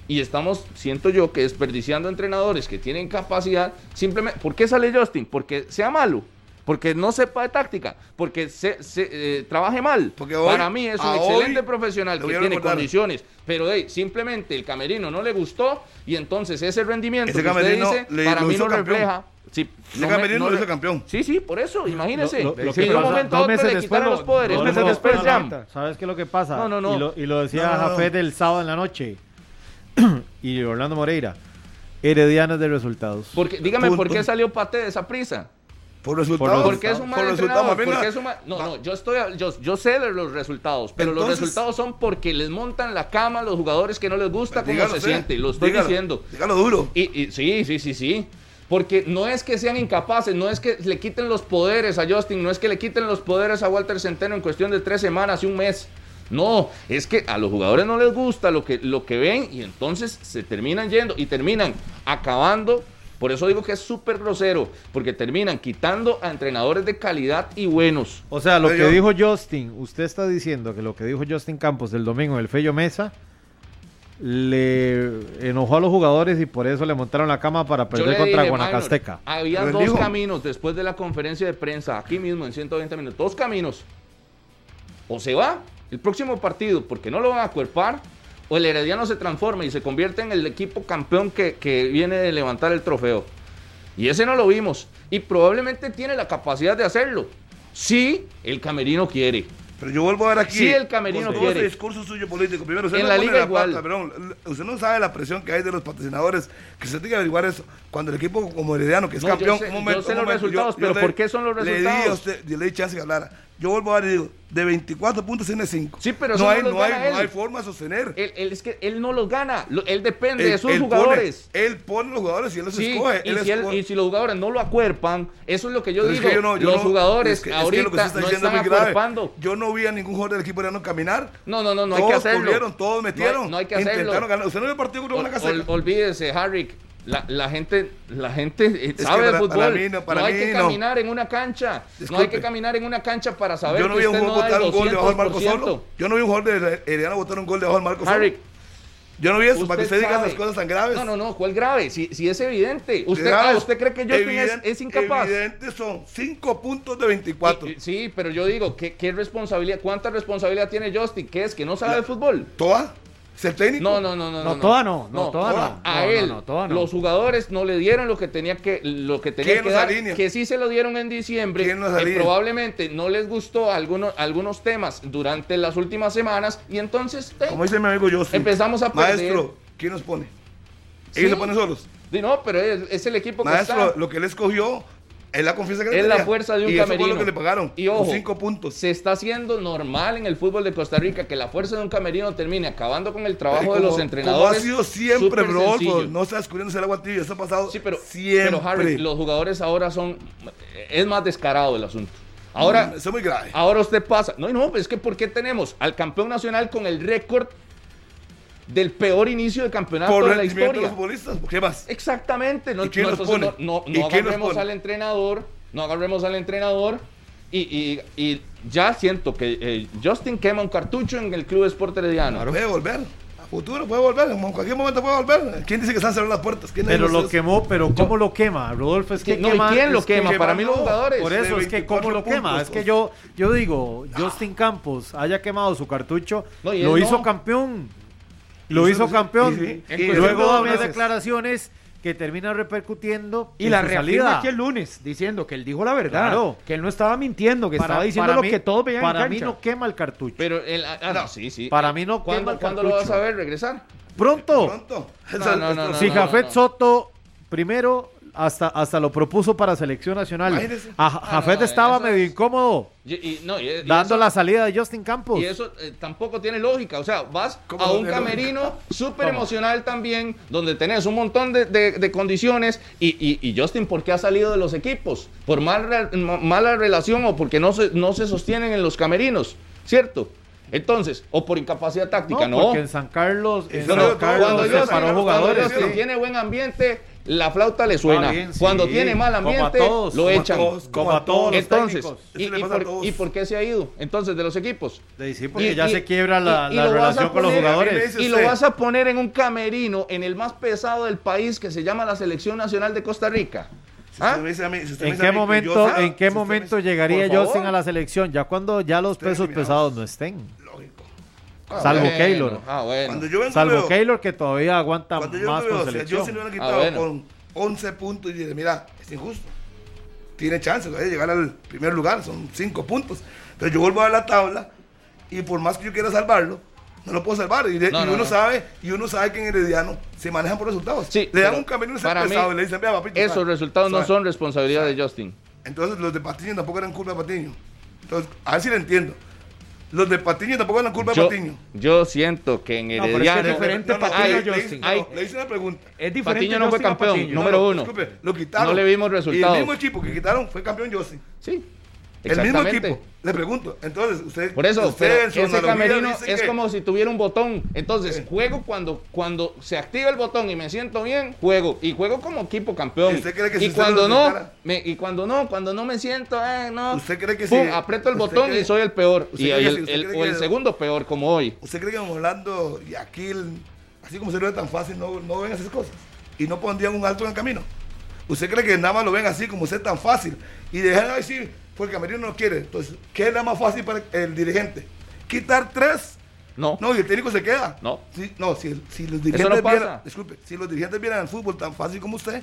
[SPEAKER 5] y estamos, siento yo, que desperdiciando entrenadores que tienen capacidad, simplemente, ¿por qué sale Justin? Porque sea malo. Porque no sepa de táctica, porque se, se, eh, trabaje mal.
[SPEAKER 2] Porque hoy-
[SPEAKER 5] Para mí es un
[SPEAKER 2] a
[SPEAKER 5] excelente profesional que tiene
[SPEAKER 2] recordar.
[SPEAKER 5] condiciones, pero hey, simplemente el camerino no le gustó y entonces ese rendimiento
[SPEAKER 2] Ese
[SPEAKER 5] que usted dice
[SPEAKER 2] le-
[SPEAKER 5] para mí no
[SPEAKER 2] campeón.
[SPEAKER 5] refleja. Sí,
[SPEAKER 2] Ese
[SPEAKER 5] no me-
[SPEAKER 2] camerino
[SPEAKER 5] no
[SPEAKER 2] lo hizo campeón.
[SPEAKER 5] Sí, sí, por eso, imagínese.
[SPEAKER 3] Lo- lo- lo
[SPEAKER 5] que de un momento a
[SPEAKER 6] dos meses
[SPEAKER 5] le
[SPEAKER 6] después
[SPEAKER 5] los poderes.
[SPEAKER 6] dos meses después ya.
[SPEAKER 3] ¿Sabes qué es lo que pasa?
[SPEAKER 5] No, no, no.
[SPEAKER 3] Y lo, y lo decía
[SPEAKER 2] No, no, no.
[SPEAKER 3] Jafet el sábado en la noche. y Orlando Moreira. Heredianas de resultados.
[SPEAKER 5] Porque, dígame, ¿por qué salió Pate de esa prisa?
[SPEAKER 2] Por resultados.
[SPEAKER 5] Porque es un mal
[SPEAKER 2] por
[SPEAKER 5] entrenador,
[SPEAKER 2] resultados,
[SPEAKER 5] porque
[SPEAKER 2] venga.
[SPEAKER 5] es un mal- No, no, yo estoy, yo, yo sé de los resultados, pero los resultados son porque les montan la cama a los jugadores que no les gusta cómo
[SPEAKER 2] Dígalo
[SPEAKER 5] se
[SPEAKER 2] usted,
[SPEAKER 5] siente, lo estoy
[SPEAKER 2] dígalo,
[SPEAKER 5] diciendo.
[SPEAKER 2] Dígalo duro.
[SPEAKER 5] Y, y- sí, sí, sí, sí. Porque no es que sean incapaces, no es que le quiten los poderes a Justin, no es que le quiten los poderes a Walter Centeno en cuestión de tres semanas y un mes. No, es que a los jugadores no les gusta lo que, lo que ven y entonces se terminan yendo y terminan acabando. Por eso digo que es súper grosero, porque terminan quitando a entrenadores de calidad y buenos.
[SPEAKER 3] O sea, lo
[SPEAKER 2] Pero
[SPEAKER 3] que
[SPEAKER 2] yo-
[SPEAKER 3] dijo Justin, usted está diciendo que lo que dijo Justin Campos el domingo en el Fello Mesa le enojó a los jugadores y por eso le montaron la cama para perder contra
[SPEAKER 5] dije,
[SPEAKER 3] Guanacasteca.
[SPEAKER 5] Minor, había dos
[SPEAKER 2] dijo-
[SPEAKER 5] caminos después de la conferencia de prensa, aquí mismo en 120 minutos. Dos caminos. O se va el próximo partido porque no lo van a cuerpar, o el Herediano se transforma y se convierte en el equipo campeón que, que viene de levantar el trofeo. Y ese no lo vimos. Y probablemente tiene la capacidad de hacerlo. Si el camerino quiere.
[SPEAKER 2] Pero yo vuelvo a ver aquí.
[SPEAKER 5] Sí, el camerino
[SPEAKER 2] con todo
[SPEAKER 5] quiere.
[SPEAKER 2] ese discurso suyo político. Primero, usted
[SPEAKER 5] En
[SPEAKER 2] no
[SPEAKER 5] la liga igual.
[SPEAKER 2] pata, perdón, usted no sabe la presión que hay de los patrocinadores. Que se tiene que averiguar eso. Cuando el equipo como Herediano, que es
[SPEAKER 5] No, yo
[SPEAKER 2] campeón.
[SPEAKER 5] sé-
[SPEAKER 2] un
[SPEAKER 5] yo sé
[SPEAKER 2] un
[SPEAKER 5] los
[SPEAKER 2] momento,
[SPEAKER 5] resultados, pero
[SPEAKER 2] le-
[SPEAKER 5] ¿por qué son los
[SPEAKER 2] Le di a
[SPEAKER 5] resultados?
[SPEAKER 2] usted, yo le di chance que hablara. Yo vuelvo a ver y digo, de 24 puntos tiene 5.
[SPEAKER 5] Sí, pero
[SPEAKER 2] no hay,
[SPEAKER 5] no
[SPEAKER 2] hay, no hay forma de sostener.
[SPEAKER 5] Él, él- es que él no los gana. Él depende
[SPEAKER 2] Él-
[SPEAKER 5] de sus
[SPEAKER 2] él
[SPEAKER 5] jugadores.
[SPEAKER 2] Pone, él pone los jugadores y él los
[SPEAKER 5] Sí,
[SPEAKER 2] escoge.
[SPEAKER 5] y, si él-
[SPEAKER 2] escoge.
[SPEAKER 5] y si los jugadores no lo acuerpan, eso es lo que yo
[SPEAKER 2] Pero es
[SPEAKER 5] digo.
[SPEAKER 2] que yo no- yo
[SPEAKER 5] los jugadores
[SPEAKER 2] es que- es que
[SPEAKER 5] ahorita
[SPEAKER 2] lo está
[SPEAKER 5] no están acuerpando.
[SPEAKER 2] Yo no vi a ningún jugador del equipo herediano caminar.
[SPEAKER 5] No, no, no, no hay
[SPEAKER 2] todos
[SPEAKER 5] que hacerlo.
[SPEAKER 2] corrieron, todos
[SPEAKER 5] hay-
[SPEAKER 2] metieron.
[SPEAKER 5] No hay, que hacerlo.
[SPEAKER 2] Intentaron ganar. Usted no vio el partido contra
[SPEAKER 5] Ol-
[SPEAKER 2] Guanacasteca.
[SPEAKER 5] ol- olvídese, Harry. La, la gente, la gente eh, sabe de
[SPEAKER 2] para-
[SPEAKER 5] fútbol.
[SPEAKER 2] para mí no, para
[SPEAKER 5] hay
[SPEAKER 2] mí
[SPEAKER 5] que
[SPEAKER 2] no.
[SPEAKER 5] caminar en una cancha. No hay que caminar en una cancha para saber
[SPEAKER 2] Yo no
[SPEAKER 5] que
[SPEAKER 2] vi un jugador botar un gol debajo del marco
[SPEAKER 5] 200%.
[SPEAKER 2] solo. Yo no vi un jugador de Herediano botar un gol debajo del marco
[SPEAKER 5] Harry,
[SPEAKER 2] solo. Yo no vi eso, para que usted diga
[SPEAKER 5] sabe-
[SPEAKER 2] esas cosas tan graves.
[SPEAKER 5] No, no, no, ¿cuál grave? Si, si es evidente. Usted, ah, ¿usted cree que Justin es, es incapaz?
[SPEAKER 2] Evidente son 5 puntos de 24.
[SPEAKER 5] Y- y- Sí, pero yo digo, ¿qué, qué responsabilidad, cuánta responsabilidad tiene Justin? ¿Qué es? ¿Que no sabe de fútbol?
[SPEAKER 2] ¿Toda? ¿Es el técnico?
[SPEAKER 5] No, no, no, no.
[SPEAKER 6] No, toda no, no, toda no.
[SPEAKER 5] A
[SPEAKER 6] No,
[SPEAKER 5] él,
[SPEAKER 6] toda
[SPEAKER 5] los jugadores no le dieron lo que tenía que, lo que tenía
[SPEAKER 2] ¿Quién
[SPEAKER 5] que dar,
[SPEAKER 2] alinea?
[SPEAKER 5] que sí se lo dieron en diciembre,
[SPEAKER 2] ¿Quién los
[SPEAKER 5] que
[SPEAKER 2] alinea?
[SPEAKER 5] probablemente no les gustó algunos, algunos temas durante las últimas semanas y entonces eh,
[SPEAKER 2] Como dice mi amigo Justin.
[SPEAKER 5] empezamos a perder.
[SPEAKER 2] Maestro, ¿quién nos pone?
[SPEAKER 5] Sí.
[SPEAKER 2] Ellos se ponen solos.
[SPEAKER 5] No, pero es, es el equipo que
[SPEAKER 2] Maestro,
[SPEAKER 5] está.
[SPEAKER 2] lo que él escogió es la confianza que le
[SPEAKER 5] Es la fuerza de un
[SPEAKER 2] y eso
[SPEAKER 5] camerino.
[SPEAKER 2] fue lo que le pagaron.
[SPEAKER 5] Y ojo,
[SPEAKER 2] 5 puntos.
[SPEAKER 5] Se está haciendo normal en el fútbol de Costa Rica que la fuerza de un camerino termine acabando con el trabajo
[SPEAKER 2] Como-
[SPEAKER 5] de los
[SPEAKER 2] Como
[SPEAKER 5] entrenadores.
[SPEAKER 2] ha sido siempre,
[SPEAKER 5] sencillo.
[SPEAKER 2] No está descubriéndose el agua tibia. Eso ha pasado
[SPEAKER 5] Sí, pero,
[SPEAKER 2] siempre.
[SPEAKER 5] pero Harry, los jugadores ahora son. Es más descarado el asunto. Ahora,
[SPEAKER 2] Mm, Eso es muy grave.
[SPEAKER 5] ahora usted pasa. No, no, es que ¿por qué tenemos al campeón nacional con el récord del peor inicio de campeonato
[SPEAKER 2] Por
[SPEAKER 5] de la
[SPEAKER 2] rendimiento de
[SPEAKER 5] historia?
[SPEAKER 2] los futbolistas. ¿Qué más?
[SPEAKER 5] Exactamente. No,
[SPEAKER 2] ¿Y quién
[SPEAKER 5] no,
[SPEAKER 2] pone?
[SPEAKER 5] no, no-
[SPEAKER 2] ¿Y
[SPEAKER 5] no
[SPEAKER 2] quién los
[SPEAKER 5] agarremos
[SPEAKER 2] pone?
[SPEAKER 5] al entrenador, no agarremos al entrenador. Y, y- y ya siento que eh, Justin quema un cartucho en el Club Sport Herediano.
[SPEAKER 2] Puede volver. A futuro puede volver. En cualquier momento puede volver. ¿Quién dice que están cerrando las puertas? ¿Quién
[SPEAKER 3] Pero lo
[SPEAKER 2] eso?
[SPEAKER 3] quemó, pero ¿cómo lo quema? Rodolfo, es que
[SPEAKER 5] No, ¿y
[SPEAKER 3] quema.
[SPEAKER 5] quién lo quema?
[SPEAKER 2] que
[SPEAKER 5] Para mí los jugadores.
[SPEAKER 3] Por eso es que
[SPEAKER 2] 24
[SPEAKER 3] cómo lo quema. Es que yo, yo digo, Justin Campos haya quemado su cartucho,
[SPEAKER 5] No,
[SPEAKER 3] lo hizo
[SPEAKER 5] no.
[SPEAKER 3] campeón. Lo
[SPEAKER 2] Hizo-
[SPEAKER 3] hizo campeón.
[SPEAKER 2] sí, sí.
[SPEAKER 3] Y
[SPEAKER 2] Y
[SPEAKER 3] luego
[SPEAKER 2] dos
[SPEAKER 3] da unas
[SPEAKER 2] meses.
[SPEAKER 3] declaraciones que termina repercutiendo
[SPEAKER 6] Y la
[SPEAKER 3] salida.
[SPEAKER 6] aquí el lunes, diciendo que él dijo la verdad.
[SPEAKER 3] Claro.
[SPEAKER 6] Que él no estaba mintiendo, que
[SPEAKER 3] Para-
[SPEAKER 6] estaba diciendo lo
[SPEAKER 3] mí-
[SPEAKER 6] que todos veían
[SPEAKER 3] Para
[SPEAKER 6] en
[SPEAKER 3] mí no quema el cartucho.
[SPEAKER 5] Pero el, ah, no, sí, sí.
[SPEAKER 3] Para mí no quema
[SPEAKER 5] ¿Cuándo,
[SPEAKER 3] el
[SPEAKER 5] ¿cuándo lo vas
[SPEAKER 3] cartucho.
[SPEAKER 5] a ver regresar?
[SPEAKER 3] Pronto.
[SPEAKER 2] Pronto.
[SPEAKER 5] No, no, no, no,
[SPEAKER 3] si
[SPEAKER 5] no,
[SPEAKER 3] Jafet
[SPEAKER 5] no.
[SPEAKER 3] Soto primero hasta, hasta lo propuso para selección nacional.
[SPEAKER 2] Imagínese.
[SPEAKER 3] A-
[SPEAKER 5] Ah,
[SPEAKER 3] Jafet
[SPEAKER 5] no,
[SPEAKER 3] estaba medio
[SPEAKER 5] es-
[SPEAKER 3] incómodo
[SPEAKER 5] Y, y- no, y- y
[SPEAKER 3] dando
[SPEAKER 5] eso-
[SPEAKER 3] la salida de Justin Campos.
[SPEAKER 5] Y eso eh, tampoco tiene lógica. O sea, vas
[SPEAKER 2] ¿Cómo
[SPEAKER 5] a un camerino súper emocional también, donde tenés un montón de, de- de condiciones. Y, y- y Justin, ¿por qué ha salido de los equipos? ¿Por mal mala relación o porque no se, no se sostienen en los camerinos? ¿Cierto? Entonces, o por incapacidad táctica, no.
[SPEAKER 3] porque en San Carlos, en
[SPEAKER 2] No,
[SPEAKER 3] San
[SPEAKER 2] no,
[SPEAKER 3] Carlos
[SPEAKER 2] cuando
[SPEAKER 3] se
[SPEAKER 2] Justin-
[SPEAKER 3] paró jugadores. Sí.
[SPEAKER 5] tiene buen ambiente, la flauta le suena.
[SPEAKER 3] bien, sí,
[SPEAKER 5] Cuando tiene mal ambiente,
[SPEAKER 3] todos,
[SPEAKER 5] lo
[SPEAKER 3] como a
[SPEAKER 5] echan.
[SPEAKER 2] todos,
[SPEAKER 3] Como a todos los
[SPEAKER 5] Entonces,
[SPEAKER 3] técnicos.
[SPEAKER 5] ¿y,
[SPEAKER 2] a
[SPEAKER 5] por,
[SPEAKER 2] todos.
[SPEAKER 5] ¿y por qué se ha ido entonces de los equipos?
[SPEAKER 3] Sí, sí, porque
[SPEAKER 5] Y-
[SPEAKER 3] ya
[SPEAKER 5] y-
[SPEAKER 3] se quiebra la, relación con los
[SPEAKER 5] poner-
[SPEAKER 3] jugadores.
[SPEAKER 5] Y lo vas a poner en un camerino en el más pesado del país que se llama la Selección Nacional de Costa Rica. ¿Ah?
[SPEAKER 2] mí-
[SPEAKER 3] ¿En qué momento, en qué momento llegaría. Justin a la selección? Ya cuando ya los pesos pesados no estén.
[SPEAKER 5] Ah,
[SPEAKER 3] Salvo
[SPEAKER 5] bueno,
[SPEAKER 3] Keylor.
[SPEAKER 5] Ah, bueno.
[SPEAKER 2] Cuando yo
[SPEAKER 3] Salvo
[SPEAKER 2] veo-
[SPEAKER 3] Keylor que todavía aguanta
[SPEAKER 2] Cuando yo
[SPEAKER 3] más
[SPEAKER 2] veo,
[SPEAKER 3] con
[SPEAKER 2] o sea,
[SPEAKER 3] selección.
[SPEAKER 2] yo si le hubieran
[SPEAKER 5] Ah,
[SPEAKER 2] quitado
[SPEAKER 5] bueno.
[SPEAKER 2] con 11 puntos y dije, mira, es injusto. Tiene chance de llegar al primer lugar, son 5 puntos. Entonces yo vuelvo a la tabla y por más que yo quiera salvarlo, no lo puedo salvar. Y, de-
[SPEAKER 5] No,
[SPEAKER 2] y
[SPEAKER 5] no,
[SPEAKER 2] uno
[SPEAKER 5] no.
[SPEAKER 2] sabe, y uno sabe que en Herediano se manejan por resultados.
[SPEAKER 5] Sí,
[SPEAKER 2] le dan un camino pesado y le dicen, vea, papito.
[SPEAKER 5] Esos
[SPEAKER 2] sabe,
[SPEAKER 5] resultados no
[SPEAKER 2] sabe".
[SPEAKER 5] son responsabilidad de Justin.
[SPEAKER 2] Entonces los de Patiño tampoco eran culpa de Patiño. Entonces, a ver si le entiendo. Los de Patiño tampoco eran culpa de Patiño.
[SPEAKER 5] yo siento que en
[SPEAKER 6] pero es que
[SPEAKER 5] Herediano...
[SPEAKER 6] es diferente
[SPEAKER 2] No, no,
[SPEAKER 6] Patiño
[SPEAKER 2] le-
[SPEAKER 6] a
[SPEAKER 2] le-
[SPEAKER 6] Justin.
[SPEAKER 2] no,
[SPEAKER 5] Hay-
[SPEAKER 2] le hice una pregunta.
[SPEAKER 6] Es diferente
[SPEAKER 5] Patiño no fue campeón, número
[SPEAKER 2] No,
[SPEAKER 5] uno.
[SPEAKER 2] Disculpe, lo quitaron.
[SPEAKER 5] No le vimos
[SPEAKER 2] Y
[SPEAKER 5] resultados.
[SPEAKER 2] el mismo equipo que quitaron fue campeón Justin.
[SPEAKER 5] Sí,
[SPEAKER 2] El mismo equipo. Le pregunto. Entonces, usted.
[SPEAKER 5] Por eso,
[SPEAKER 2] usted
[SPEAKER 5] pero ese camerino es
[SPEAKER 2] que-
[SPEAKER 5] como si tuviera un botón. Entonces,
[SPEAKER 2] Sí.
[SPEAKER 5] juego cuando, cuando se activa el botón y me siento bien, juego. Y juego como equipo campeón.
[SPEAKER 2] ¿Y usted cree que si
[SPEAKER 5] y
[SPEAKER 2] usted
[SPEAKER 5] cuando no, me- y cuando no, cuando no me siento, eh, no.
[SPEAKER 2] ¿Usted cree que
[SPEAKER 5] pum,
[SPEAKER 2] si-
[SPEAKER 5] aprieto el botón
[SPEAKER 2] cree-
[SPEAKER 5] y soy el peor. Y el,
[SPEAKER 2] si
[SPEAKER 5] o el
[SPEAKER 2] que-
[SPEAKER 5] segundo peor, como hoy.
[SPEAKER 2] ¿Usted cree que Orlando y Aquil, así como se lo ve tan fácil, no, no ven esas cosas? Y no pondrían un alto en el camino. ¿Usted cree que nada más lo ven así como usted tan fácil? Y dejan decir, porque el camerino no quiere. Entonces, ¿qué es la más fácil para el dirigente? Quitar tres.
[SPEAKER 5] No.
[SPEAKER 2] No, y el técnico se queda.
[SPEAKER 5] No.
[SPEAKER 2] Sí, no, si, si los
[SPEAKER 5] Eso
[SPEAKER 2] dirigentes
[SPEAKER 5] no pasa.
[SPEAKER 2] vieran, disculpe, si los dirigentes vieran el fútbol tan fácil como usted,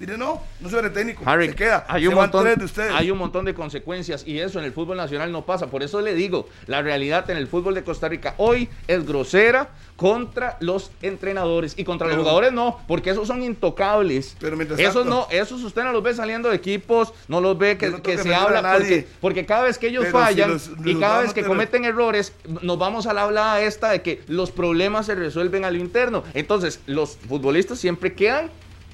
[SPEAKER 2] dirían, no, no ve el técnico.
[SPEAKER 5] Harry,
[SPEAKER 2] se queda.
[SPEAKER 5] hay un, montón,
[SPEAKER 2] de ustedes.
[SPEAKER 5] hay un montón de consecuencias y eso en el fútbol nacional no pasa. Por eso le digo, la realidad en el fútbol de Costa Rica hoy es grosera contra los entrenadores y contra
[SPEAKER 2] Pero-
[SPEAKER 5] los jugadores no, porque esos son intocables.
[SPEAKER 2] Pero mientras
[SPEAKER 5] esos
[SPEAKER 2] tanto-
[SPEAKER 5] no, esos usted no los ve saliendo de equipos, no los ve que,
[SPEAKER 2] Yo no tengo
[SPEAKER 5] que
[SPEAKER 2] que
[SPEAKER 5] se habla porque,
[SPEAKER 2] nadie.
[SPEAKER 5] porque cada vez que ellos
[SPEAKER 2] si
[SPEAKER 5] fallan
[SPEAKER 2] los-
[SPEAKER 5] y cada vez que
[SPEAKER 2] tener-
[SPEAKER 5] cometen errores, nos vamos a la hablada esta de que los problemas se resuelven a lo interno. Entonces, los futbolistas siempre quedan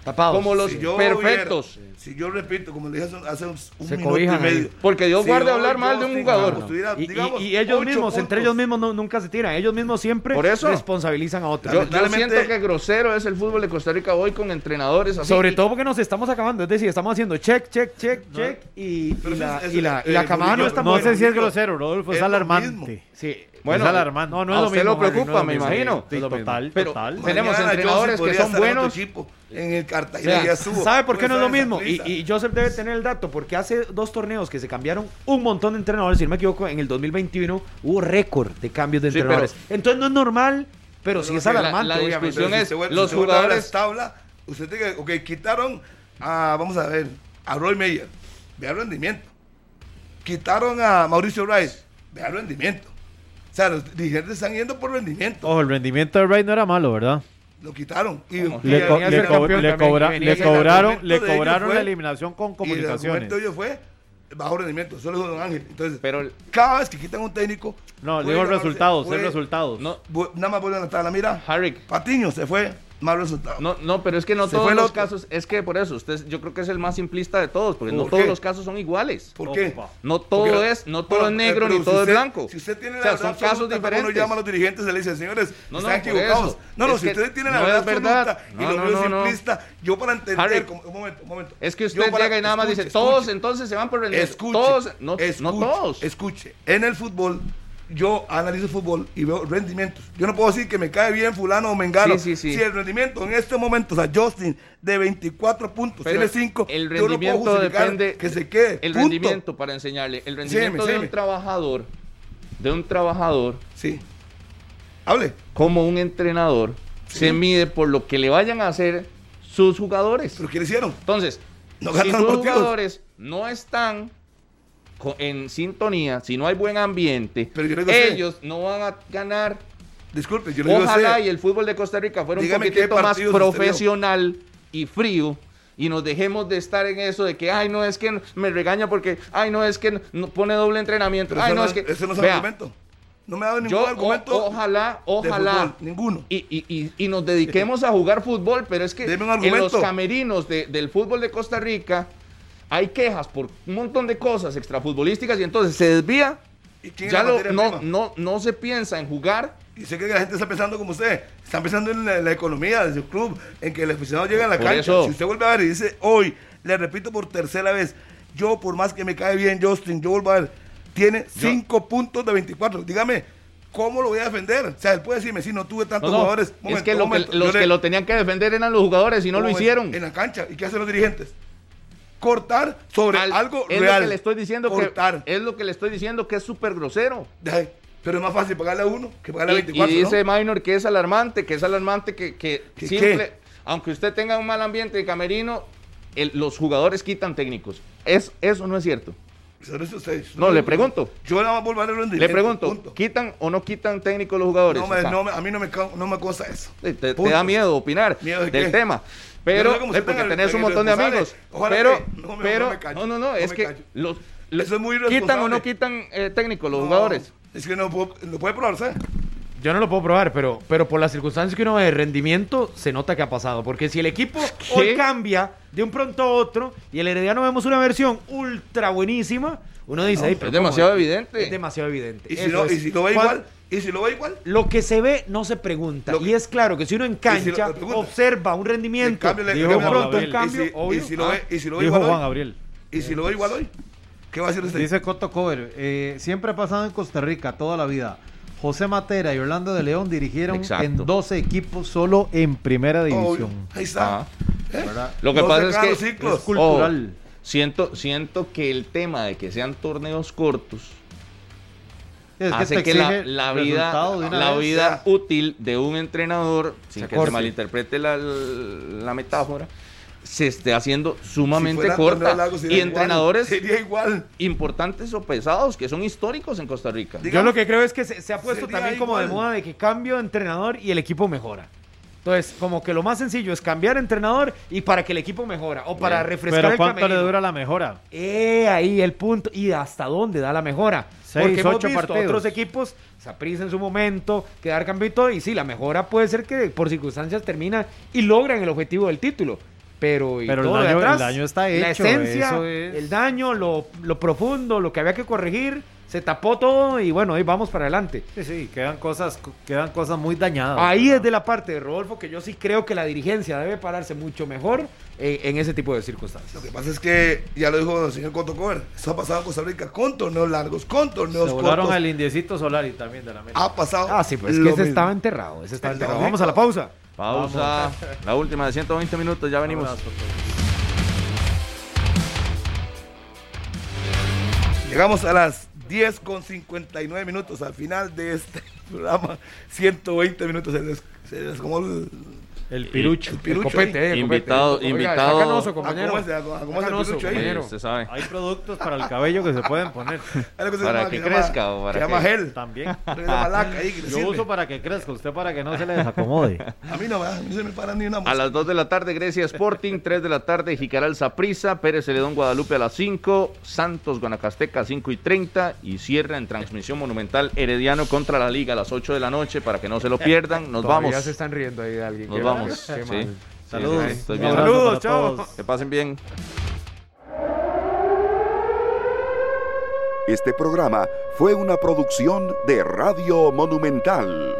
[SPEAKER 6] Tapados.
[SPEAKER 5] como los
[SPEAKER 2] yo
[SPEAKER 5] perfectos.
[SPEAKER 2] hubiera- si yo repito, como le dije hace, hace un, un
[SPEAKER 6] Se
[SPEAKER 2] minuto
[SPEAKER 6] cobijan
[SPEAKER 2] y medio.
[SPEAKER 5] Porque Dios
[SPEAKER 2] si
[SPEAKER 5] guarde
[SPEAKER 2] yo-
[SPEAKER 5] hablar mal de un jugador.
[SPEAKER 6] Y, y-
[SPEAKER 2] digamos,
[SPEAKER 6] y ellos mismos, entre ellos mismos no- nunca se tiran. Ellos mismos siempre
[SPEAKER 5] Por eso.
[SPEAKER 6] responsabilizan a otros.
[SPEAKER 5] Yo, siento que grosero es el fútbol de Costa Rica hoy con entrenadores así.
[SPEAKER 6] Sobre todo porque nos estamos acabando. Es decir, estamos haciendo check, check, check, check. Y, la, la,
[SPEAKER 2] eso-
[SPEAKER 6] la
[SPEAKER 2] eh,
[SPEAKER 6] camada no está
[SPEAKER 3] No sé si es grosero, Rodolfo, es alarmante.
[SPEAKER 6] Sí.
[SPEAKER 5] Bueno,
[SPEAKER 3] es alarmante.
[SPEAKER 6] No, no es lo mismo,
[SPEAKER 5] lo preocupa, me imagino.
[SPEAKER 3] Total, total.
[SPEAKER 5] Tenemos entrenadores que son buenos.
[SPEAKER 2] En el
[SPEAKER 6] O
[SPEAKER 2] Cartagena
[SPEAKER 6] sea,
[SPEAKER 2] ya estuvo.
[SPEAKER 6] ¿Sabe por qué
[SPEAKER 2] Puede
[SPEAKER 6] no es lo mismo? Y, y Joseph debe tener el dato, porque hace dos torneos que se cambiaron un montón de entrenadores, si no me equivoco, en el 2021 hubo récord de cambios de
[SPEAKER 5] Sí,
[SPEAKER 6] entrenadores. Entonces no es normal, pero sí
[SPEAKER 2] Pero
[SPEAKER 6] es
[SPEAKER 2] la-
[SPEAKER 6] alarmante,
[SPEAKER 5] la
[SPEAKER 6] obviamente.
[SPEAKER 5] discusión
[SPEAKER 2] si
[SPEAKER 5] es,
[SPEAKER 2] vuelve-
[SPEAKER 5] los
[SPEAKER 2] si ver
[SPEAKER 5] jugadores-
[SPEAKER 2] la tabla, usted tiene que, ok, quitaron a, vamos a ver, a Roy Meyer, vea el rendimiento. Quitaron a Mauricio Rice, vea el rendimiento. O sea, los dirigentes están yendo por rendimiento.
[SPEAKER 3] Ojo, el rendimiento de Ray no era malo, ¿verdad?
[SPEAKER 2] Lo quitaron. Y,
[SPEAKER 3] Le, co- le co- le cobra- le cobraron, le cobraron la eliminación con
[SPEAKER 2] y el
[SPEAKER 3] comunicaciones.
[SPEAKER 2] de ellos fue bajo rendimiento, solo dijo Don Ángel. Entonces,
[SPEAKER 5] Pero
[SPEAKER 2] cada vez que quitan un técnico,
[SPEAKER 3] No, digo resultados, es resultados.
[SPEAKER 5] no,
[SPEAKER 2] nada más vuelven a estar la mira.
[SPEAKER 5] Harry,
[SPEAKER 2] Patiño se fue, mal resultado.
[SPEAKER 5] no, no, pero es que no
[SPEAKER 2] Se
[SPEAKER 5] todos
[SPEAKER 2] el
[SPEAKER 5] los
[SPEAKER 2] otro.
[SPEAKER 5] casos, es que por eso, usted, yo creo que es el más simplista de todos, porque no
[SPEAKER 2] ¿Por
[SPEAKER 5] todos los casos son iguales.
[SPEAKER 2] ¿Por qué?
[SPEAKER 5] No todo
[SPEAKER 2] Porque-
[SPEAKER 5] es, no todo
[SPEAKER 2] Bueno,
[SPEAKER 5] es negro
[SPEAKER 2] eh,
[SPEAKER 5] ni
[SPEAKER 2] pero
[SPEAKER 5] todo
[SPEAKER 2] si
[SPEAKER 5] es
[SPEAKER 2] usted-
[SPEAKER 5] blanco.
[SPEAKER 2] Si usted tiene
[SPEAKER 5] O sea,
[SPEAKER 2] la
[SPEAKER 5] son
[SPEAKER 2] verdad
[SPEAKER 5] casos
[SPEAKER 2] absoluta, ¿cómo
[SPEAKER 5] diferentes.
[SPEAKER 2] no llama a los dirigentes y le dice, señores,
[SPEAKER 5] No, no,
[SPEAKER 2] están equivocados? No, no,
[SPEAKER 5] Es
[SPEAKER 2] si ustedes tienen la
[SPEAKER 5] no
[SPEAKER 2] verdad
[SPEAKER 5] verdad.
[SPEAKER 2] absoluta y
[SPEAKER 5] No,
[SPEAKER 2] lo veo
[SPEAKER 5] no, no.
[SPEAKER 2] simplista, yo para entender,
[SPEAKER 5] Harry,
[SPEAKER 2] como- un momento, un momento.
[SPEAKER 5] Es que usted
[SPEAKER 2] para-
[SPEAKER 5] llega y nada más
[SPEAKER 2] escuche,
[SPEAKER 5] dice, todos
[SPEAKER 2] escuche,
[SPEAKER 5] entonces se van por rendimiento.
[SPEAKER 2] Escuche,
[SPEAKER 5] todos, no,
[SPEAKER 2] escuche,
[SPEAKER 5] no todos.
[SPEAKER 2] Escuche, en el fútbol yo analizo fútbol y veo rendimientos. Yo no puedo decir que me cae bien fulano o mengano.
[SPEAKER 5] Sí, sí, sí.
[SPEAKER 2] Si el rendimiento en este momento, o sea, Justin de 24 puntos,
[SPEAKER 5] Pero
[SPEAKER 2] tiene 5,
[SPEAKER 5] el
[SPEAKER 2] yo no puedo
[SPEAKER 5] rendimiento depende
[SPEAKER 2] que se quede.
[SPEAKER 5] el
[SPEAKER 2] punto.
[SPEAKER 5] rendimiento para enseñarle el rendimiento de un trabajador de un trabajador
[SPEAKER 2] Sí. Hable.
[SPEAKER 5] como un entrenador se mide por lo que le vayan a hacer sus jugadores
[SPEAKER 2] ¿Pero qué le hicieron?
[SPEAKER 5] entonces
[SPEAKER 2] No
[SPEAKER 5] si sus jugadores no están en sintonía si no hay buen ambiente
[SPEAKER 2] Pero
[SPEAKER 5] ellos no van a ganar
[SPEAKER 2] Disculpe, yo
[SPEAKER 5] Ojalá y el fútbol de Costa Rica fuera un
[SPEAKER 2] Dígame
[SPEAKER 5] poquitito más profesional y frío y nos dejemos de estar en eso de que, ay, no es que me regaña porque, ay, no es que no pone doble entrenamiento.
[SPEAKER 2] Pero
[SPEAKER 5] ay, no, es que.
[SPEAKER 2] Ese no es
[SPEAKER 5] Vea,
[SPEAKER 2] argumento. No me ha dado ningún
[SPEAKER 5] yo, o-
[SPEAKER 2] argumento.
[SPEAKER 5] ojalá,
[SPEAKER 2] de
[SPEAKER 5] ojalá.
[SPEAKER 2] fútbol, ninguno.
[SPEAKER 5] Y, y- y- y nos dediquemos a jugar fútbol, pero es que en los camerinos de- del fútbol de Costa Rica hay quejas por un montón de cosas extrafutbolísticas y entonces se desvía.
[SPEAKER 2] ¿Y es
[SPEAKER 5] Ya lo- no, no, no se piensa en jugar.
[SPEAKER 2] Y sé que la gente está pensando como usted. Están pensando en la, la economía de su club, en que el aficionado llega a la
[SPEAKER 5] Por
[SPEAKER 2] cancha.
[SPEAKER 5] eso.
[SPEAKER 2] Si usted vuelve a ver y dice hoy, le repito por tercera vez, yo por más que me cae bien Justin, yo vuelvo a ver, tiene 5 puntos de 24. Dígame, ¿cómo lo voy a defender? O sea, él puede decirme, si no tuve tantos
[SPEAKER 5] No, no,
[SPEAKER 2] jugadores.
[SPEAKER 5] es
[SPEAKER 2] Momento,
[SPEAKER 5] que, lo que los
[SPEAKER 2] le-
[SPEAKER 5] que lo tenían que defender eran los jugadores y no lo hicieron.
[SPEAKER 2] En la cancha. ¿Y qué hacen los dirigentes? Cortar sobre
[SPEAKER 5] Al-
[SPEAKER 2] algo
[SPEAKER 5] es
[SPEAKER 2] real.
[SPEAKER 5] lo que le estoy diciendo
[SPEAKER 2] Cortar.
[SPEAKER 5] que es lo que le estoy diciendo que es súper grosero.
[SPEAKER 2] Ay, Pero es más fácil pagarle a uno que pagarle a
[SPEAKER 5] Y,
[SPEAKER 2] 24.
[SPEAKER 5] y
[SPEAKER 2] ¿no?
[SPEAKER 5] dice Minor que es alarmante, que es alarmante que, que
[SPEAKER 2] ¿Que
[SPEAKER 5] simple,
[SPEAKER 2] qué?
[SPEAKER 5] aunque usted tenga un mal ambiente de camerino, el- los jugadores quitan técnicos. Es, eso no es cierto.
[SPEAKER 2] No
[SPEAKER 5] le pregunto.
[SPEAKER 2] Yo más vuelvo a un
[SPEAKER 5] Le pregunto,
[SPEAKER 2] punto.
[SPEAKER 5] ¿quitan o no quitan técnicos los jugadores?
[SPEAKER 2] No me-
[SPEAKER 5] O sea,
[SPEAKER 2] no me- a mí no me, no me eso.
[SPEAKER 5] te, da miedo opinar
[SPEAKER 2] ¿Miedo de
[SPEAKER 5] del
[SPEAKER 2] qué?
[SPEAKER 5] tema. Pero,
[SPEAKER 2] no sé cómo
[SPEAKER 5] eh,
[SPEAKER 2] usted
[SPEAKER 5] porque tenés un montón de amigos.
[SPEAKER 2] Ojalá
[SPEAKER 5] pero,
[SPEAKER 2] que- no me-
[SPEAKER 5] pero,
[SPEAKER 2] no callo,
[SPEAKER 5] no, no, no,
[SPEAKER 2] no
[SPEAKER 5] es
[SPEAKER 2] me
[SPEAKER 5] que
[SPEAKER 2] callo.
[SPEAKER 5] los,
[SPEAKER 2] Eso es muy
[SPEAKER 5] quitan o no quitan eh, técnicos los
[SPEAKER 2] No,
[SPEAKER 5] jugadores.
[SPEAKER 2] Es que no, puedo, no puede probarse.
[SPEAKER 4] Yo no lo puedo probar, pero, pero por las circunstancias que uno ve de rendimiento, se nota que ha pasado. Porque si el equipo hoy cambia de un pronto a otro y el Herediano vemos una versión ultra buenísima, uno dice,
[SPEAKER 5] No,
[SPEAKER 4] "Ey,
[SPEAKER 5] es
[SPEAKER 4] pero
[SPEAKER 5] demasiado
[SPEAKER 4] ¿cómo?
[SPEAKER 5] evidente.
[SPEAKER 4] Es demasiado evidente.
[SPEAKER 2] Y si,
[SPEAKER 4] Eso
[SPEAKER 2] no,
[SPEAKER 4] es.
[SPEAKER 2] y si lo ve
[SPEAKER 4] Cuando-
[SPEAKER 2] igual, y si lo ve igual,
[SPEAKER 4] Lo que se ve no se pregunta.
[SPEAKER 2] Que-
[SPEAKER 4] y es claro que si uno en
[SPEAKER 2] si
[SPEAKER 4] cancha
[SPEAKER 2] lo-
[SPEAKER 4] observa un rendimiento,
[SPEAKER 2] cambio,
[SPEAKER 3] Juan
[SPEAKER 2] la-
[SPEAKER 4] pronto un cambio,
[SPEAKER 2] y si,
[SPEAKER 4] obvio.
[SPEAKER 2] y si lo
[SPEAKER 4] Ah,
[SPEAKER 2] ve, y si lo ve
[SPEAKER 3] Dijo
[SPEAKER 2] igual
[SPEAKER 3] Juan
[SPEAKER 2] hoy,
[SPEAKER 3] Gabriel.
[SPEAKER 2] y si lo ve igual hoy, ¿qué va a decir usted?
[SPEAKER 3] Dice Coto Cover, eh, siempre ha pasado en Costa Rica toda la vida. José Matera y Orlando de León dirigieron
[SPEAKER 5] Exacto.
[SPEAKER 3] en 12 equipos solo en primera
[SPEAKER 2] Obvio.
[SPEAKER 3] división.
[SPEAKER 2] Ahí está.
[SPEAKER 5] Ajá.
[SPEAKER 2] ¿Eh?
[SPEAKER 5] Lo que pasa es que.
[SPEAKER 3] Es cultural.
[SPEAKER 5] Oh, siento, siento que el tema de que sean torneos cortos
[SPEAKER 3] Es
[SPEAKER 5] hace
[SPEAKER 3] te
[SPEAKER 5] que la, la vida,
[SPEAKER 3] de
[SPEAKER 5] la
[SPEAKER 3] vez.
[SPEAKER 5] vida útil de un entrenador, sin
[SPEAKER 4] Se
[SPEAKER 5] que
[SPEAKER 4] corte.
[SPEAKER 5] se malinterprete la, la metáfora, se esté haciendo
[SPEAKER 2] Si
[SPEAKER 5] sumamente
[SPEAKER 2] fuera
[SPEAKER 5] corta.
[SPEAKER 2] sería
[SPEAKER 5] y
[SPEAKER 2] igual.
[SPEAKER 5] entrenadores
[SPEAKER 2] Sería igual.
[SPEAKER 5] importantes o pesados que son históricos en Costa Rica.
[SPEAKER 2] Diga-
[SPEAKER 4] Yo lo que creo es que se, se ha puesto también como de
[SPEAKER 2] igual.
[SPEAKER 4] moda de que cambio de entrenador y el equipo mejora. Entonces, como que lo más sencillo es cambiar de entrenador y para que el equipo mejora o para
[SPEAKER 5] Bien.
[SPEAKER 4] refrescar
[SPEAKER 3] Pero
[SPEAKER 4] el
[SPEAKER 3] ¿cuánto le
[SPEAKER 4] camerino.
[SPEAKER 3] dura la mejora?
[SPEAKER 4] Eh, ahí el punto. ¿Y hasta dónde da la mejora?
[SPEAKER 3] Seis,
[SPEAKER 4] Porque hemos
[SPEAKER 3] ocho
[SPEAKER 4] visto
[SPEAKER 3] partidos.
[SPEAKER 4] otros equipos, Saprissa en su momento, quedar campeón y sí, la mejora puede ser que por circunstancias termina y logran el objetivo del título. Pero, y
[SPEAKER 3] Pero el
[SPEAKER 4] todo de
[SPEAKER 3] daño-
[SPEAKER 4] atrás,
[SPEAKER 3] el daño está
[SPEAKER 4] La
[SPEAKER 3] hecho,
[SPEAKER 4] esencia,
[SPEAKER 3] eso es-
[SPEAKER 4] el daño, lo, lo profundo, lo que había que corregir, se tapó todo y bueno, ahí vamos para adelante.
[SPEAKER 3] Sí, sí, quedan cosas, quedan cosas muy dañadas.
[SPEAKER 4] Ahí es de la parte de Rodolfo que yo sí creo que la dirigencia debe pararse mucho mejor eh, en ese tipo de circunstancias.
[SPEAKER 2] Lo que pasa es que, ya lo dijo el señor Coto Cover, eso ha pasado en Costa Rica con torneos largos, con torneos
[SPEAKER 3] Se volaron
[SPEAKER 2] cortos.
[SPEAKER 3] al indiecito Solari también de la América.
[SPEAKER 2] Ha pasado.
[SPEAKER 4] Ah, sí, pues es que ese
[SPEAKER 2] mismo.
[SPEAKER 4] estaba enterrado, ese estaba enterrado. Vamos a la pausa.
[SPEAKER 5] Pausa. La última de 120 minutos, ya venimos.
[SPEAKER 3] Abrazo.
[SPEAKER 2] Llegamos a las 10 con 59 minutos al final de este programa. 120 minutos. Se les, se les como El
[SPEAKER 3] pirucho.
[SPEAKER 2] el pirucho.
[SPEAKER 4] El copete, eh, el
[SPEAKER 5] Invitado-
[SPEAKER 4] copete. Oiga,
[SPEAKER 5] invitado-
[SPEAKER 4] está canoso,
[SPEAKER 2] ¿A
[SPEAKER 4] compañero.
[SPEAKER 2] cómo es, a cómo es
[SPEAKER 4] Está
[SPEAKER 2] el
[SPEAKER 4] canoso,
[SPEAKER 2] pirucho ahí?
[SPEAKER 4] compañero.
[SPEAKER 5] Usted sabe.
[SPEAKER 3] Hay productos para el cabello que se pueden poner.
[SPEAKER 2] Se
[SPEAKER 5] Para
[SPEAKER 2] llama-
[SPEAKER 5] que
[SPEAKER 2] se llama-
[SPEAKER 5] crezca o para
[SPEAKER 2] Se llama
[SPEAKER 5] que-
[SPEAKER 2] gel.
[SPEAKER 3] También. Yo
[SPEAKER 2] sirve.
[SPEAKER 3] uso para que crezca, usted para que no se le desacomode.
[SPEAKER 2] A mí no, a mí no se me para ni una
[SPEAKER 5] A
[SPEAKER 2] mosca.
[SPEAKER 5] las 2 de la tarde, Grecia Sporting. 3 de la tarde, Jicaral Saprissa. Pérez Celedón Guadalupe a las 5. Santos Guanacasteca a 5 y 30. Y cierra en transmisión monumental Herediano contra la Liga a las 8 de la noche para que no se lo pierdan. Nos
[SPEAKER 4] Todavía
[SPEAKER 5] vamos.
[SPEAKER 4] se están riendo ahí de alguien.
[SPEAKER 5] Nos
[SPEAKER 4] Qué
[SPEAKER 5] vamos. Sí. Sí,
[SPEAKER 3] Saludos.
[SPEAKER 5] sí, estoy bien.
[SPEAKER 4] Saludos, chao.
[SPEAKER 3] todos.
[SPEAKER 5] Que pasen bien.
[SPEAKER 1] Este programa fue una producción de Radio Monumental.